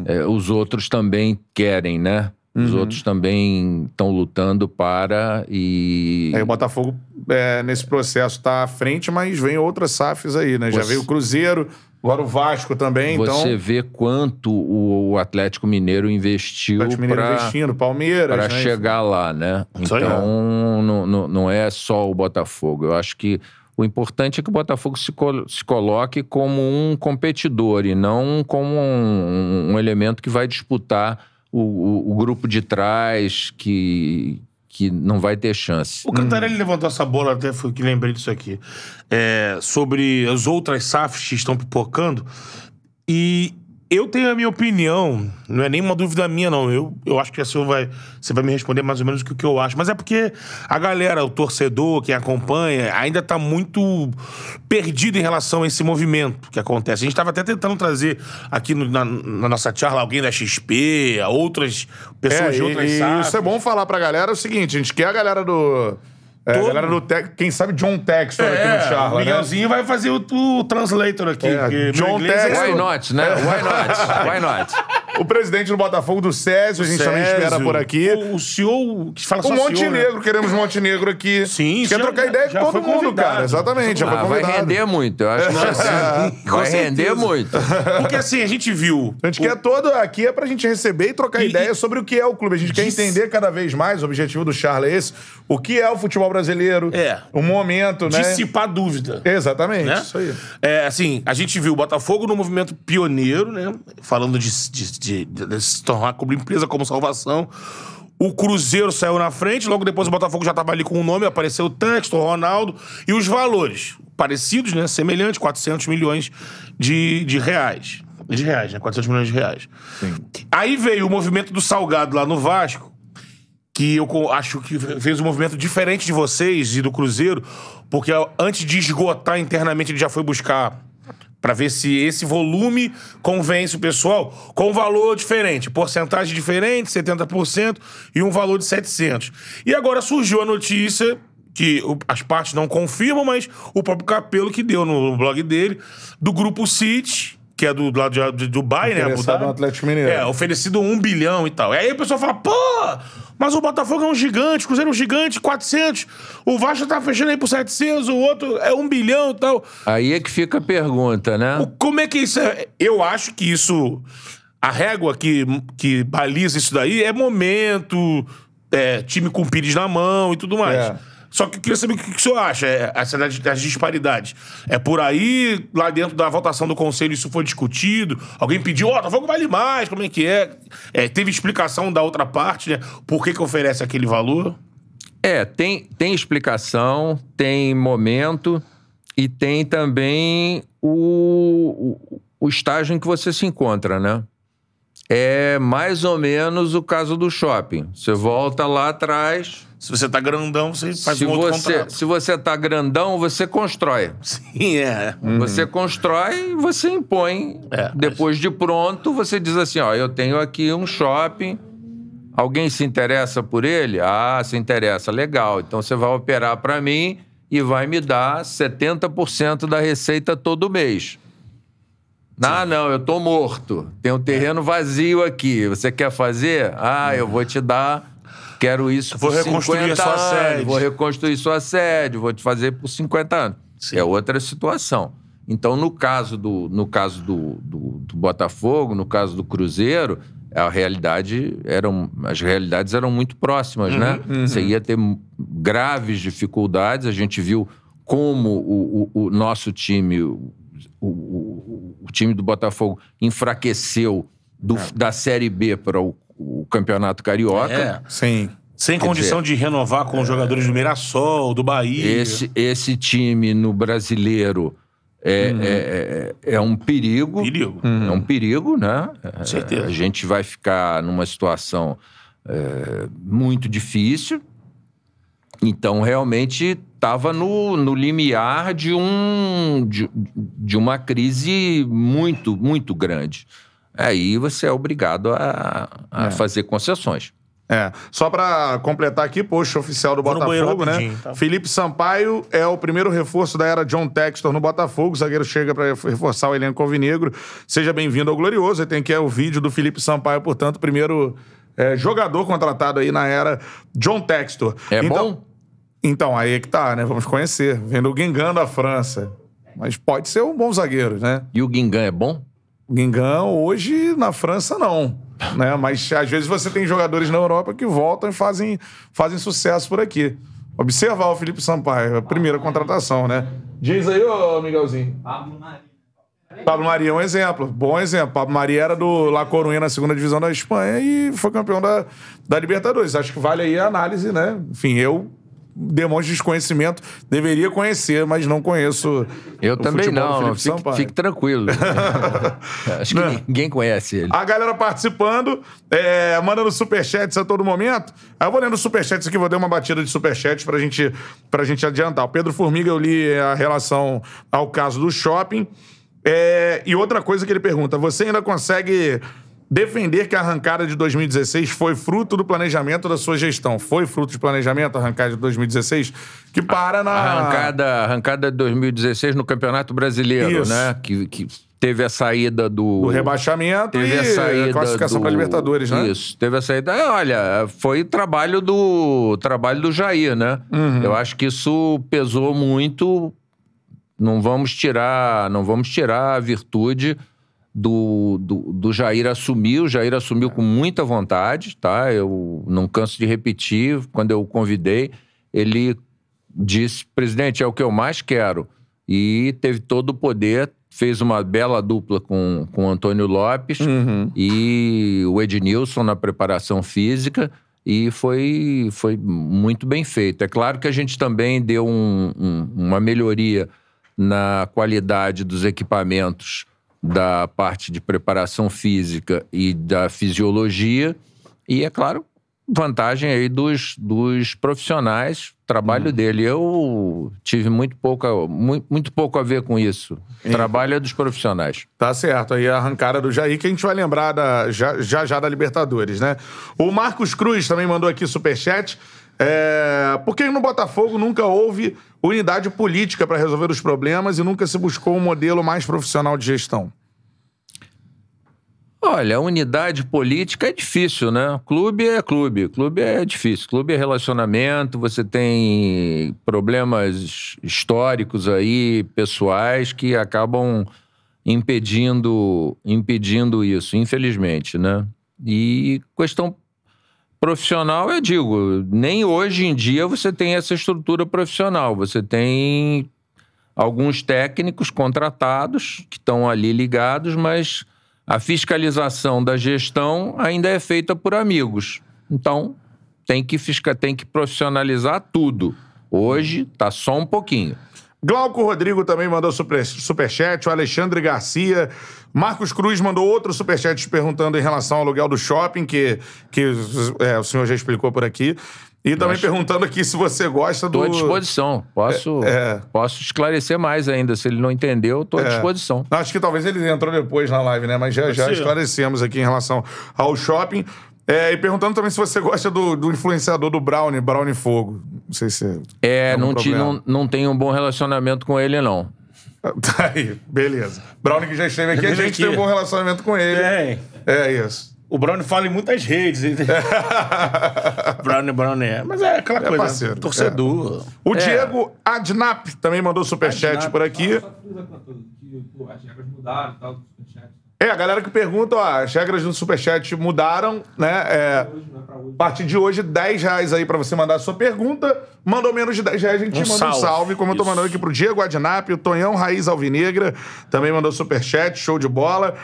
é, os outros também querem, né? Os outros também estão lutando para e. Aí o Botafogo, é, nesse processo, tá à frente, mas vem outras SAFs aí, né? Já Você- veio o Cruzeiro, agora o Vasco também, Você então. vê quanto o, o Atlético Mineiro investiu Atlético Mineiro para investindo, Palmeiras. para né? chegar lá, né? Então, não, não, não é só o Botafogo. Eu acho que o importante é que o Botafogo se, col- se coloque como um competidor e não como um, um elemento que vai disputar o, o- o grupo de trás, que, que não vai ter chance. O Cantarelli levantou essa bola, até foi que lembrei disso aqui. é, sobre as outras SAFs que estão pipocando. E eu tenho a minha opinião, não é nenhuma dúvida minha, não. Eu, eu acho que você vai, você vai me responder mais ou menos o que, que eu acho. Mas é porque a galera, o torcedor, quem acompanha, ainda tá muito perdido em relação a esse movimento que acontece. A gente estava até tentando trazer aqui no- na, na nossa charla alguém da XP, outras pessoas É, de outras e SAFs. isso é bom falar pra galera é o seguinte: a gente quer a galera do. É, a Todo- galera do. Te- Quem sabe John Textor aqui no É, Charla, o né? Miguelzinho vai fazer o, o translator aqui. É, John inglês Textor. Why é... not, né? Why not? Why not? o presidente do Botafogo, do Césio, a gente também espera Césio. por aqui. O, o senhor que fala O só senhor, Montenegro, né? queremos Montenegro aqui. Sim, Quer já- trocar ideia já com todo foi mundo, convidado. cara. Exatamente, já foi Ah, vai render muito, eu acho que vai, <laughs> render muito. Porque assim, a gente viu. A gente quer todo aqui é pra gente receber e trocar E- ideia sobre o que é o clube. A gente quer Dis- entender cada vez mais, o objetivo do Charles é esse, o que é o futebol brasileiro, É. o momento, né? dissipar dúvida. Exatamente, né? isso aí. É, assim, a gente viu o Botafogo no movimento pioneiro, né? Falando de, de- de- de se tornar como empresa como salvação. O Cruzeiro saiu na frente, logo depois o Botafogo já estava ali com o nome, apareceu o Texto, o Ronaldo. E os valores parecidos, né? Semelhantes, 400 milhões de, de reais. De reais, né? 400 milhões de reais. Aí veio o movimento do Salgado lá no Vasco, que eu acho que fez um movimento diferente de vocês e do Cruzeiro, porque antes de esgotar internamente, ele já foi buscar pra ver se esse volume convence o pessoal com um valor diferente, porcentagem diferente, 70% e um valor de 700. E agora surgiu a notícia que as partes não confirmam, mas o próprio Capelo que deu no blog dele, do grupo City, que é do, do lado de, de Dubai, né? Abu Dhabi. Atlético Mineiro. É, oferecido um bilhão e tal. E aí o pessoal fala, pô, mas o Botafogo é um gigante, o Cruzeiro é um gigante, 400, o Vasco tá fechando aí por 700, o outro é um bilhão e tal. Aí é que fica a pergunta, né? O- como é que isso é? Eu acho que isso, a régua que, que baliza isso daí é momento, é, time com pires na mão e tudo mais. É. Só que eu queria saber o que, o senhor acha, é, essa das, disparidades. É por aí, lá dentro da votação do conselho, isso foi discutido? Alguém pediu, ó, oh, Botafogo vale mais, como é que é? É, Teve explicação da outra parte, né? Por que, que oferece aquele valor? É, tem, tem explicação, tem momento e tem também o, o, o estágio em que você se encontra, né? É mais ou menos o caso do shopping. Você volta lá atrás. Se você tá grandão, você faz se, um outro você, contrato. se você tá grandão, você constrói. Sim, é. Você constrói e você impõe. É, Depois de pronto, você diz assim: ó, eu tenho aqui um shopping. Alguém se interessa por ele? Ah, se interessa, legal. Então você vai operar para mim e vai me dar 70% da receita todo mês. Ah, não, eu tô morto. Tem um terreno vazio aqui. Você quer fazer? Ah, eu vou te dar. Quero isso Vou por reconstruir 50 a sua anos. sede. Vou reconstruir sua sede. Vou te fazer por 50 anos. Sim. É outra situação. Então, no caso do, no caso do, do, do Botafogo, no caso do Cruzeiro, a realidade eram, as realidades eram muito próximas, né? Você ia ter graves dificuldades. A gente viu como o, o, o nosso time, o, o, time do Botafogo, enfraqueceu do- da Série B para o, o Campeonato Carioca. É. Sim. Sem Quer condição dizer, de renovar com os jogadores do Mirassol, do Bahia. Esse, esse time no brasileiro é, é, é, é um perigo. Perigo. É um perigo, né? É, certeza. A gente vai ficar numa situação é, muito difícil. Então, realmente, estava no, no limiar de, um, de, de uma crise muito, muito grande. Aí você é obrigado a, a fazer concessões. É. Só pra completar aqui, post oficial do Vou Botafogo, né? rapidinho, tá? Felipe Sampaio é o primeiro reforço da era John Textor no Botafogo. O zagueiro chega pra reforçar o elenco alvinegro. Seja bem-vindo ao Glorioso. Aí tem aqui é o vídeo do Felipe Sampaio, portanto, primeiro é, jogador contratado aí na era John Textor. É então, bom? Então, aí é que tá, né? Vamos conhecer. Vendo o Guingamp da França. Mas pode ser um bom zagueiro, né? E o Guingamp é bom? Guingamp hoje na França não, <laughs> né? Mas às vezes você tem jogadores na Europa que voltam e fazem, fazem sucesso por aqui. Observar o Felipe Sampaio, a primeira contratação, né? Diz aí, ô Miguelzinho. Pablo Maria é um exemplo, bom exemplo. Pablo Maria era do La Coruña na segunda divisão da Espanha e foi campeão da, da Libertadores. Acho que vale aí a análise, né? Enfim, eu demonstro desconhecimento, deveria conhecer, mas não conheço. Eu também não, Felipe fique, fique tranquilo. <laughs> Acho que ninguém conhece ele. A galera participando, é, mandando superchats a todo momento. Aí eu vou lendo superchats aqui, vou dar uma batida de superchats pra gente, pra gente adiantar. O Pedro Formiga, eu li a relação ao caso do shopping. É, e outra coisa que ele pergunta: você ainda consegue defender que a arrancada de 2016 foi fruto do planejamento da sua gestão? Foi fruto de planejamento a arrancada de 2016? Que para na. A arrancada, arrancada de 2016 no Campeonato Brasileiro, Isso. né? Que, que teve a saída do. Do rebaixamento Teve e a saída. classificação do... para Libertadores, né? Isso. Teve a saída. É, Olha, foi trabalho do trabalho do Jair, né? Uhum. Eu acho que isso pesou muito. Não vamos tirar, não vamos tirar a virtude do, do, do Jair assumir. O Jair assumiu com muita vontade, tá? Eu não canso de repetir. Quando eu o convidei, ele disse: presidente, é o que eu mais quero. E teve todo o poder, fez uma bela dupla com, com o Antônio Lopes Uhum. e o Ednilson na preparação física. E foi, foi muito bem feito. É claro que a gente também deu um- um- uma melhoria na qualidade dos equipamentos da parte de preparação física e da fisiologia. E, é claro, vantagem aí dos, dos profissionais, trabalho dele. Eu tive muito pouco, muito, muito pouco a ver com isso. Trabalho é dos profissionais. Tá certo, aí a arrancada do Jair, que a gente vai lembrar da, já, já já da Libertadores, né? O Marcos Cruz também mandou aqui superchat. É, por que no Botafogo nunca houve unidade política para resolver os problemas e nunca se buscou um modelo mais profissional de gestão? Olha, unidade política é difícil, né? Clube é clube, clube é difícil. Clube é relacionamento, você tem problemas históricos aí, pessoais, que acabam impedindo, impedindo isso, infelizmente, né? E questão profissional, eu digo, nem hoje em dia você tem essa estrutura profissional. Você tem alguns técnicos contratados que estão ali ligados, mas a fiscalização da gestão ainda é feita por amigos. Então, tem que, fisca, tem que profissionalizar tudo. Hoje está só um pouquinho. Glauco Rodrigo também mandou super, superchat, o Alexandre Garcia. Marcos Cruz mandou outro superchat perguntando em relação ao aluguel do shopping, que, que é, o senhor já explicou por aqui. E também perguntando aqui se você gosta do. Estou à disposição. Posso, É. posso esclarecer mais ainda. Se ele não entendeu, estou à É. disposição. Acho que talvez ele entrou depois na live, né? Mas já, já esclarecemos aqui em relação ao shopping. É, e perguntando também se você gosta do, do influenciador do Brownie, Brownie Fogo. Não sei se. É, Algum não, te, não, não tenho um bom relacionamento com ele, não. <laughs> Tá aí, beleza. Brownie que já esteve aqui, a gente aqui. tem um bom relacionamento com ele. Tem. É isso. O Brownie fala em muitas redes. <laughs> Brownie, Brownie é. Mas é aquela É coisa. parceiro, Torcedor. O É. Diego Adnap também mandou superchat Adnap. por aqui. Só tudo, que pô, as regras mudaram e tal, do superchat. É, a galera que pergunta, ó, as regras do superchat mudaram, né? É, é hoje. a partir de hoje, 10 reais aí pra você mandar a sua pergunta. Mandou menos de 10 reais, a gente Um manda um salve. salve, como eu tô Isso. mandando aqui pro Diego Adnap, o Tonhão Raiz Alvinegra, também mandou superchat, show de bola.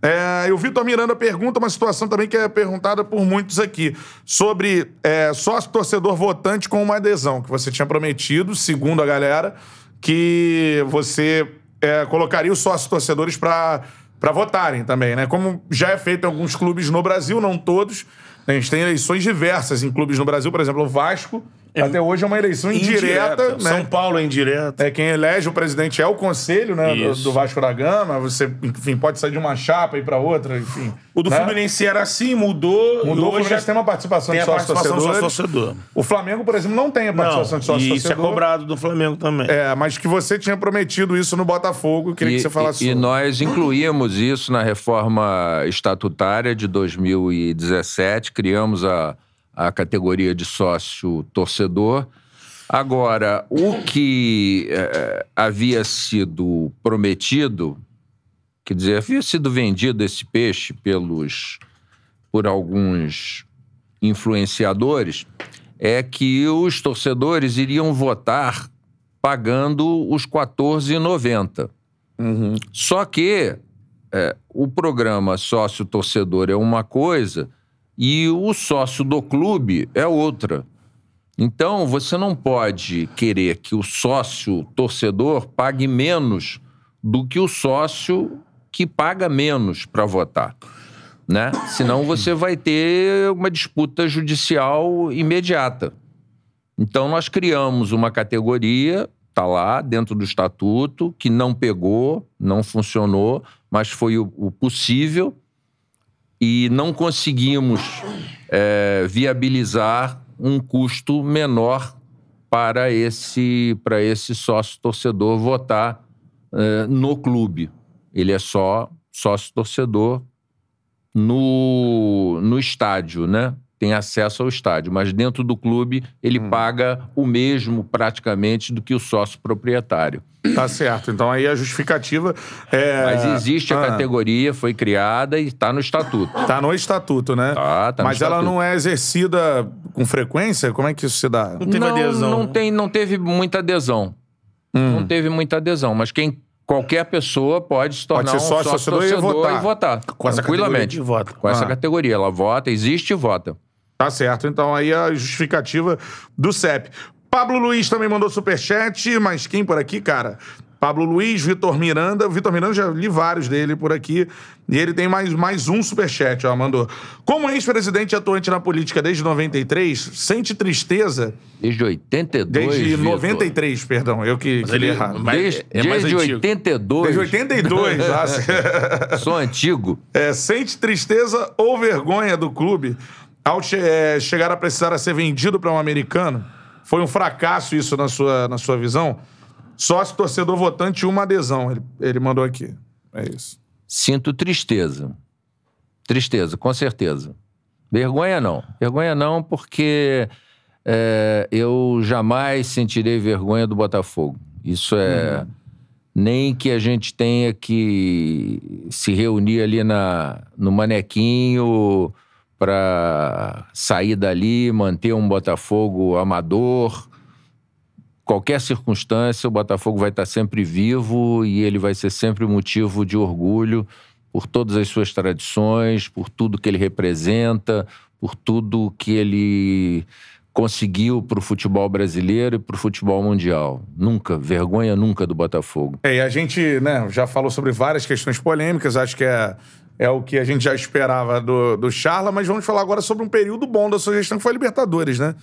É, e o Vitor Miranda pergunta uma situação também que é perguntada por muitos aqui, sobre é, sócio-torcedor votante com uma adesão, que você tinha prometido, segundo a galera, que você é, colocaria os sócios-torcedores para para votarem também, né? Como já é feito em alguns clubes no Brasil, não todos. A gente tem eleições diversas em clubes no Brasil, por exemplo, o Vasco, até hoje é uma eleição indireta, né? São Paulo é indireta. É, quem elege o presidente é o conselho, né, do, do Vasco da Gama. Você, enfim, pode sair de uma chapa e ir pra outra, enfim. O do né? Fluminense era assim, mudou. Mudou, o hoje Fluminense tem uma participação tem de sócio-torcedor. O Flamengo, por exemplo, não tem a participação de Não, e sócio-torcedor. isso é cobrado do Flamengo também. É, mas que você tinha prometido isso no Botafogo. Queria E, que você falasse e- e nós incluímos isso na reforma estatutária de 2017, criamos a, a categoria de sócio torcedor. Agora, o que eh, havia sido prometido, quer dizer, havia sido vendido esse peixe pelos por alguns influenciadores, é que os torcedores iriam votar pagando os R$ 14,90. Só que é, o programa sócio-torcedor é uma coisa e o sócio do clube é outra. Então, você não pode querer que o sócio-torcedor pague menos do que o sócio que paga menos para votar. Né? Senão você vai ter uma disputa judicial imediata. Então, nós criamos uma categoria, está lá dentro do estatuto, que não pegou, não funcionou, mas foi o, o possível e não conseguimos eh, viabilizar um custo menor para esse, para esse sócio torcedor votar eh, no clube. Ele é só sócio-torcedor no, no estádio, né? Tem acesso ao estádio, mas dentro do clube ele paga o mesmo praticamente do que o sócio proprietário. Tá certo. Então aí a justificativa é. Mas existe a Ah, categoria, foi criada e está no estatuto. Tá no estatuto, né? Tá, tá no Mas ela estatuto. não é exercida com frequência? Como é que isso se dá? Não teve não, adesão. Não, tem, não teve muita adesão. Hum. Não teve muita adesão. Mas quem qualquer pessoa pode se tornar ser um sócio, sócio torcedor e votar. e votar. Com essa tranquilamente. categoria de voto. Com essa Ah. categoria. Ela vota, existe e vota. Tá certo. Então aí a justificativa do CEP. Pablo Luiz também mandou superchat, mas quem por aqui, cara? Pablo Luiz, Vitor Miranda. Vitor Miranda, já li vários dele por aqui. E ele tem mais, mais um superchat, ó, mandou. Como ex-presidente atuante na política desde 93, sente tristeza... Desde 82. Desde Vitor. 93, perdão, eu que, que li errado. Desde, é mais desde antigo. 82. Desde 82, <laughs> ah, se- Sou antigo. É, sente tristeza ou vergonha do clube ao che- é, chegar a precisar a ser vendido para um americano? Foi um fracasso isso na sua, na sua visão? Sócio, torcedor, votante, uma adesão. Ele, ele mandou aqui. É isso. Sinto tristeza. Tristeza, com certeza. Vergonha não. Vergonha não, porque é, eu jamais sentirei vergonha do Botafogo. Isso é. Nem que a gente tenha que se reunir ali na, no manequinho para sair dali, manter um Botafogo amador. Qualquer circunstância, o Botafogo vai estar sempre vivo e ele vai ser sempre motivo de orgulho por todas as suas tradições, por tudo que ele representa, por tudo que ele conseguiu para o futebol brasileiro e para o futebol mundial. Nunca, vergonha nunca do Botafogo. É, e a gente né, já falou sobre várias questões polêmicas, acho que é, é o que a gente já esperava do, do Charla, mas vamos falar agora sobre um período bom da sua gestão, que foi a Libertadores, né?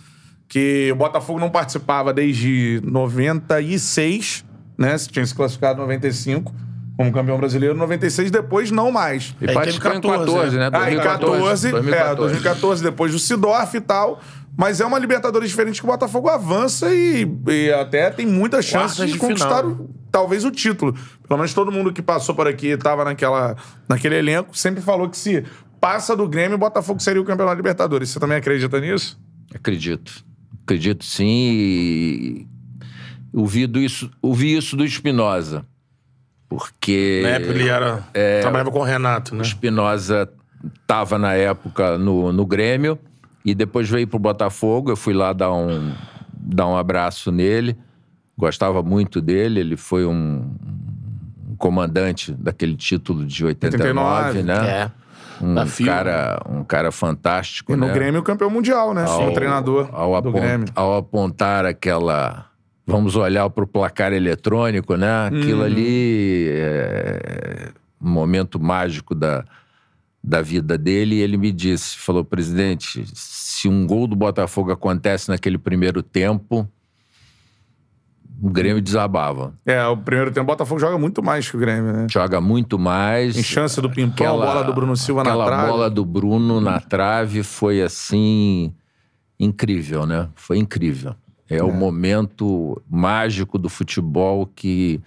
Que o Botafogo não participava desde 96, né? Tinha se classificado em 95 como campeão brasileiro, 96 depois não mais. E Aí participou em 14, né? Ah, em 14, 2014. é, 2014, depois do Sidorf e tal. Mas é uma Libertadores diferente que o Botafogo avança e, e até tem muita chance de, de conquistar final. o- talvez o título. Pelo menos todo mundo que passou por aqui estava naquela, naquele elenco, sempre falou que se passa do Grêmio, o Botafogo seria o campeão da Libertadores. Você também acredita nisso? Acredito. Acredito sim. E ouvi isso, ouvi isso do Espinosa. Porque Na época ele era. Trabalhava com o Renato, né? o Espinosa estava na época no, no Grêmio e depois veio pro Botafogo. Eu fui lá dar um, dar um abraço nele. Gostava muito dele. Ele foi um, um comandante daquele título de 89, 89, né? É. Um Da cara, um cara fantástico, E no né? Grêmio, campeão mundial, né? ao, o treinador ao, do Grêmio. ao apontar aquela. Vamos olhar para o placar eletrônico, né? Aquilo Uhum. ali é um momento mágico da, da vida dele. E ele me disse: falou, presidente, se um gol do Botafogo acontece naquele primeiro tempo, o Grêmio desabava. É, o primeiro tempo, o Botafogo joga muito mais que o Grêmio, né? Joga muito mais. Tem chance do Pimpão, bola do Bruno Silva na aquela trave. bola do Bruno na trave foi assim incrível, né? Foi incrível. É, o momento mágico do futebol que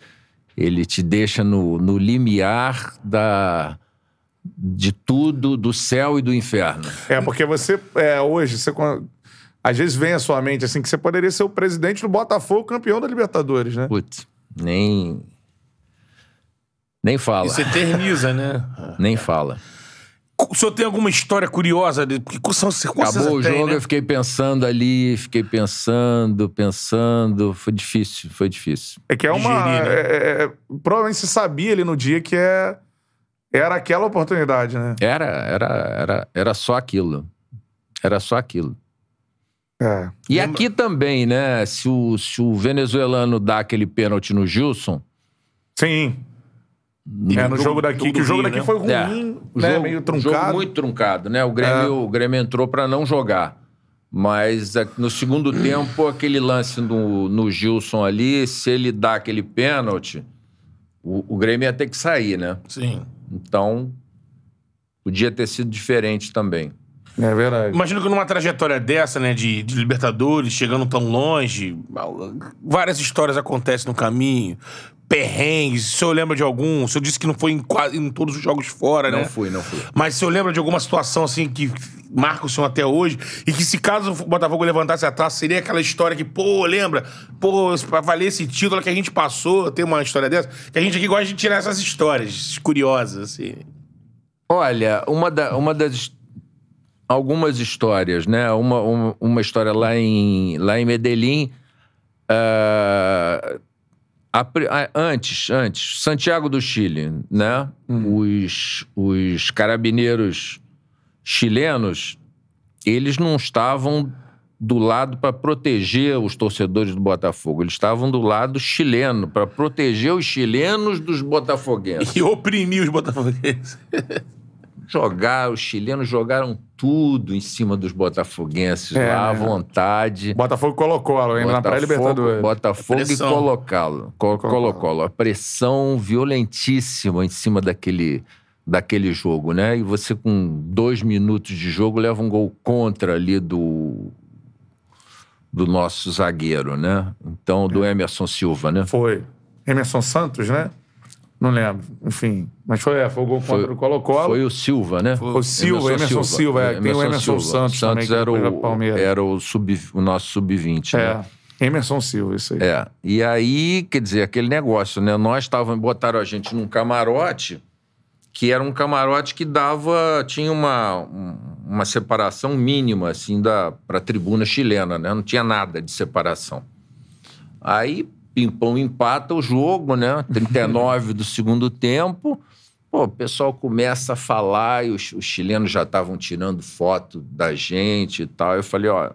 ele te deixa no, no limiar da de tudo, do céu e do inferno. É, porque você, é, hoje, você, às vezes vem à sua mente assim que você poderia ser o presidente do Botafogo, campeão da Libertadores, né? Putz, nem nem fala, Isso eterniza, né? <laughs> nem fala. O senhor tem alguma história curiosa? De... Porque com certeza Acabou o tem, jogo, né? eu fiquei pensando ali, fiquei pensando, pensando. Foi difícil, foi difícil. É que é uma. Digerir, né? é- é- provavelmente você sabia ali no dia que é, era aquela oportunidade, né? Era, era, era, era só aquilo. Era só aquilo. É. E aqui também, né? Se o, se o venezuelano dá aquele pênalti no Gilson, Sim. É, no jogo daqui, que o jogo Rio, daqui né? foi É, ruim, o né? jogo, meio o truncado. jogo muito truncado, né? O Grêmio, o Grêmio entrou pra não jogar. Mas é, no segundo tempo, aquele lance no, no Gilson ali, se ele dá aquele pênalti, o, o Grêmio ia ter que sair, né? Sim. Então, podia ter sido diferente também. É verdade. Imagino que numa trajetória dessa, né, de, de Libertadores, chegando tão longe, várias histórias acontecem no caminho. perrengues, se o senhor lembra de algum, o senhor disse que não foi em, quase, em todos os jogos fora, né? Não fui, não fui. Mas se o senhor lembra de alguma situação assim que marca o senhor até hoje e que se caso o Botafogo levantasse a taça, seria aquela história que, pô, lembra? Pô, pra valer esse título que a gente passou, tem uma história dessa, que a gente aqui gosta de tirar essas histórias curiosas, assim. Olha, uma, da- uma das. Algumas histórias, né? Uma, uma, uma história lá em, lá em Medellín. ah, a a- antes, antes, Santiago do Chile, né? Os, os carabineiros chilenos, eles não estavam do lado para proteger os torcedores do Botafogo. Eles estavam do lado chileno, para proteger os chilenos dos botafoguenses. E oprimir os botafoguenses. <laughs> Jogar, os chilenos jogaram tudo em cima dos botafoguenses É, lá à né? vontade. Botafogo Colo-Colo, ainda na pré-Libertadores. Botafogo e Pressão. Colo-Colo. Co- Colo-Colo. A pressão violentíssima em cima daquele, daquele jogo, né? E você com dois minutos de jogo leva um gol contra ali do do nosso zagueiro, né? Então, É. do Emerson Silva, né? Foi. Emerson Santos, né? Não lembro. Enfim. Mas foi, é, foi o gol Foi- contra o Colo-Colo. Foi o Silva, né? O Silva, Emerson Silva, é, tem o Emerson Santos também, que era o, Palmeiras. era o, sub, o nosso sub-20, né? É. Emerson Silva, isso aí. É. E aí, quer dizer, aquele negócio, né? Nós estávamos, botaram a gente num camarote, que era um camarote que dava, tinha uma, um- uma separação mínima, assim, da, pra tribuna chilena, né? Não tinha nada de separação. Aí, Pimpão empata o jogo, né? 39 do segundo tempo. Pô, o pessoal começa a falar e os, os chilenos já estavam tirando foto da gente e tal. Eu falei, ó,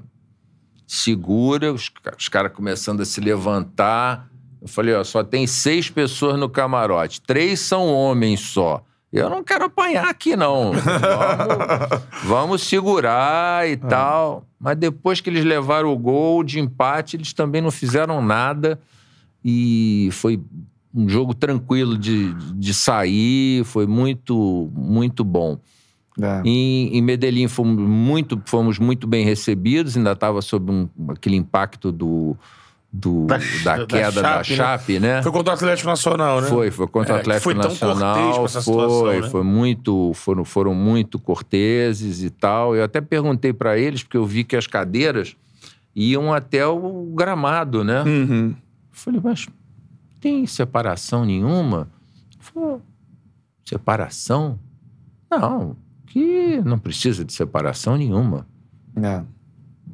segura, os, os caras começando a se levantar. Eu falei, ó, só tem seis pessoas no camarote, três são homens só. Eu não quero apanhar aqui, não. <laughs> Vamos, vamos segurar e tal. Mas depois que eles levaram o gol de empate, eles também não fizeram nada. E foi um jogo tranquilo de, de sair, foi muito, muito bom. É. Em, em Medellín fomos muito, fomos muito bem recebidos, ainda estava sob um- aquele impacto do, do- Da- da, da queda da Chape, né? Chape, né? Foi contra o Atlético Nacional, né? Foi, foi contra o É, Atlético foi Nacional. essa situação, foi, né? foi muito, foram, foram muito corteses e tal. Eu até perguntei para eles, porque eu vi que as cadeiras iam até o gramado, né? Uhum. Falei, mas tem separação nenhuma? Falei, separação? Não, que não precisa de separação nenhuma. É.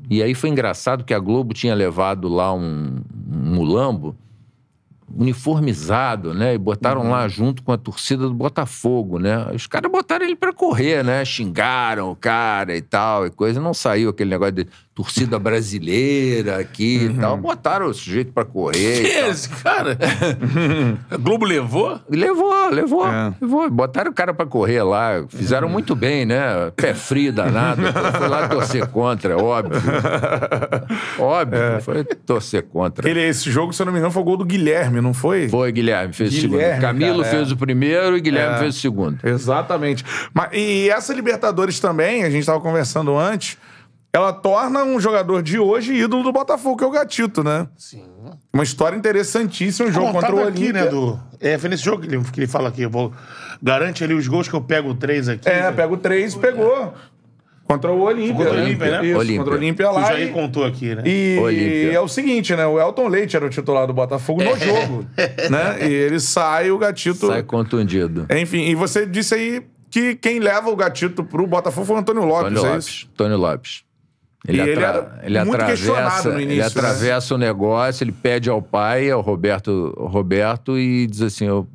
E aí foi engraçado que a Globo tinha levado lá um, um mulambo uniformizado, né? E botaram lá junto com a torcida do Botafogo, né? Os caras botaram ele pra correr, né? Xingaram o cara e tal, e coisa. Não saiu aquele negócio de torcida brasileira aqui e tal. Botaram o sujeito pra correr. Que e esse cara? A Globo levou? Levou, levou, É. levou. Botaram o cara pra correr lá. Fizeram muito bem, né? Pé frio danado. Foi lá torcer contra, óbvio. <laughs> Óbvio, foi torcer contra. Ele, esse jogo, se eu não me engano, foi o gol do Guilherme, não foi? Foi, Guilherme fez Guilherme, o segundo. Camilo cara, é. fez o primeiro e Guilherme É. fez o segundo. Exatamente. Mas, e essa Libertadores também, a gente estava conversando antes, ela torna um jogador de hoje ídolo do Botafogo, que é o Gatito, né? Sim. Uma história interessantíssima, um jogo contra o aqui, Olímpia. né, do... É, foi nesse jogo que ele, que ele fala aqui, eu vou... Garante ali os gols que eu pego três aqui. É, pega o 3 e pegou. Contra o Olímpia. Contra o Olímpia, né? Isso, Olímpia. contra o Olímpia Que o lá. Jair E, contou aqui, né? e Olímpia. é o seguinte, né? O Elton Leite era o titular do Botafogo no jogo. né? E ele sai, o Gatito... Sai contundido. Enfim, e você disse aí que quem leva o Gatito pro Botafogo foi o Antônio Lopes, Tony é Lopes. isso? Tony Lopes. Ele, E ele atra- era ele muito questionado atravessa, no ele início, né? atravessa o negócio, ele pede ao pai, ao Roberto, Roberto, e diz assim: Eu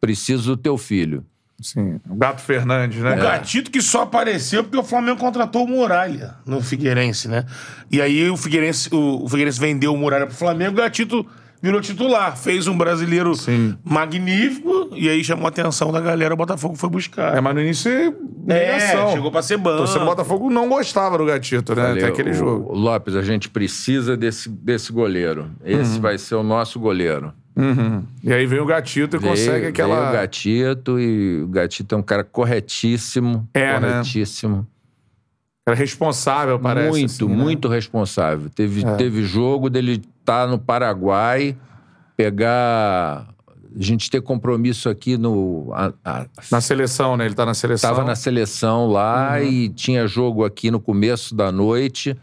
preciso do teu filho. Sim. O Gato Fernandes, né? O Gatito que só apareceu porque o Flamengo contratou o Muralha no Figueirense, né? E aí o Figueirense, o, o Figueirense vendeu o Muralha pro Flamengo, o Gatito virou titular. Fez um brasileiro Sim. magnífico e aí chamou a atenção da galera, o Botafogo foi buscar. É, mas no início, É, chegou pra ser O banco. torcedor do Botafogo não gostava do Gatito, né? Falei, Até aquele o- jogo. o Lopes, a gente precisa desse, desse goleiro. Esse Uhum. vai ser o nosso goleiro. Uhum. E aí vem o Gatito e consegue veio, aquela. veio o Gatito e o Gatito é um cara corretíssimo. É, né? corretíssimo. Era responsável, parece. muito, assim, né? muito responsável. Teve, É. teve jogo dele estar no Paraguai, pegar a gente ter compromisso aqui no. a- a- Na seleção, né? Ele tá na seleção. Tava na seleção lá Uhum. e tinha jogo aqui no começo da noite.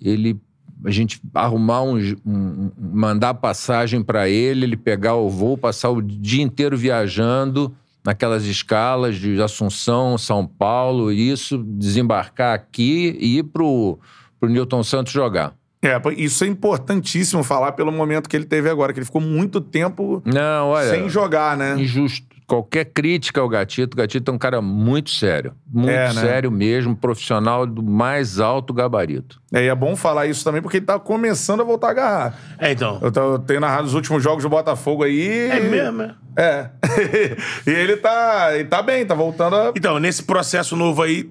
Ele. A gente arrumar um. um- mandar passagem para ele, ele pegar o voo, passar o dia inteiro viajando naquelas escalas de Assunção, São Paulo, isso, desembarcar aqui e ir pro, pro Newton Santos jogar. É, isso é importantíssimo falar pelo momento que ele teve agora, que ele ficou muito tempo Não, olha. sem jogar, né? Injusto. Qualquer crítica ao Gatito, o Gatito é um cara muito sério. Muito É, né? sério mesmo, profissional do mais alto gabarito. É, e é bom falar isso também, porque ele tá começando a voltar a agarrar. É, então. Eu, tô- eu tenho narrado os últimos jogos do Botafogo aí. É mesmo, é? É. <laughs> e ele tá, ele tá bem, tá voltando a. Então, nesse processo novo aí,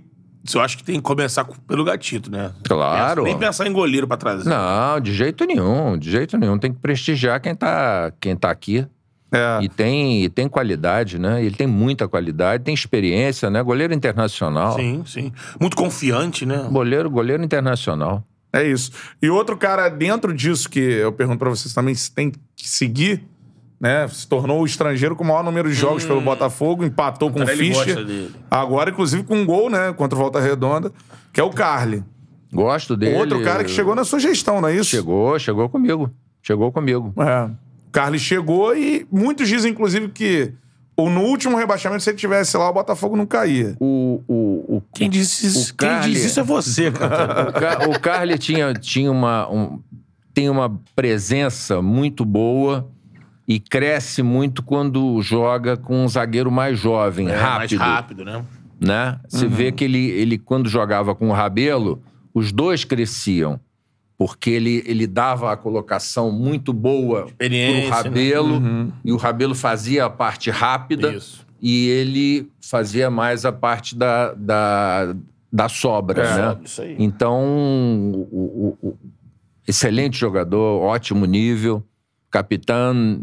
eu acho que tem que começar com- pelo gatito, né? Claro. Nem pensar em goleiro pra trazer. Não, de jeito nenhum, de jeito nenhum. Tem que prestigiar quem tá, quem tá aqui. É. E tem, e tem qualidade, né? Ele tem muita qualidade, tem experiência, né? Goleiro internacional. Sim, sim. Muito confiante, né? Goleiro, goleiro internacional. É isso. E outro cara dentro disso que eu pergunto pra vocês também se tem que seguir, né? Se tornou o estrangeiro com o maior número de jogos pelo Botafogo, empatou com o Fischer. Agora, inclusive, com um gol, né? Contra o Volta Redonda, que é o Carly. Gosto dele. Outro cara que chegou na sua gestão, não é isso? Chegou, chegou comigo. Chegou comigo. É. O Carly chegou e muitos dizem, inclusive, que ou no último rebaixamento, se ele tivesse lá, o Botafogo não caía. O, o, o, Quem disse isso, O quem Carly- diz isso é você, cara. <laughs> o, Ca- o Carly tinha, tinha uma, um- tem uma presença muito boa e cresce muito quando joga com um zagueiro mais jovem, É, mais rápido. rápido, né? né? Você vê que ele, ele, quando jogava com o Rabelo, os dois cresciam. Porque ele, ele dava a colocação muito boa pro Experiência, Rabelo, e o Rabelo fazia a parte rápida, Isso. e ele fazia mais a parte da, da, da sobra, É, né? Isso aí. Então, o, o- o- excelente jogador, ótimo nível, capitão,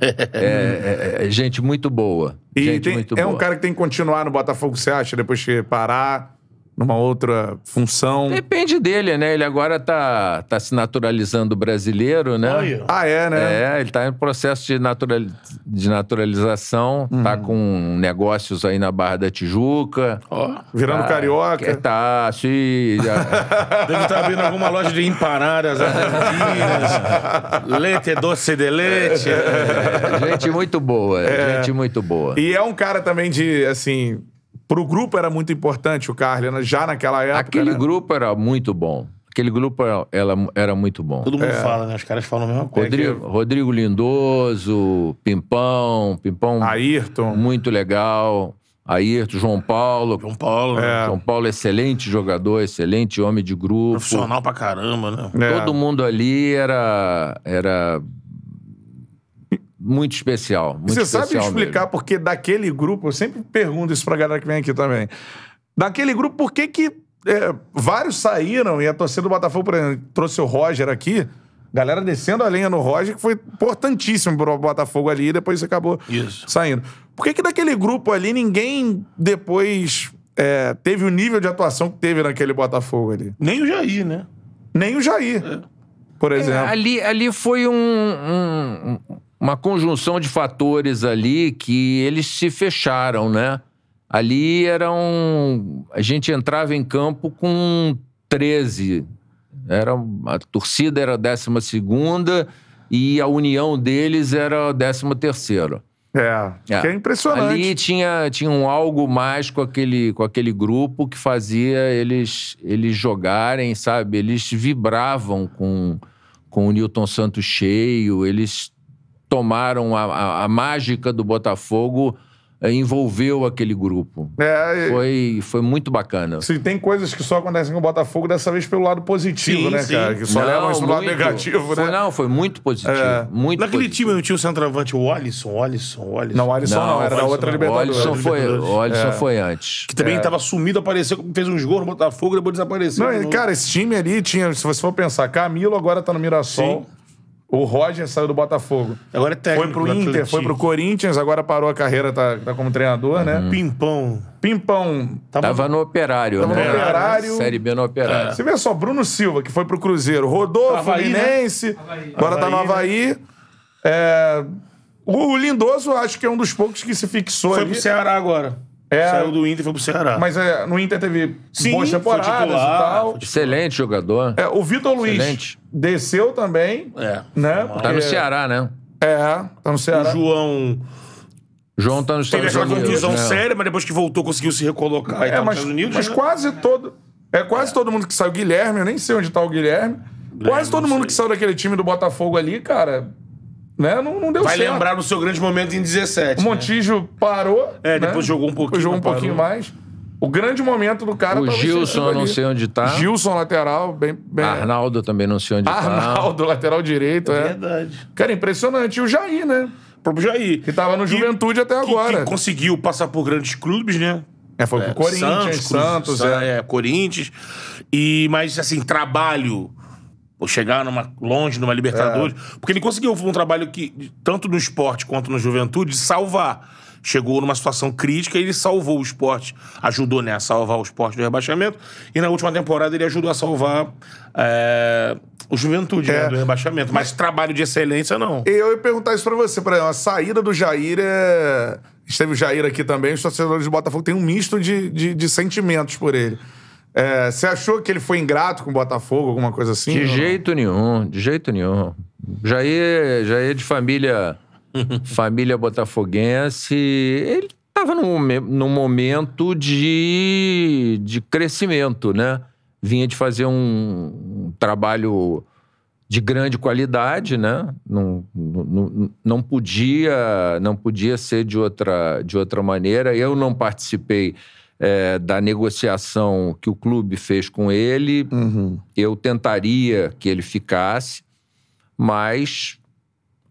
é, é- é gente muito boa. E gente tem- muito é boa. um cara que tem que continuar no Botafogo, você acha? Depois que parar numa outra função. Depende dele, né? Ele agora tá, tá se naturalizando brasileiro, né? Olha. Ah, é, né? É, ele tá em processo de, natural, de naturalização, tá Uhum. com negócios aí na Barra da Tijuca. Ó, Virando Tá, carioca. <laughs> Tá, se... já- deve estar abrindo alguma loja de empanadas argentinas. leite doce de leite. gente muito boa, gente muito boa. E é um cara também de, assim... Pro grupo era muito importante o Carly, né? já naquela época, Aquele né? grupo era muito bom. Aquele grupo era, ela- era muito bom. Todo mundo fala, né? Os caras falam a mesma coisa. Rodrigo, Rodrigo Lindoso, Pimpão, Pimpão Ayrton. muito legal. Ayrton, João Paulo. João Paulo, né? João Paulo, excelente jogador, excelente homem de grupo. profissional pra caramba, né? É. Todo mundo ali era, era muito especial. Muito Você sabe especial explicar mesmo. porque daquele grupo, eu sempre pergunto isso pra galera que vem aqui também. Daquele grupo, por que que é, vários saíram e a torcida do Botafogo, por exemplo, trouxe o Roger aqui, galera descendo a lenha no Roger, que foi importantíssimo pro Botafogo ali e depois acabou Isso. saindo. Por que que daquele grupo ali ninguém depois é, teve o nível de atuação que teve naquele Botafogo ali? Nem o Jair, né? Nem o Jair, por É, exemplo. ali, ali foi um- um- uma conjunção de fatores ali que eles se fecharam, né? Ali eram. A gente entrava em campo com 13. Era, a torcida era a 12 segunda e a união deles era a 13 terceira. É, É. que é impressionante. Ali tinha, tinha um algo mais com aquele, com aquele grupo que fazia eles, eles jogarem, sabe? Eles vibravam com, com o Newton Santos cheio, eles tomaram a, a, a mágica do Botafogo, eh, envolveu aquele grupo. É, e- Foi, foi muito bacana. Se tem coisas que só acontecem com o Botafogo, dessa vez pelo lado positivo, Sim, né, sim. cara? Que só levam isso pro lado muito. negativo, Foi- né? Não, foi muito positivo. É. Muito Naquele positivo. time não tinha o centroavante, o Alisson, o Alisson, o Alisson. Não, o Alisson não, Não, era da outra não. Libertadores. Foi, o Alisson É. foi antes. Que também estava sumido, apareceu, fez uns gols no Botafogo, depois desapareceu. Não, e, cara, esse time ali tinha, se você for pensar, Camilo agora tá no Mirassol, o Roger saiu do Botafogo. Agora é técnico. Foi pro Inter, Atlético. foi pro Corinthians, agora parou a carreira, tá, tá como treinador, né? Pimpão. Pimpão. Tava no operário, Tava né? no Operário. Série B no operário. Você vê só, Bruno Silva, que foi pro Cruzeiro, rodou, Havaí, Fluminense, Havaí. agora tá no Havaí, Havaí. É, O Lindoso, acho que é um dos poucos que se fixou Foi ali. pro Ceará agora. É. Saiu do Inter e foi pro Ceará. Mas é, no Inter teve Sim, boas foi temporadas titular, e tal. foi Excelente jogador. É, o Vitor Luiz Excelente. desceu também, É. né? Tá Porque- no Ceará, né? É, tá no Ceará. João O João tá nos teve Estados aquela Unidos. contusão né? séria, mas depois que voltou conseguiu se recolocar e É, tá nos mas, Estados Unidos. mas né? quase todo. É quase todo mundo que saiu. Guilherme, eu nem sei onde tá o Guilherme. quase todo mundo que saiu daquele time do Botafogo ali, cara, né? Não, não deu Vai certo. lembrar no seu grande momento em 17. O né? Montijo parou. É, né? depois jogou um pouquinho, jogou um mas pouquinho parou. mais. O grande momento do cara O Gilson, não sei onde tá. Gilson, lateral, bem. bem... Arnaldo também não sei onde tá. Arnaldo, lateral direito, é. Verdade. Cara, impressionante. E o Jair, né? O próprio Jair. Que tava no Juventude até que- agora. Que conseguiu passar por grandes clubes, né? É, foi pro Corinthians, Santos, Cruz- é. é, Corinthians. E, mas, assim, trabalho. Ou chegar numa, longe numa Libertadores. É. Porque ele conseguiu um trabalho que, tanto no esporte quanto na juventude, de salvar. Chegou numa situação crítica e ele salvou o esporte. Ajudou, né, a salvar o esporte do rebaixamento. E na última temporada ele ajudou a salvar é, o juventude É. né, do rebaixamento. Mas, trabalho de excelência, não. Eu ia perguntar isso pra você, por exemplo, a saída do Jair é. Esteve o Jair aqui também, os torcedores do Botafogo têm um misto de, de, de sentimentos por ele. É, você achou que ele foi ingrato com o Botafogo, alguma coisa assim? De jeito nenhum, de jeito nenhum. Jair, Jair de família, <laughs> família botafoguense, ele estava num, num momento de, de crescimento, né? Vinha de fazer um, um trabalho de grande qualidade, né? Não, não, não- não podia, não podia ser de outra, de outra maneira. Eu não participei eh, da negociação que o clube fez com ele. Eu tentaria que ele ficasse, mas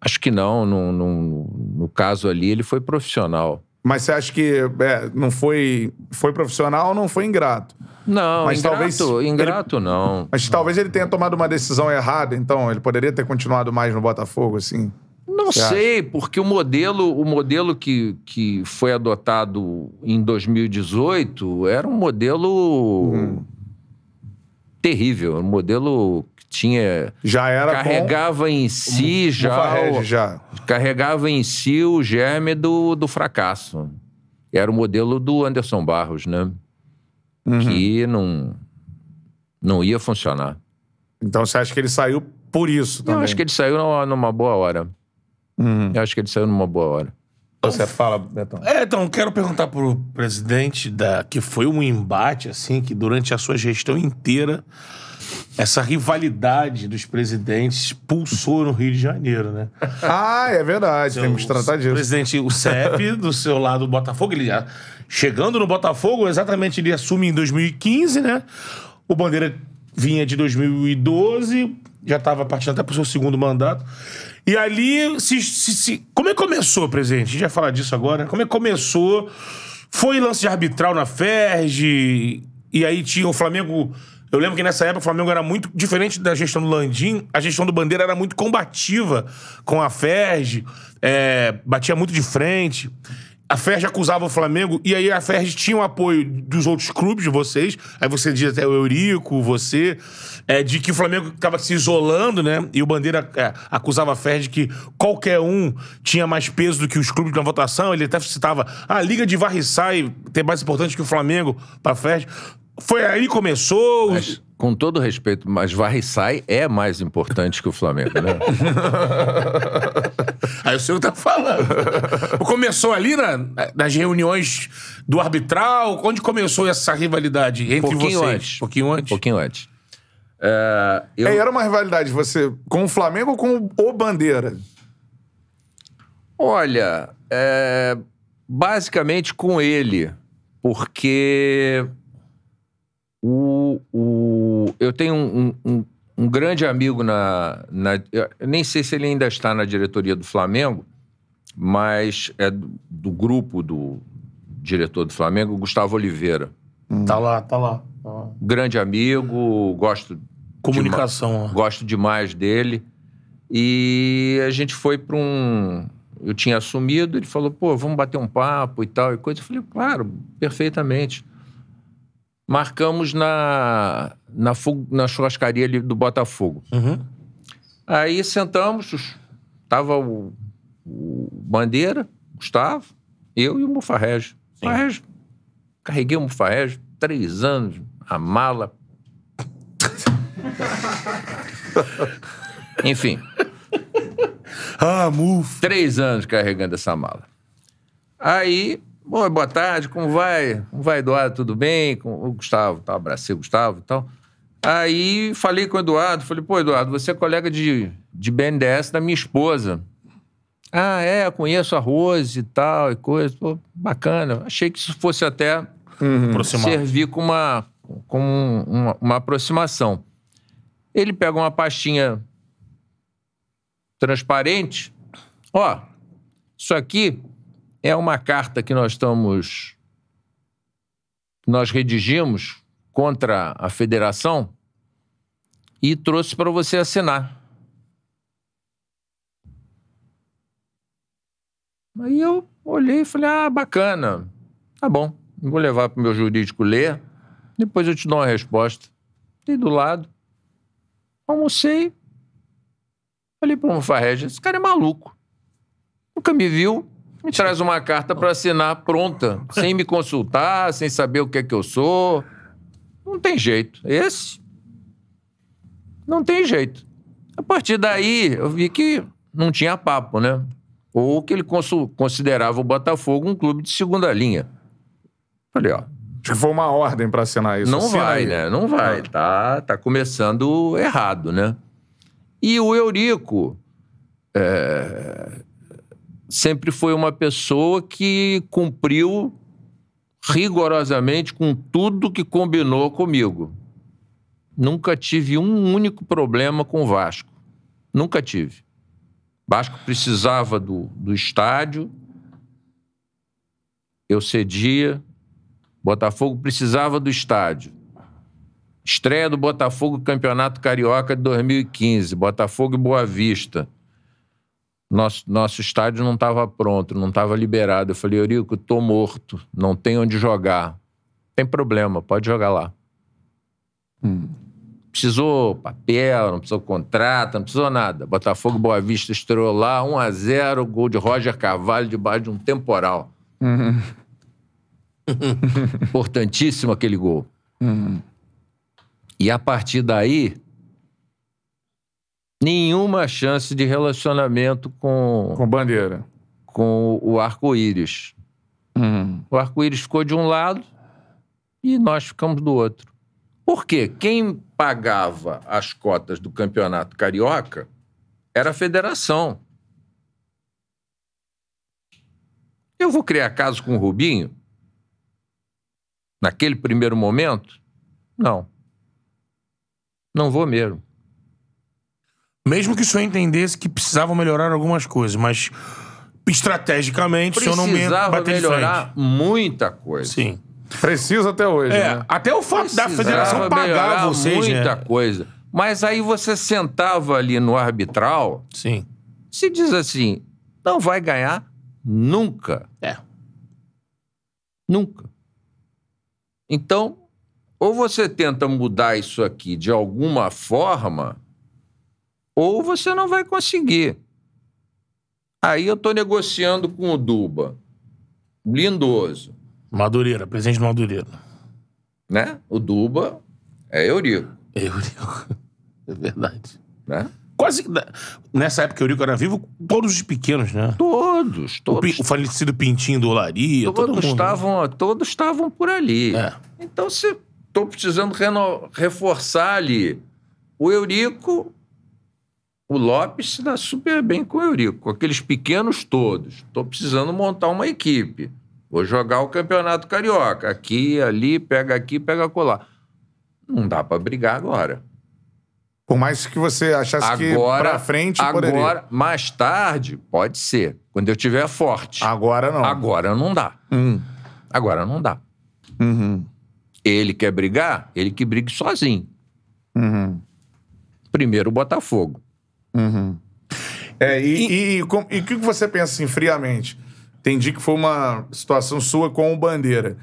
acho que não. No, no, no caso ali, ele foi profissional. Mas você acha que é, não foi, foi profissional ou não foi ingrato? Não, Mas ingrato, talvez ele- ingrato não. Mas talvez ele tenha tomado uma decisão errada, então ele poderia ter continuado mais no Botafogo, assim. Não Você sei, porque o modelo, o modelo que, que foi adotado em 2018 era um modelo Hum. terrível, um modelo que tinha Já era carregava em si com já, o- já. carregava em si o germe do, do fracasso. Era o modelo do Anderson Barros, né? Uhum. Que não não ia funcionar. Então você acha que ele saiu por isso também? Eu acho que ele saiu numa, numa boa hora. Uhum. Eu acho que ele saiu numa boa hora. Você fala, Betão. É, então, quero perguntar pro presidente da que foi um embate, assim, que durante a sua gestão inteira, essa rivalidade dos presidentes pulsou no Rio de Janeiro, né? <laughs> Ah, é verdade, temos que tratar O disso. presidente, o CEP, <laughs> do seu lado, o Botafogo, ele já, chegando no Botafogo, exatamente ele assume em 2015, né? O Bandeira vinha de 2012, já estava partindo até pro seu segundo mandato. E ali, se, se- se- como é que começou, presidente? A gente vai falar disso agora. Como é que começou? Foi lance de arbitral na FERJ, e aí tinha o Flamengo... Eu lembro que nessa época o Flamengo era muito diferente da gestão do Landim, a gestão do Bandeira era muito combativa com a FERJ, é, batia muito de frente. A FERJ acusava o Flamengo, e aí a FERJ tinha o apoio dos outros clubes de vocês. Aí você diz até o Eurico, você, é, de que o Flamengo estava se isolando, né? E o Bandeira é, acusava a FERJ que qualquer um tinha mais peso do que os clubes na votação. Ele até citava "Ah, a Liga de Varriçai ter mais importante que o Flamengo para a FERJ. Foi aí que começou. Mas, com todo respeito, mas Varriçai é mais importante que o Flamengo, né? <laughs> Aí o senhor tá falando. começou ali na- nas reuniões do arbitral? Onde começou essa rivalidade entre Pouquinho vocês? antes. Pouquinho antes? pouquinho antes. É, eu- É, era uma rivalidade, você com o Flamengo ou com o Bandeira? Olha, é, basicamente com ele, porque o, o- eu tenho um, um- um grande amigo na, na- eu nem sei se ele ainda está na diretoria do Flamengo, mas é do, do grupo do diretor do Flamengo, Gustavo Oliveira. Lá, tá lá. Tá lá. Grande amigo, gosto Comunicação. ó. Gosto demais dele. E a gente foi para um. Eu tinha assumido, ele falou, pô, vamos bater um papo e tal e coisa. Eu falei, claro, perfeitamente. Marcamos na, na, na churrascaria ali do Botafogo. Uhum. Aí sentamos, os- tava o, o Bandeira, Gustavo, eu e o Mufarrege. Mufarrege. Carreguei o Mufarrege, três anos, a mala. <laughs> Enfim, Ah, muf. três anos carregando essa mala. Aí, "Oi, boa tarde, como vai? Como vai, Eduardo? Tudo bem? Com o Gustavo, tá? Abracei o Gustavo e tal. Aí falei com o Eduardo, falei, pô, Eduardo, você é colega de, de BNDES da minha esposa. Ah, é, eu conheço a Rose e tal, e coisa. Pô, bacana. Achei que isso fosse até Aproximar. servir com uma, com uma, uma aproximação. Ele pega uma pastinha transparente. Ó, isso aqui é uma carta que nós estamos. Nós redigimos contra a federação e trouxe para você assinar. Aí eu olhei e falei: ah, bacana. Tá bom. Vou levar para o meu jurídico ler. Depois eu te dou uma resposta. Dei do lado. Almocei. Falei para o Farrege, esse cara é maluco. Nunca me viu. Me traz uma carta para assinar pronta, sem me consultar, sem saber o que é que eu sou. Não tem jeito. Esse não tem jeito. A partir daí, eu vi que não tinha papo, né? Ou que ele considerava o Botafogo um clube de segunda linha. Falei, ó, foi uma ordem pra assinar isso. não Assina vai, aí. né? Não vai. Tá, tá começando errado, né? E o Eurico é, sempre foi uma pessoa que cumpriu rigorosamente com tudo que combinou comigo. Nunca tive um único problema com o Vasco. Nunca tive. Vasco precisava do, do estádio, eu cedia. Botafogo precisava do estádio. Estreia do Botafogo no Campeonato Carioca de 2015, Botafogo e Boa Vista. Nosso, nosso estádio não estava pronto, não estava liberado. Eu falei, Eurico, tô morto, não tem onde jogar. Tem problema, pode jogar lá. Precisou papel, não precisou contrato, não precisou nada. Botafogo e Boa Vista estreou lá, 1 a 0 gol de Roger Carvalho debaixo de um temporal. <laughs> Importantíssimo aquele gol. E a partir daí, nenhuma chance de relacionamento com, Com bandeira. com o arco-íris. O arco-íris ficou de um lado e nós ficamos do outro. Por quê? Quem pagava as cotas do campeonato carioca era a federação. Eu vou criar caso com o Rubinho? Naquele primeiro momento? Não. Não vou mesmo. Mesmo que o senhor entendesse que precisavam melhorar algumas coisas, mas estrategicamente o senhor não me Precisava bater melhorar muita coisa. Sim. Precisa até hoje, É, né? até o fato da Precisava federação pagar melhorar vocês, muita né? coisa. Mas aí você sentava ali no arbitral, Sim. se diz assim, não vai ganhar nunca. É. Nunca. Então, ou você tenta mudar isso aqui de alguma forma, ou você não vai conseguir. Aí eu tô negociando com o Duba. Lindoso, Madureira, presente do Madureira. né? O Duba é Eurico, Eurico. <laughs> É verdade. né? Quase. que- Nessa época que o Eurico era vivo, todos os pequenos, né? Todos, O, todos. pi- o falecido Pintinho do Olaria, todo todos mundo. né? estavam, todos estavam por ali. É. Então, se estou precisando reno- reforçar ali o Eurico, o Lopes se dá super bem com o Eurico, com aqueles pequenos todos. Estou precisando montar uma equipe. Vou jogar o Campeonato Carioca. Aqui, ali, pega aqui, pega colar. Não dá para brigar agora. Por mais que você achasse que Agora, pra frente agora, poderia. mais tarde, pode ser. Quando eu tiver forte. Agora não. Agora não dá. Hum. Agora não dá. Uhum. Ele quer brigar, ele que brigue sozinho. Uhum. Primeiro o Botafogo. É, e com- e o que você pensa assim, friamente? Entendi que foi uma situação sua com o Bandeira.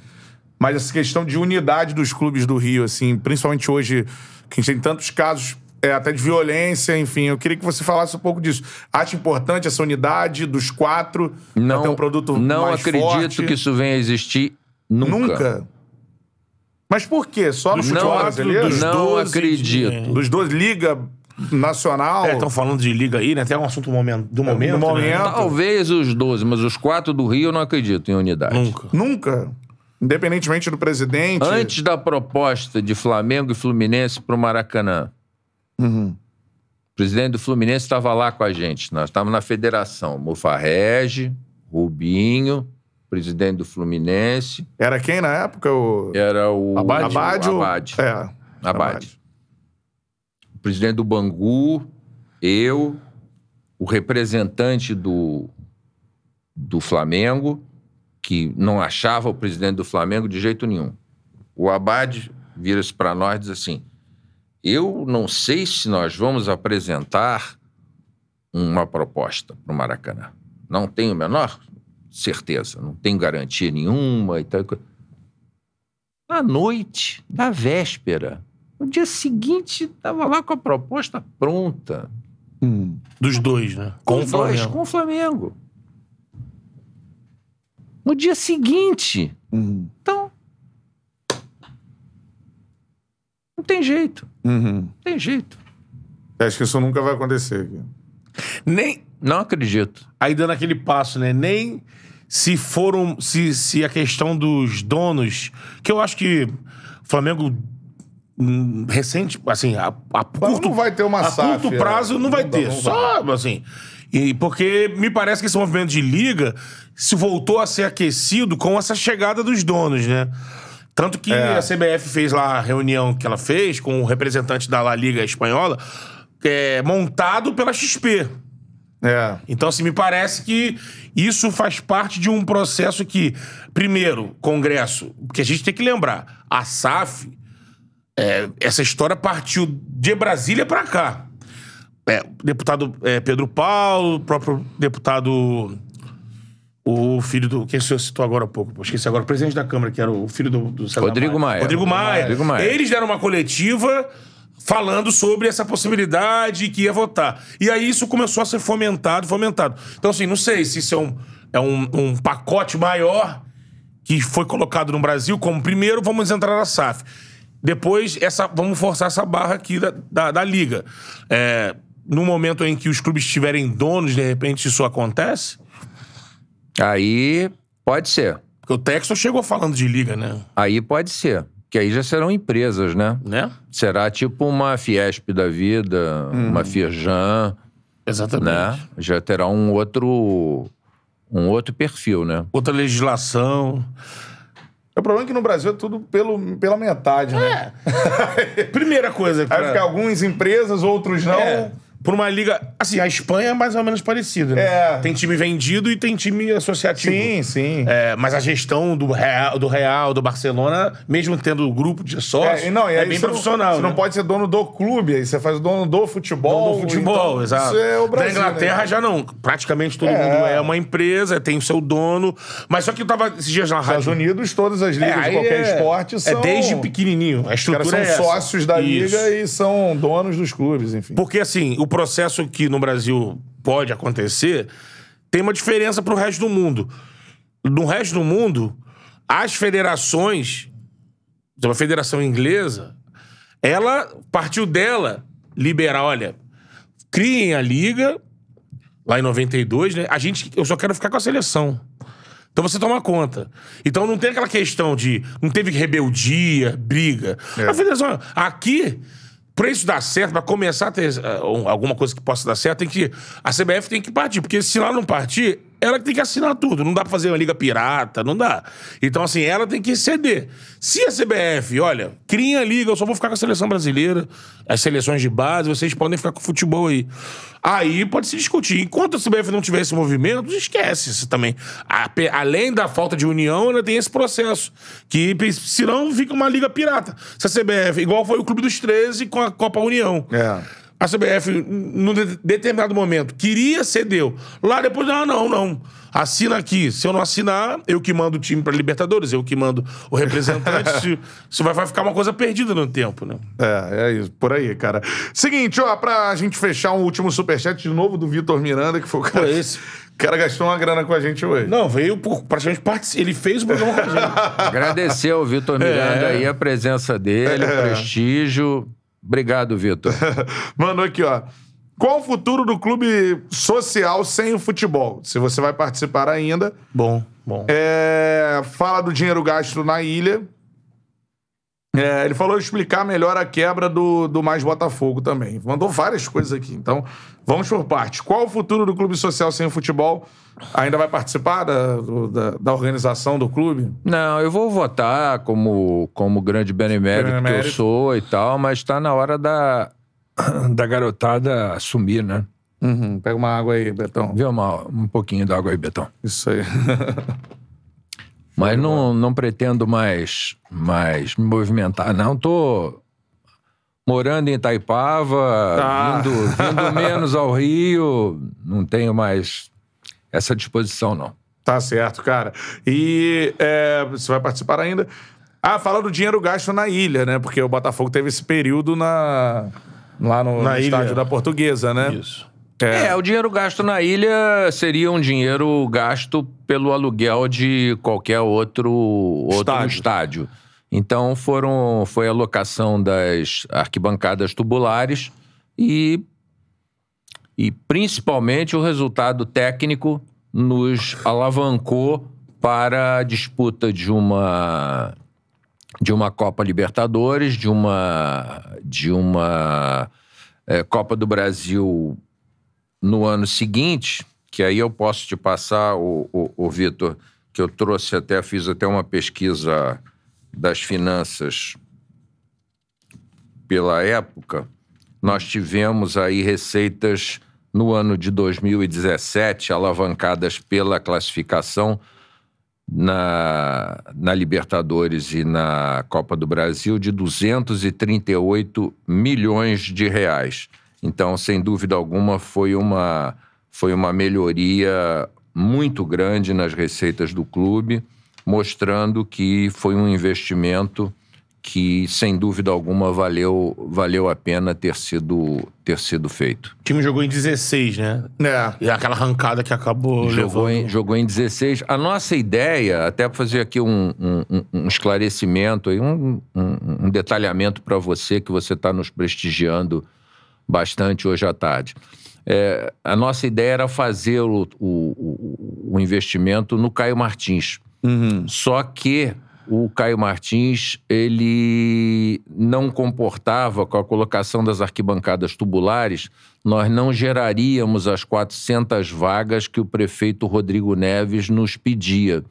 Mas essa questão de unidade dos clubes do Rio, assim, principalmente hoje, que a gente tem tantos casos é, até de violência, enfim. Eu queria que você falasse um pouco disso. Acha importante essa unidade dos quatro pra Não, ter um produto não mais acredito forte? que isso venha a existir nunca. Nunca? Mas por quê? Só no futebol Não, quatro, brasileiro? dos não 12 de- acredito. Dos dois, Liga Nacional. É, estão falando de liga aí, né? Até um assunto momento, do momento. do né? momento. Talvez os 12, mas os quatro do Rio eu não acredito em unidade. Nunca. Nunca. Independentemente do presidente. Antes da proposta de Flamengo e Fluminense para o Maracanã, o presidente do Fluminense estava lá com a gente. Nós estávamos na federação. Mufarrege, Rubinho, presidente do Fluminense, Era quem na época? O era o Abade? Abade? o Abade. É. Abade. O presidente do Bangu, eu, o representante do, do Flamengo, que não achava o presidente do Flamengo de jeito nenhum. O Abade vira-se para nós e diz assim: Eu não sei se nós vamos apresentar uma proposta para o Maracanã. Não tenho a menor certeza, não tenho garantia nenhuma e tal. Na noite da véspera, no dia seguinte, estava lá com a proposta pronta. Dos dois, né? Com, o os dois, Flamengo. com o Flamengo. No dia seguinte. Uhum. Então. Não tem jeito. Uhum. Não tem jeito. Acho que isso nunca vai acontecer. Nem. Não acredito. Aí dando aquele passo, né? Nem se foram. Se, se a questão dos donos. Que eu acho que o Flamengo. hum, Recente, assim, a, a curto, não vai ter uma a SAF, curto é. prazo não vai Não ter. Só, assim. E porque me parece que esse movimento de liga se voltou a ser aquecido com essa chegada dos donos, né? Tanto que É. a CBF fez lá a reunião que ela fez com o representante da La Liga Espanhola, é, montado pela XP. É. Então, assim, me parece que isso faz parte de um processo que, primeiro, Congresso, porque a gente tem que lembrar, a SAF, é, essa história partiu de Brasília pra cá. É, deputado é, Pedro Paulo, o próprio deputado. O filho do. Quem o senhor citou agora há pouco? Esqueci agora. O presidente da Câmara, que era o filho do. do Rodrigo Maia. Rodrigo Maia. Rodrigo Maia. Eles deram uma coletiva falando sobre essa possibilidade que ia votar. E aí isso começou a ser fomentado, fomentado. Então, assim, não sei se isso é um, é um, um pacote maior que foi colocado no Brasil como primeiro vamos entrar na SAF. Depois, essa, vamos forçar essa barra aqui da, da, da Liga. É, no momento em que os clubes tiverem donos, de repente isso acontece? Aí pode ser. Porque o Texas chegou falando de Liga, né? Aí pode ser. Que aí já serão empresas, né? né? Será tipo uma Fiesp da vida, uma Firjan, Exatamente. né? Já terá um outro um outro perfil, né? Outra legislação. O problema é que no Brasil é tudo pelo, pela metade, né? <laughs> Primeira coisa. Aí pra- fica algumas empresas, outros não. É, por uma liga. Assim, a Espanha é mais ou menos parecida, né? É. Tem time vendido e tem time associativo. Sim, sim. É, mas a gestão do Real, do Real, do Barcelona, mesmo tendo o grupo de sócios, É, não, é bem profissional. Não, você né? não pode ser dono do clube, aí você faz o dono do futebol. Dono do futebol, então, exato. Isso é o Brasil. da Inglaterra né? já não. Praticamente todo É. mundo é uma empresa, tem o seu dono. Mas só que eu tava esses dias na Nos Estados rádio. Unidos, todas as ligas de aí qualquer é- esporte são. É desde pequenininho. A Os estrutura caras são é sócios da Isso. liga e são donos dos clubes, enfim. Porque, assim, o processo que no Brasil pode acontecer tem uma diferença pro resto do mundo. No resto do mundo, as federações, uma federação inglesa, ela partiu dela liberar, olha, criem a liga, lá em 92, né? A gente, eu só quero ficar com a seleção. Então você toma conta. Então não tem aquela questão de. Não teve rebeldia, briga. A federação. Aqui, pra isso dar certo, pra começar a ter um- alguma coisa que possa dar certo, tem que. A CBF tem que partir. Porque se ela não partir, ela tem que assinar tudo. Não dá pra fazer uma liga pirata, não dá. Então, assim, ela tem que ceder. Se a CBF, olha, criem a liga, eu só vou ficar com a seleção brasileira, as seleções de base, vocês podem ficar com o futebol aí. Aí pode se discutir. Enquanto a CBF não tiver esse movimento, esquece isso também. A- além da falta de união, ainda tem esse processo. Que senão fica uma liga pirata. Se a CBF, igual foi o Clube dos 13 com a Copa União. É. A CBF, num de- determinado momento, queria, cedeu. Lá depois, não, não, não. Assina aqui. Se eu não assinar, eu que mando o time pra Libertadores, eu que mando o representante. <laughs> se- Isso vai, vai ficar uma coisa perdida no tempo, né? É, é isso, por aí, cara. Seguinte, ó, pra gente fechar um último superchat de novo do Vitor Miranda, que foi o cara. esse- O cara gastou uma grana com a gente hoje. Não, veio por, praticamente participar. Ele fez o programa com a gente. <laughs> Agradecer ao Vitor Miranda É. aí a presença dele, o prestígio. Obrigado, Vitor. <laughs> Mandou aqui, ó. Qual o futuro do clube social sem o futebol? Se você vai participar ainda. Bom, bom. É, fala do dinheiro gasto na ilha. É, ele falou explicar melhor a quebra do, do Mais Botafogo também. Mandou várias coisas aqui. Então, vamos por partes. Qual o futuro do clube social sem o futebol? Ainda vai participar da, da, da organização do clube? Não, eu vou votar como, como grande benemérito, que eu Benemérito. sou e tal, mas tá na hora da, da garotada assumir, né? Uhum. Pega uma água aí, Betão. Vê uma, um pouquinho d'água aí, Betão. Isso aí. <laughs> Mas não, não pretendo mais, mais me movimentar, não. Tô morando em Itaipava, Ah. vindo, vindo <laughs> menos ao Rio, não tenho mais essa disposição, não. Tá certo, cara. E é, você vai participar ainda? Ah, fala do dinheiro gasto na ilha, né? Porque o Botafogo teve esse período na, lá no, Na no ilha. estádio da Portuguesa, né? Isso. É. o dinheiro gasto na ilha seria um dinheiro gasto pelo aluguel de qualquer outro, outro Estádio. estádio. Então foram, foi a locação das arquibancadas tubulares e, e principalmente o resultado técnico nos alavancou para a disputa de uma de uma Copa Libertadores, de uma de uma eh, Copa do Brasil no ano seguinte, que aí eu posso te passar, o, o, o Vitor, que eu trouxe até, fiz até uma pesquisa das finanças pela época, nós tivemos aí receitas no ano de 2017 alavancadas pela classificação na, na Libertadores e na Copa do Brasil de 238 milhões de reais. Então, sem dúvida alguma, foi uma, foi uma melhoria muito grande nas receitas do clube, mostrando que foi um investimento que, sem dúvida alguma, valeu, valeu a pena ter sido, ter sido feito. O time jogou em 16, né? É. E aquela arrancada que acabou Jogou levando... em, jogou em 16. A nossa ideia, até para fazer aqui um, um- um- esclarecimento, um, um- um detalhamento para você que você está nos prestigiando bastante hoje à tarde. É, a nossa ideia era fazer o, o- o- o investimento no Caio Martins. Só que o Caio Martins, ele não comportava com a colocação das arquibancadas tubulares, nós não geraríamos as 400 vagas que o prefeito Rodrigo Neves nos pedia.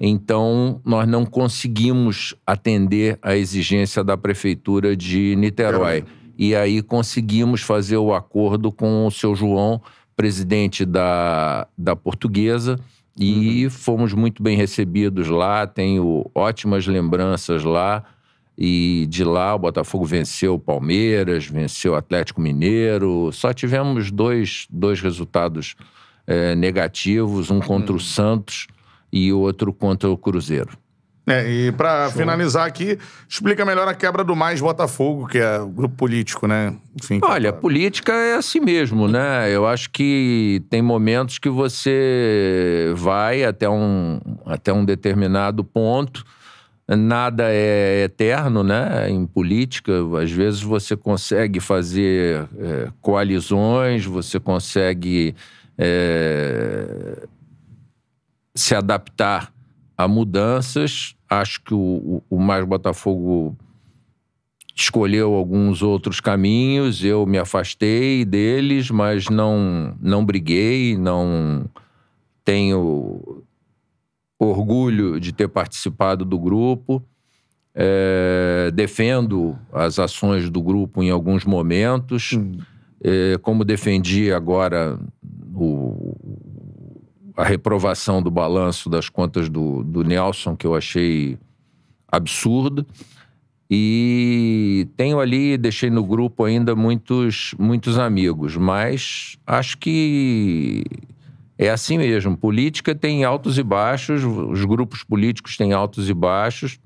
Então, nós não conseguimos atender a exigência da prefeitura de Niterói. E aí conseguimos fazer o acordo com o seu João, presidente da, da Portuguesa, e fomos muito bem recebidos lá. Tenho ótimas lembranças lá. E de lá o Botafogo venceu o Palmeiras, venceu o Atlético Mineiro. Só tivemos dois, dois resultados eh, negativos, um contra o Santos e outro contra o Cruzeiro. É, e pra finalizar aqui, explica melhor a quebra do Mais Botafogo, que é o grupo político, né? Enfim. Olha, política é assim mesmo, né? Eu acho que tem momentos que você vai até um, até um determinado ponto. Nada é eterno, né? Em política, às vezes você consegue fazer é, coalizões, você consegue é, se adaptar a mudanças. Acho que o, o, o Mais Botafogo escolheu alguns outros caminhos, eu me afastei deles, mas não, não briguei, não tenho orgulho de ter participado do grupo. É, defendo as ações do grupo em alguns momentos, É, como defendi agora o- a reprovação do balanço das contas do, do Nelson, que eu achei absurdo. E tenho ali, deixei no grupo ainda muitos, muitos amigos, mas acho que é assim mesmo. Política tem altos e baixos, os grupos políticos têm altos e baixos.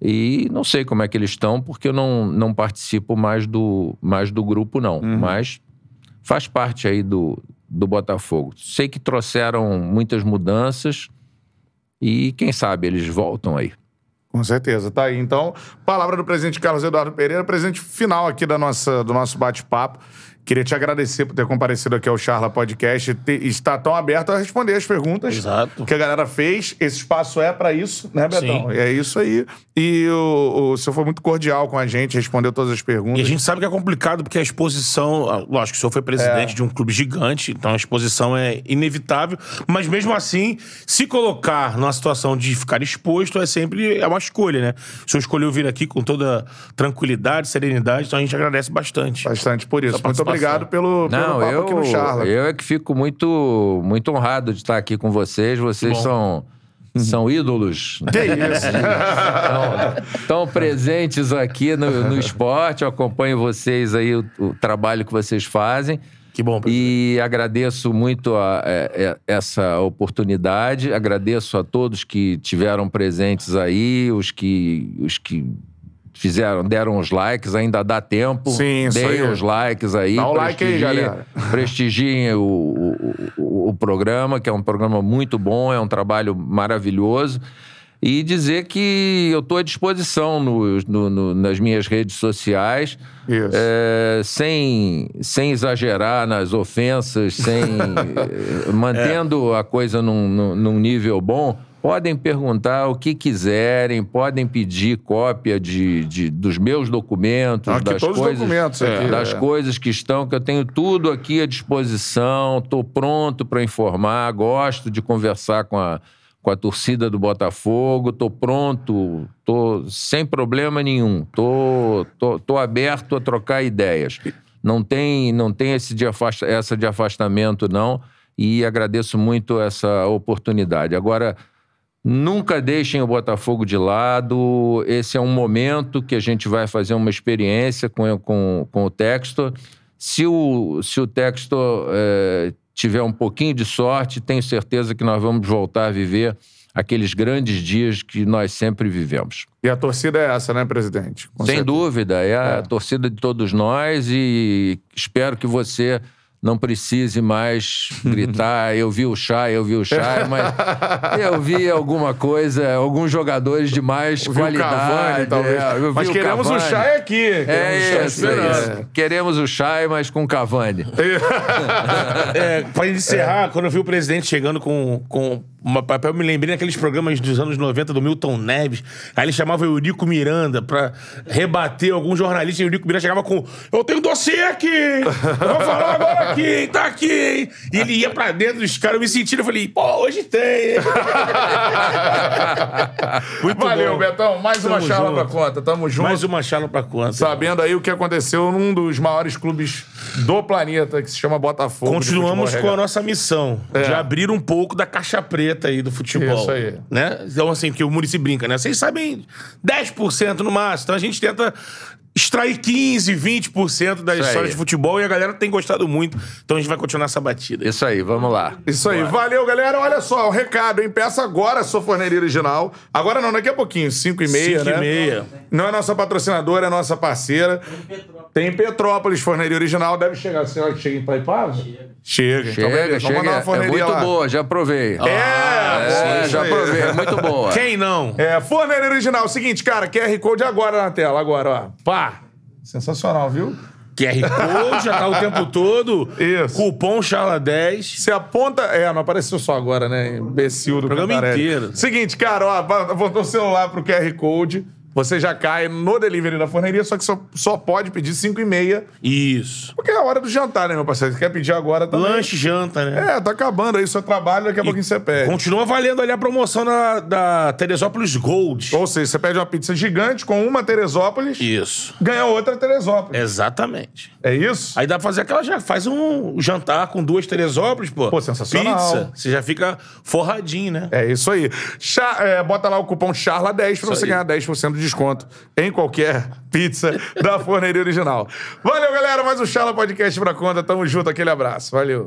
E não sei como é que eles estão, porque eu não, não participo mais do, mais do grupo, não. Mas faz parte aí do, do Botafogo. Sei que trouxeram muitas mudanças e quem sabe eles voltam aí. Com certeza, tá aí. Então, palavra do presidente Carlos Eduardo Pereira, presente final aqui da nossa, do nosso bate-papo. Queria te agradecer por ter comparecido aqui ao Charla Podcast e estar tão aberto a responder as perguntas Exato. que a galera fez. Esse espaço é pra isso, né, Betão? Sim. É isso aí. E o, o senhor foi muito cordial com a gente, respondeu todas as perguntas. E a gente sabe que é complicado porque a exposição. ah, Lógico, o senhor foi presidente É. de um clube gigante, então a exposição é inevitável. Mas mesmo assim, se colocar numa situação de ficar exposto é sempre é uma escolha, né? O senhor escolheu vir aqui com toda tranquilidade, serenidade, então a gente agradece bastante. Bastante por isso. Muito participação. Obrigado pelo, pelo Não, papo eu, aqui no Charla. eu é que fico muito, muito honrado de estar aqui com vocês. Vocês bom. são, são ídolos. Que isso? <laughs> Estão, presentes aqui no, no esporte. Eu acompanho vocês aí, o, o trabalho que vocês fazem. Que bom, presidente. E agradeço muito a- é, é, essa oportunidade. Agradeço a todos que tiveram presentes aí, os que, os que fizeram, deram os likes, ainda dá tempo. Sim, isso Deem aí. os likes aí. Dá o like aí, prestigiem- galera. <laughs> Prestigiem o, o, o- o programa, que é um programa muito bom, é um trabalho maravilhoso. E dizer que eu estou à disposição no- no- no- nas minhas redes sociais. É, sem, sem exagerar nas ofensas, sem <laughs> eh, mantendo a coisa num, num- num nível bom, podem perguntar o que quiserem, podem pedir cópia de, de- dos meus documentos, Aqui das todos os coisas, documentos aqui, das é. coisas que estão, que eu tenho tudo aqui à disposição, estou pronto para informar, gosto de conversar com a com a torcida do Botafogo, tô pronto, tô sem problema nenhum, tô, tô, tô aberto a trocar ideias. Não tem, não tem esse de afasta, essa de afastamento, não, e agradeço muito essa oportunidade. Agora, nunca deixem o Botafogo de lado, esse é um momento que a gente vai fazer uma experiência com, com, com o Textor. Se o, se o Textor eh, tiver um pouquinho de sorte, tenho certeza que nós vamos voltar a viver aqueles grandes dias que nós sempre vivemos. E a torcida é essa, né, presidente? Com Sem certeza. dúvida, é a torcida de todos nós e espero que você não precise mais gritar, <laughs> eu vi o Chay, eu vi o Chay, mas eu vi alguma coisa, alguns jogadores de mais o qualidade. Cavani, talvez. é, eu vi Mas o queremos o Cavani. Chay aqui. É Queremos o Chay isso, é isso. Queremos o Chay, mas com Cavani. <laughs> É, pra encerrar, quando eu vi o presidente chegando com, com uma papel, eu me lembrei daqueles programas dos anos 90 do Milton Neves. Aí ele chamava o Eurico Miranda pra rebater algum jornalista. E o Eurico Miranda chegava com: Eu tenho dossiê aqui! Eu vou falar agora aqui, hein? tá aqui! hein?" E ele ia pra dentro dos caras, eu me sentindo, eu falei: Pô, hoje tem! hein?" <laughs> Muito Valeu, bom. Betão. Mais uma Tamo charla junto. pra conta. Tamo junto. Mais uma charla pra conta. Sabendo aí o que aconteceu num dos maiores clubes do planeta, que se chama Botafogo. Continuamos com a nossa missão de abrir um pouco da caixa preta aí do futebol. Isso aí. Né? Então, assim, que o Murici brinca, né? Vocês sabem 10% no máximo. Então a gente tenta extrair 15, 20% das Isso aí. histórias de futebol e a galera tem gostado muito. Então a gente vai continuar essa batida. Isso aí, vamos lá. Isso aí. Valeu, galera. Olha só, um recado, hein? Peça agora a sua forneria original. Agora não, daqui a pouquinho, 5 e meia, Cinco né? e meia. Não é nossa patrocinadora, é nossa parceira. Tem em Petrópolis, forneria original. Deve chegar. Será que chega em Paipava? Chega. Então, Chega, beleza. Vamos chega. mandar uma É forneria muito lá. boa, já provei. É, É, isso já provei, muito boa. Quem não? É, forneria original. Seguinte, cara, QR Code agora na tela. Agora, ó. Pá. Sensacional, viu? QR Code já tá o tempo todo. Isso. Cupom Charla10. Você aponta. É, não apareceu só agora, né? Imbecil do Programa Cantarelli. inteiro. Seguinte, cara, ó, apontou o celular pro QR Code. Você já cai no delivery da forneria, só que só, só pode pedir 5 e meia. Isso. Porque é a hora do jantar, né, meu parceiro? Você quer pedir agora também? Lanche, janta, né? É, tá acabando aí o seu trabalho, daqui a pouquinho você pede. Continua valendo ali a promoção da, da Teresópolis Gold. Ou seja, você pede uma pizza gigante com uma Teresópolis, Isso. ganha outra Teresópolis. Exatamente. É isso? Aí dá pra fazer aquela. Já faz um jantar com duas Teresópolis, pô. Pô, sensacional. Pizza. Você já fica forradinho, né? É isso aí. É, bota lá o cupom CHARLA10 pra Isso você aí. ganhar 10% de desconto em qualquer pizza da forneria original. Valeu, galera. Mais um Charla Podcast pra conta. Tamo junto. Aquele abraço. Valeu.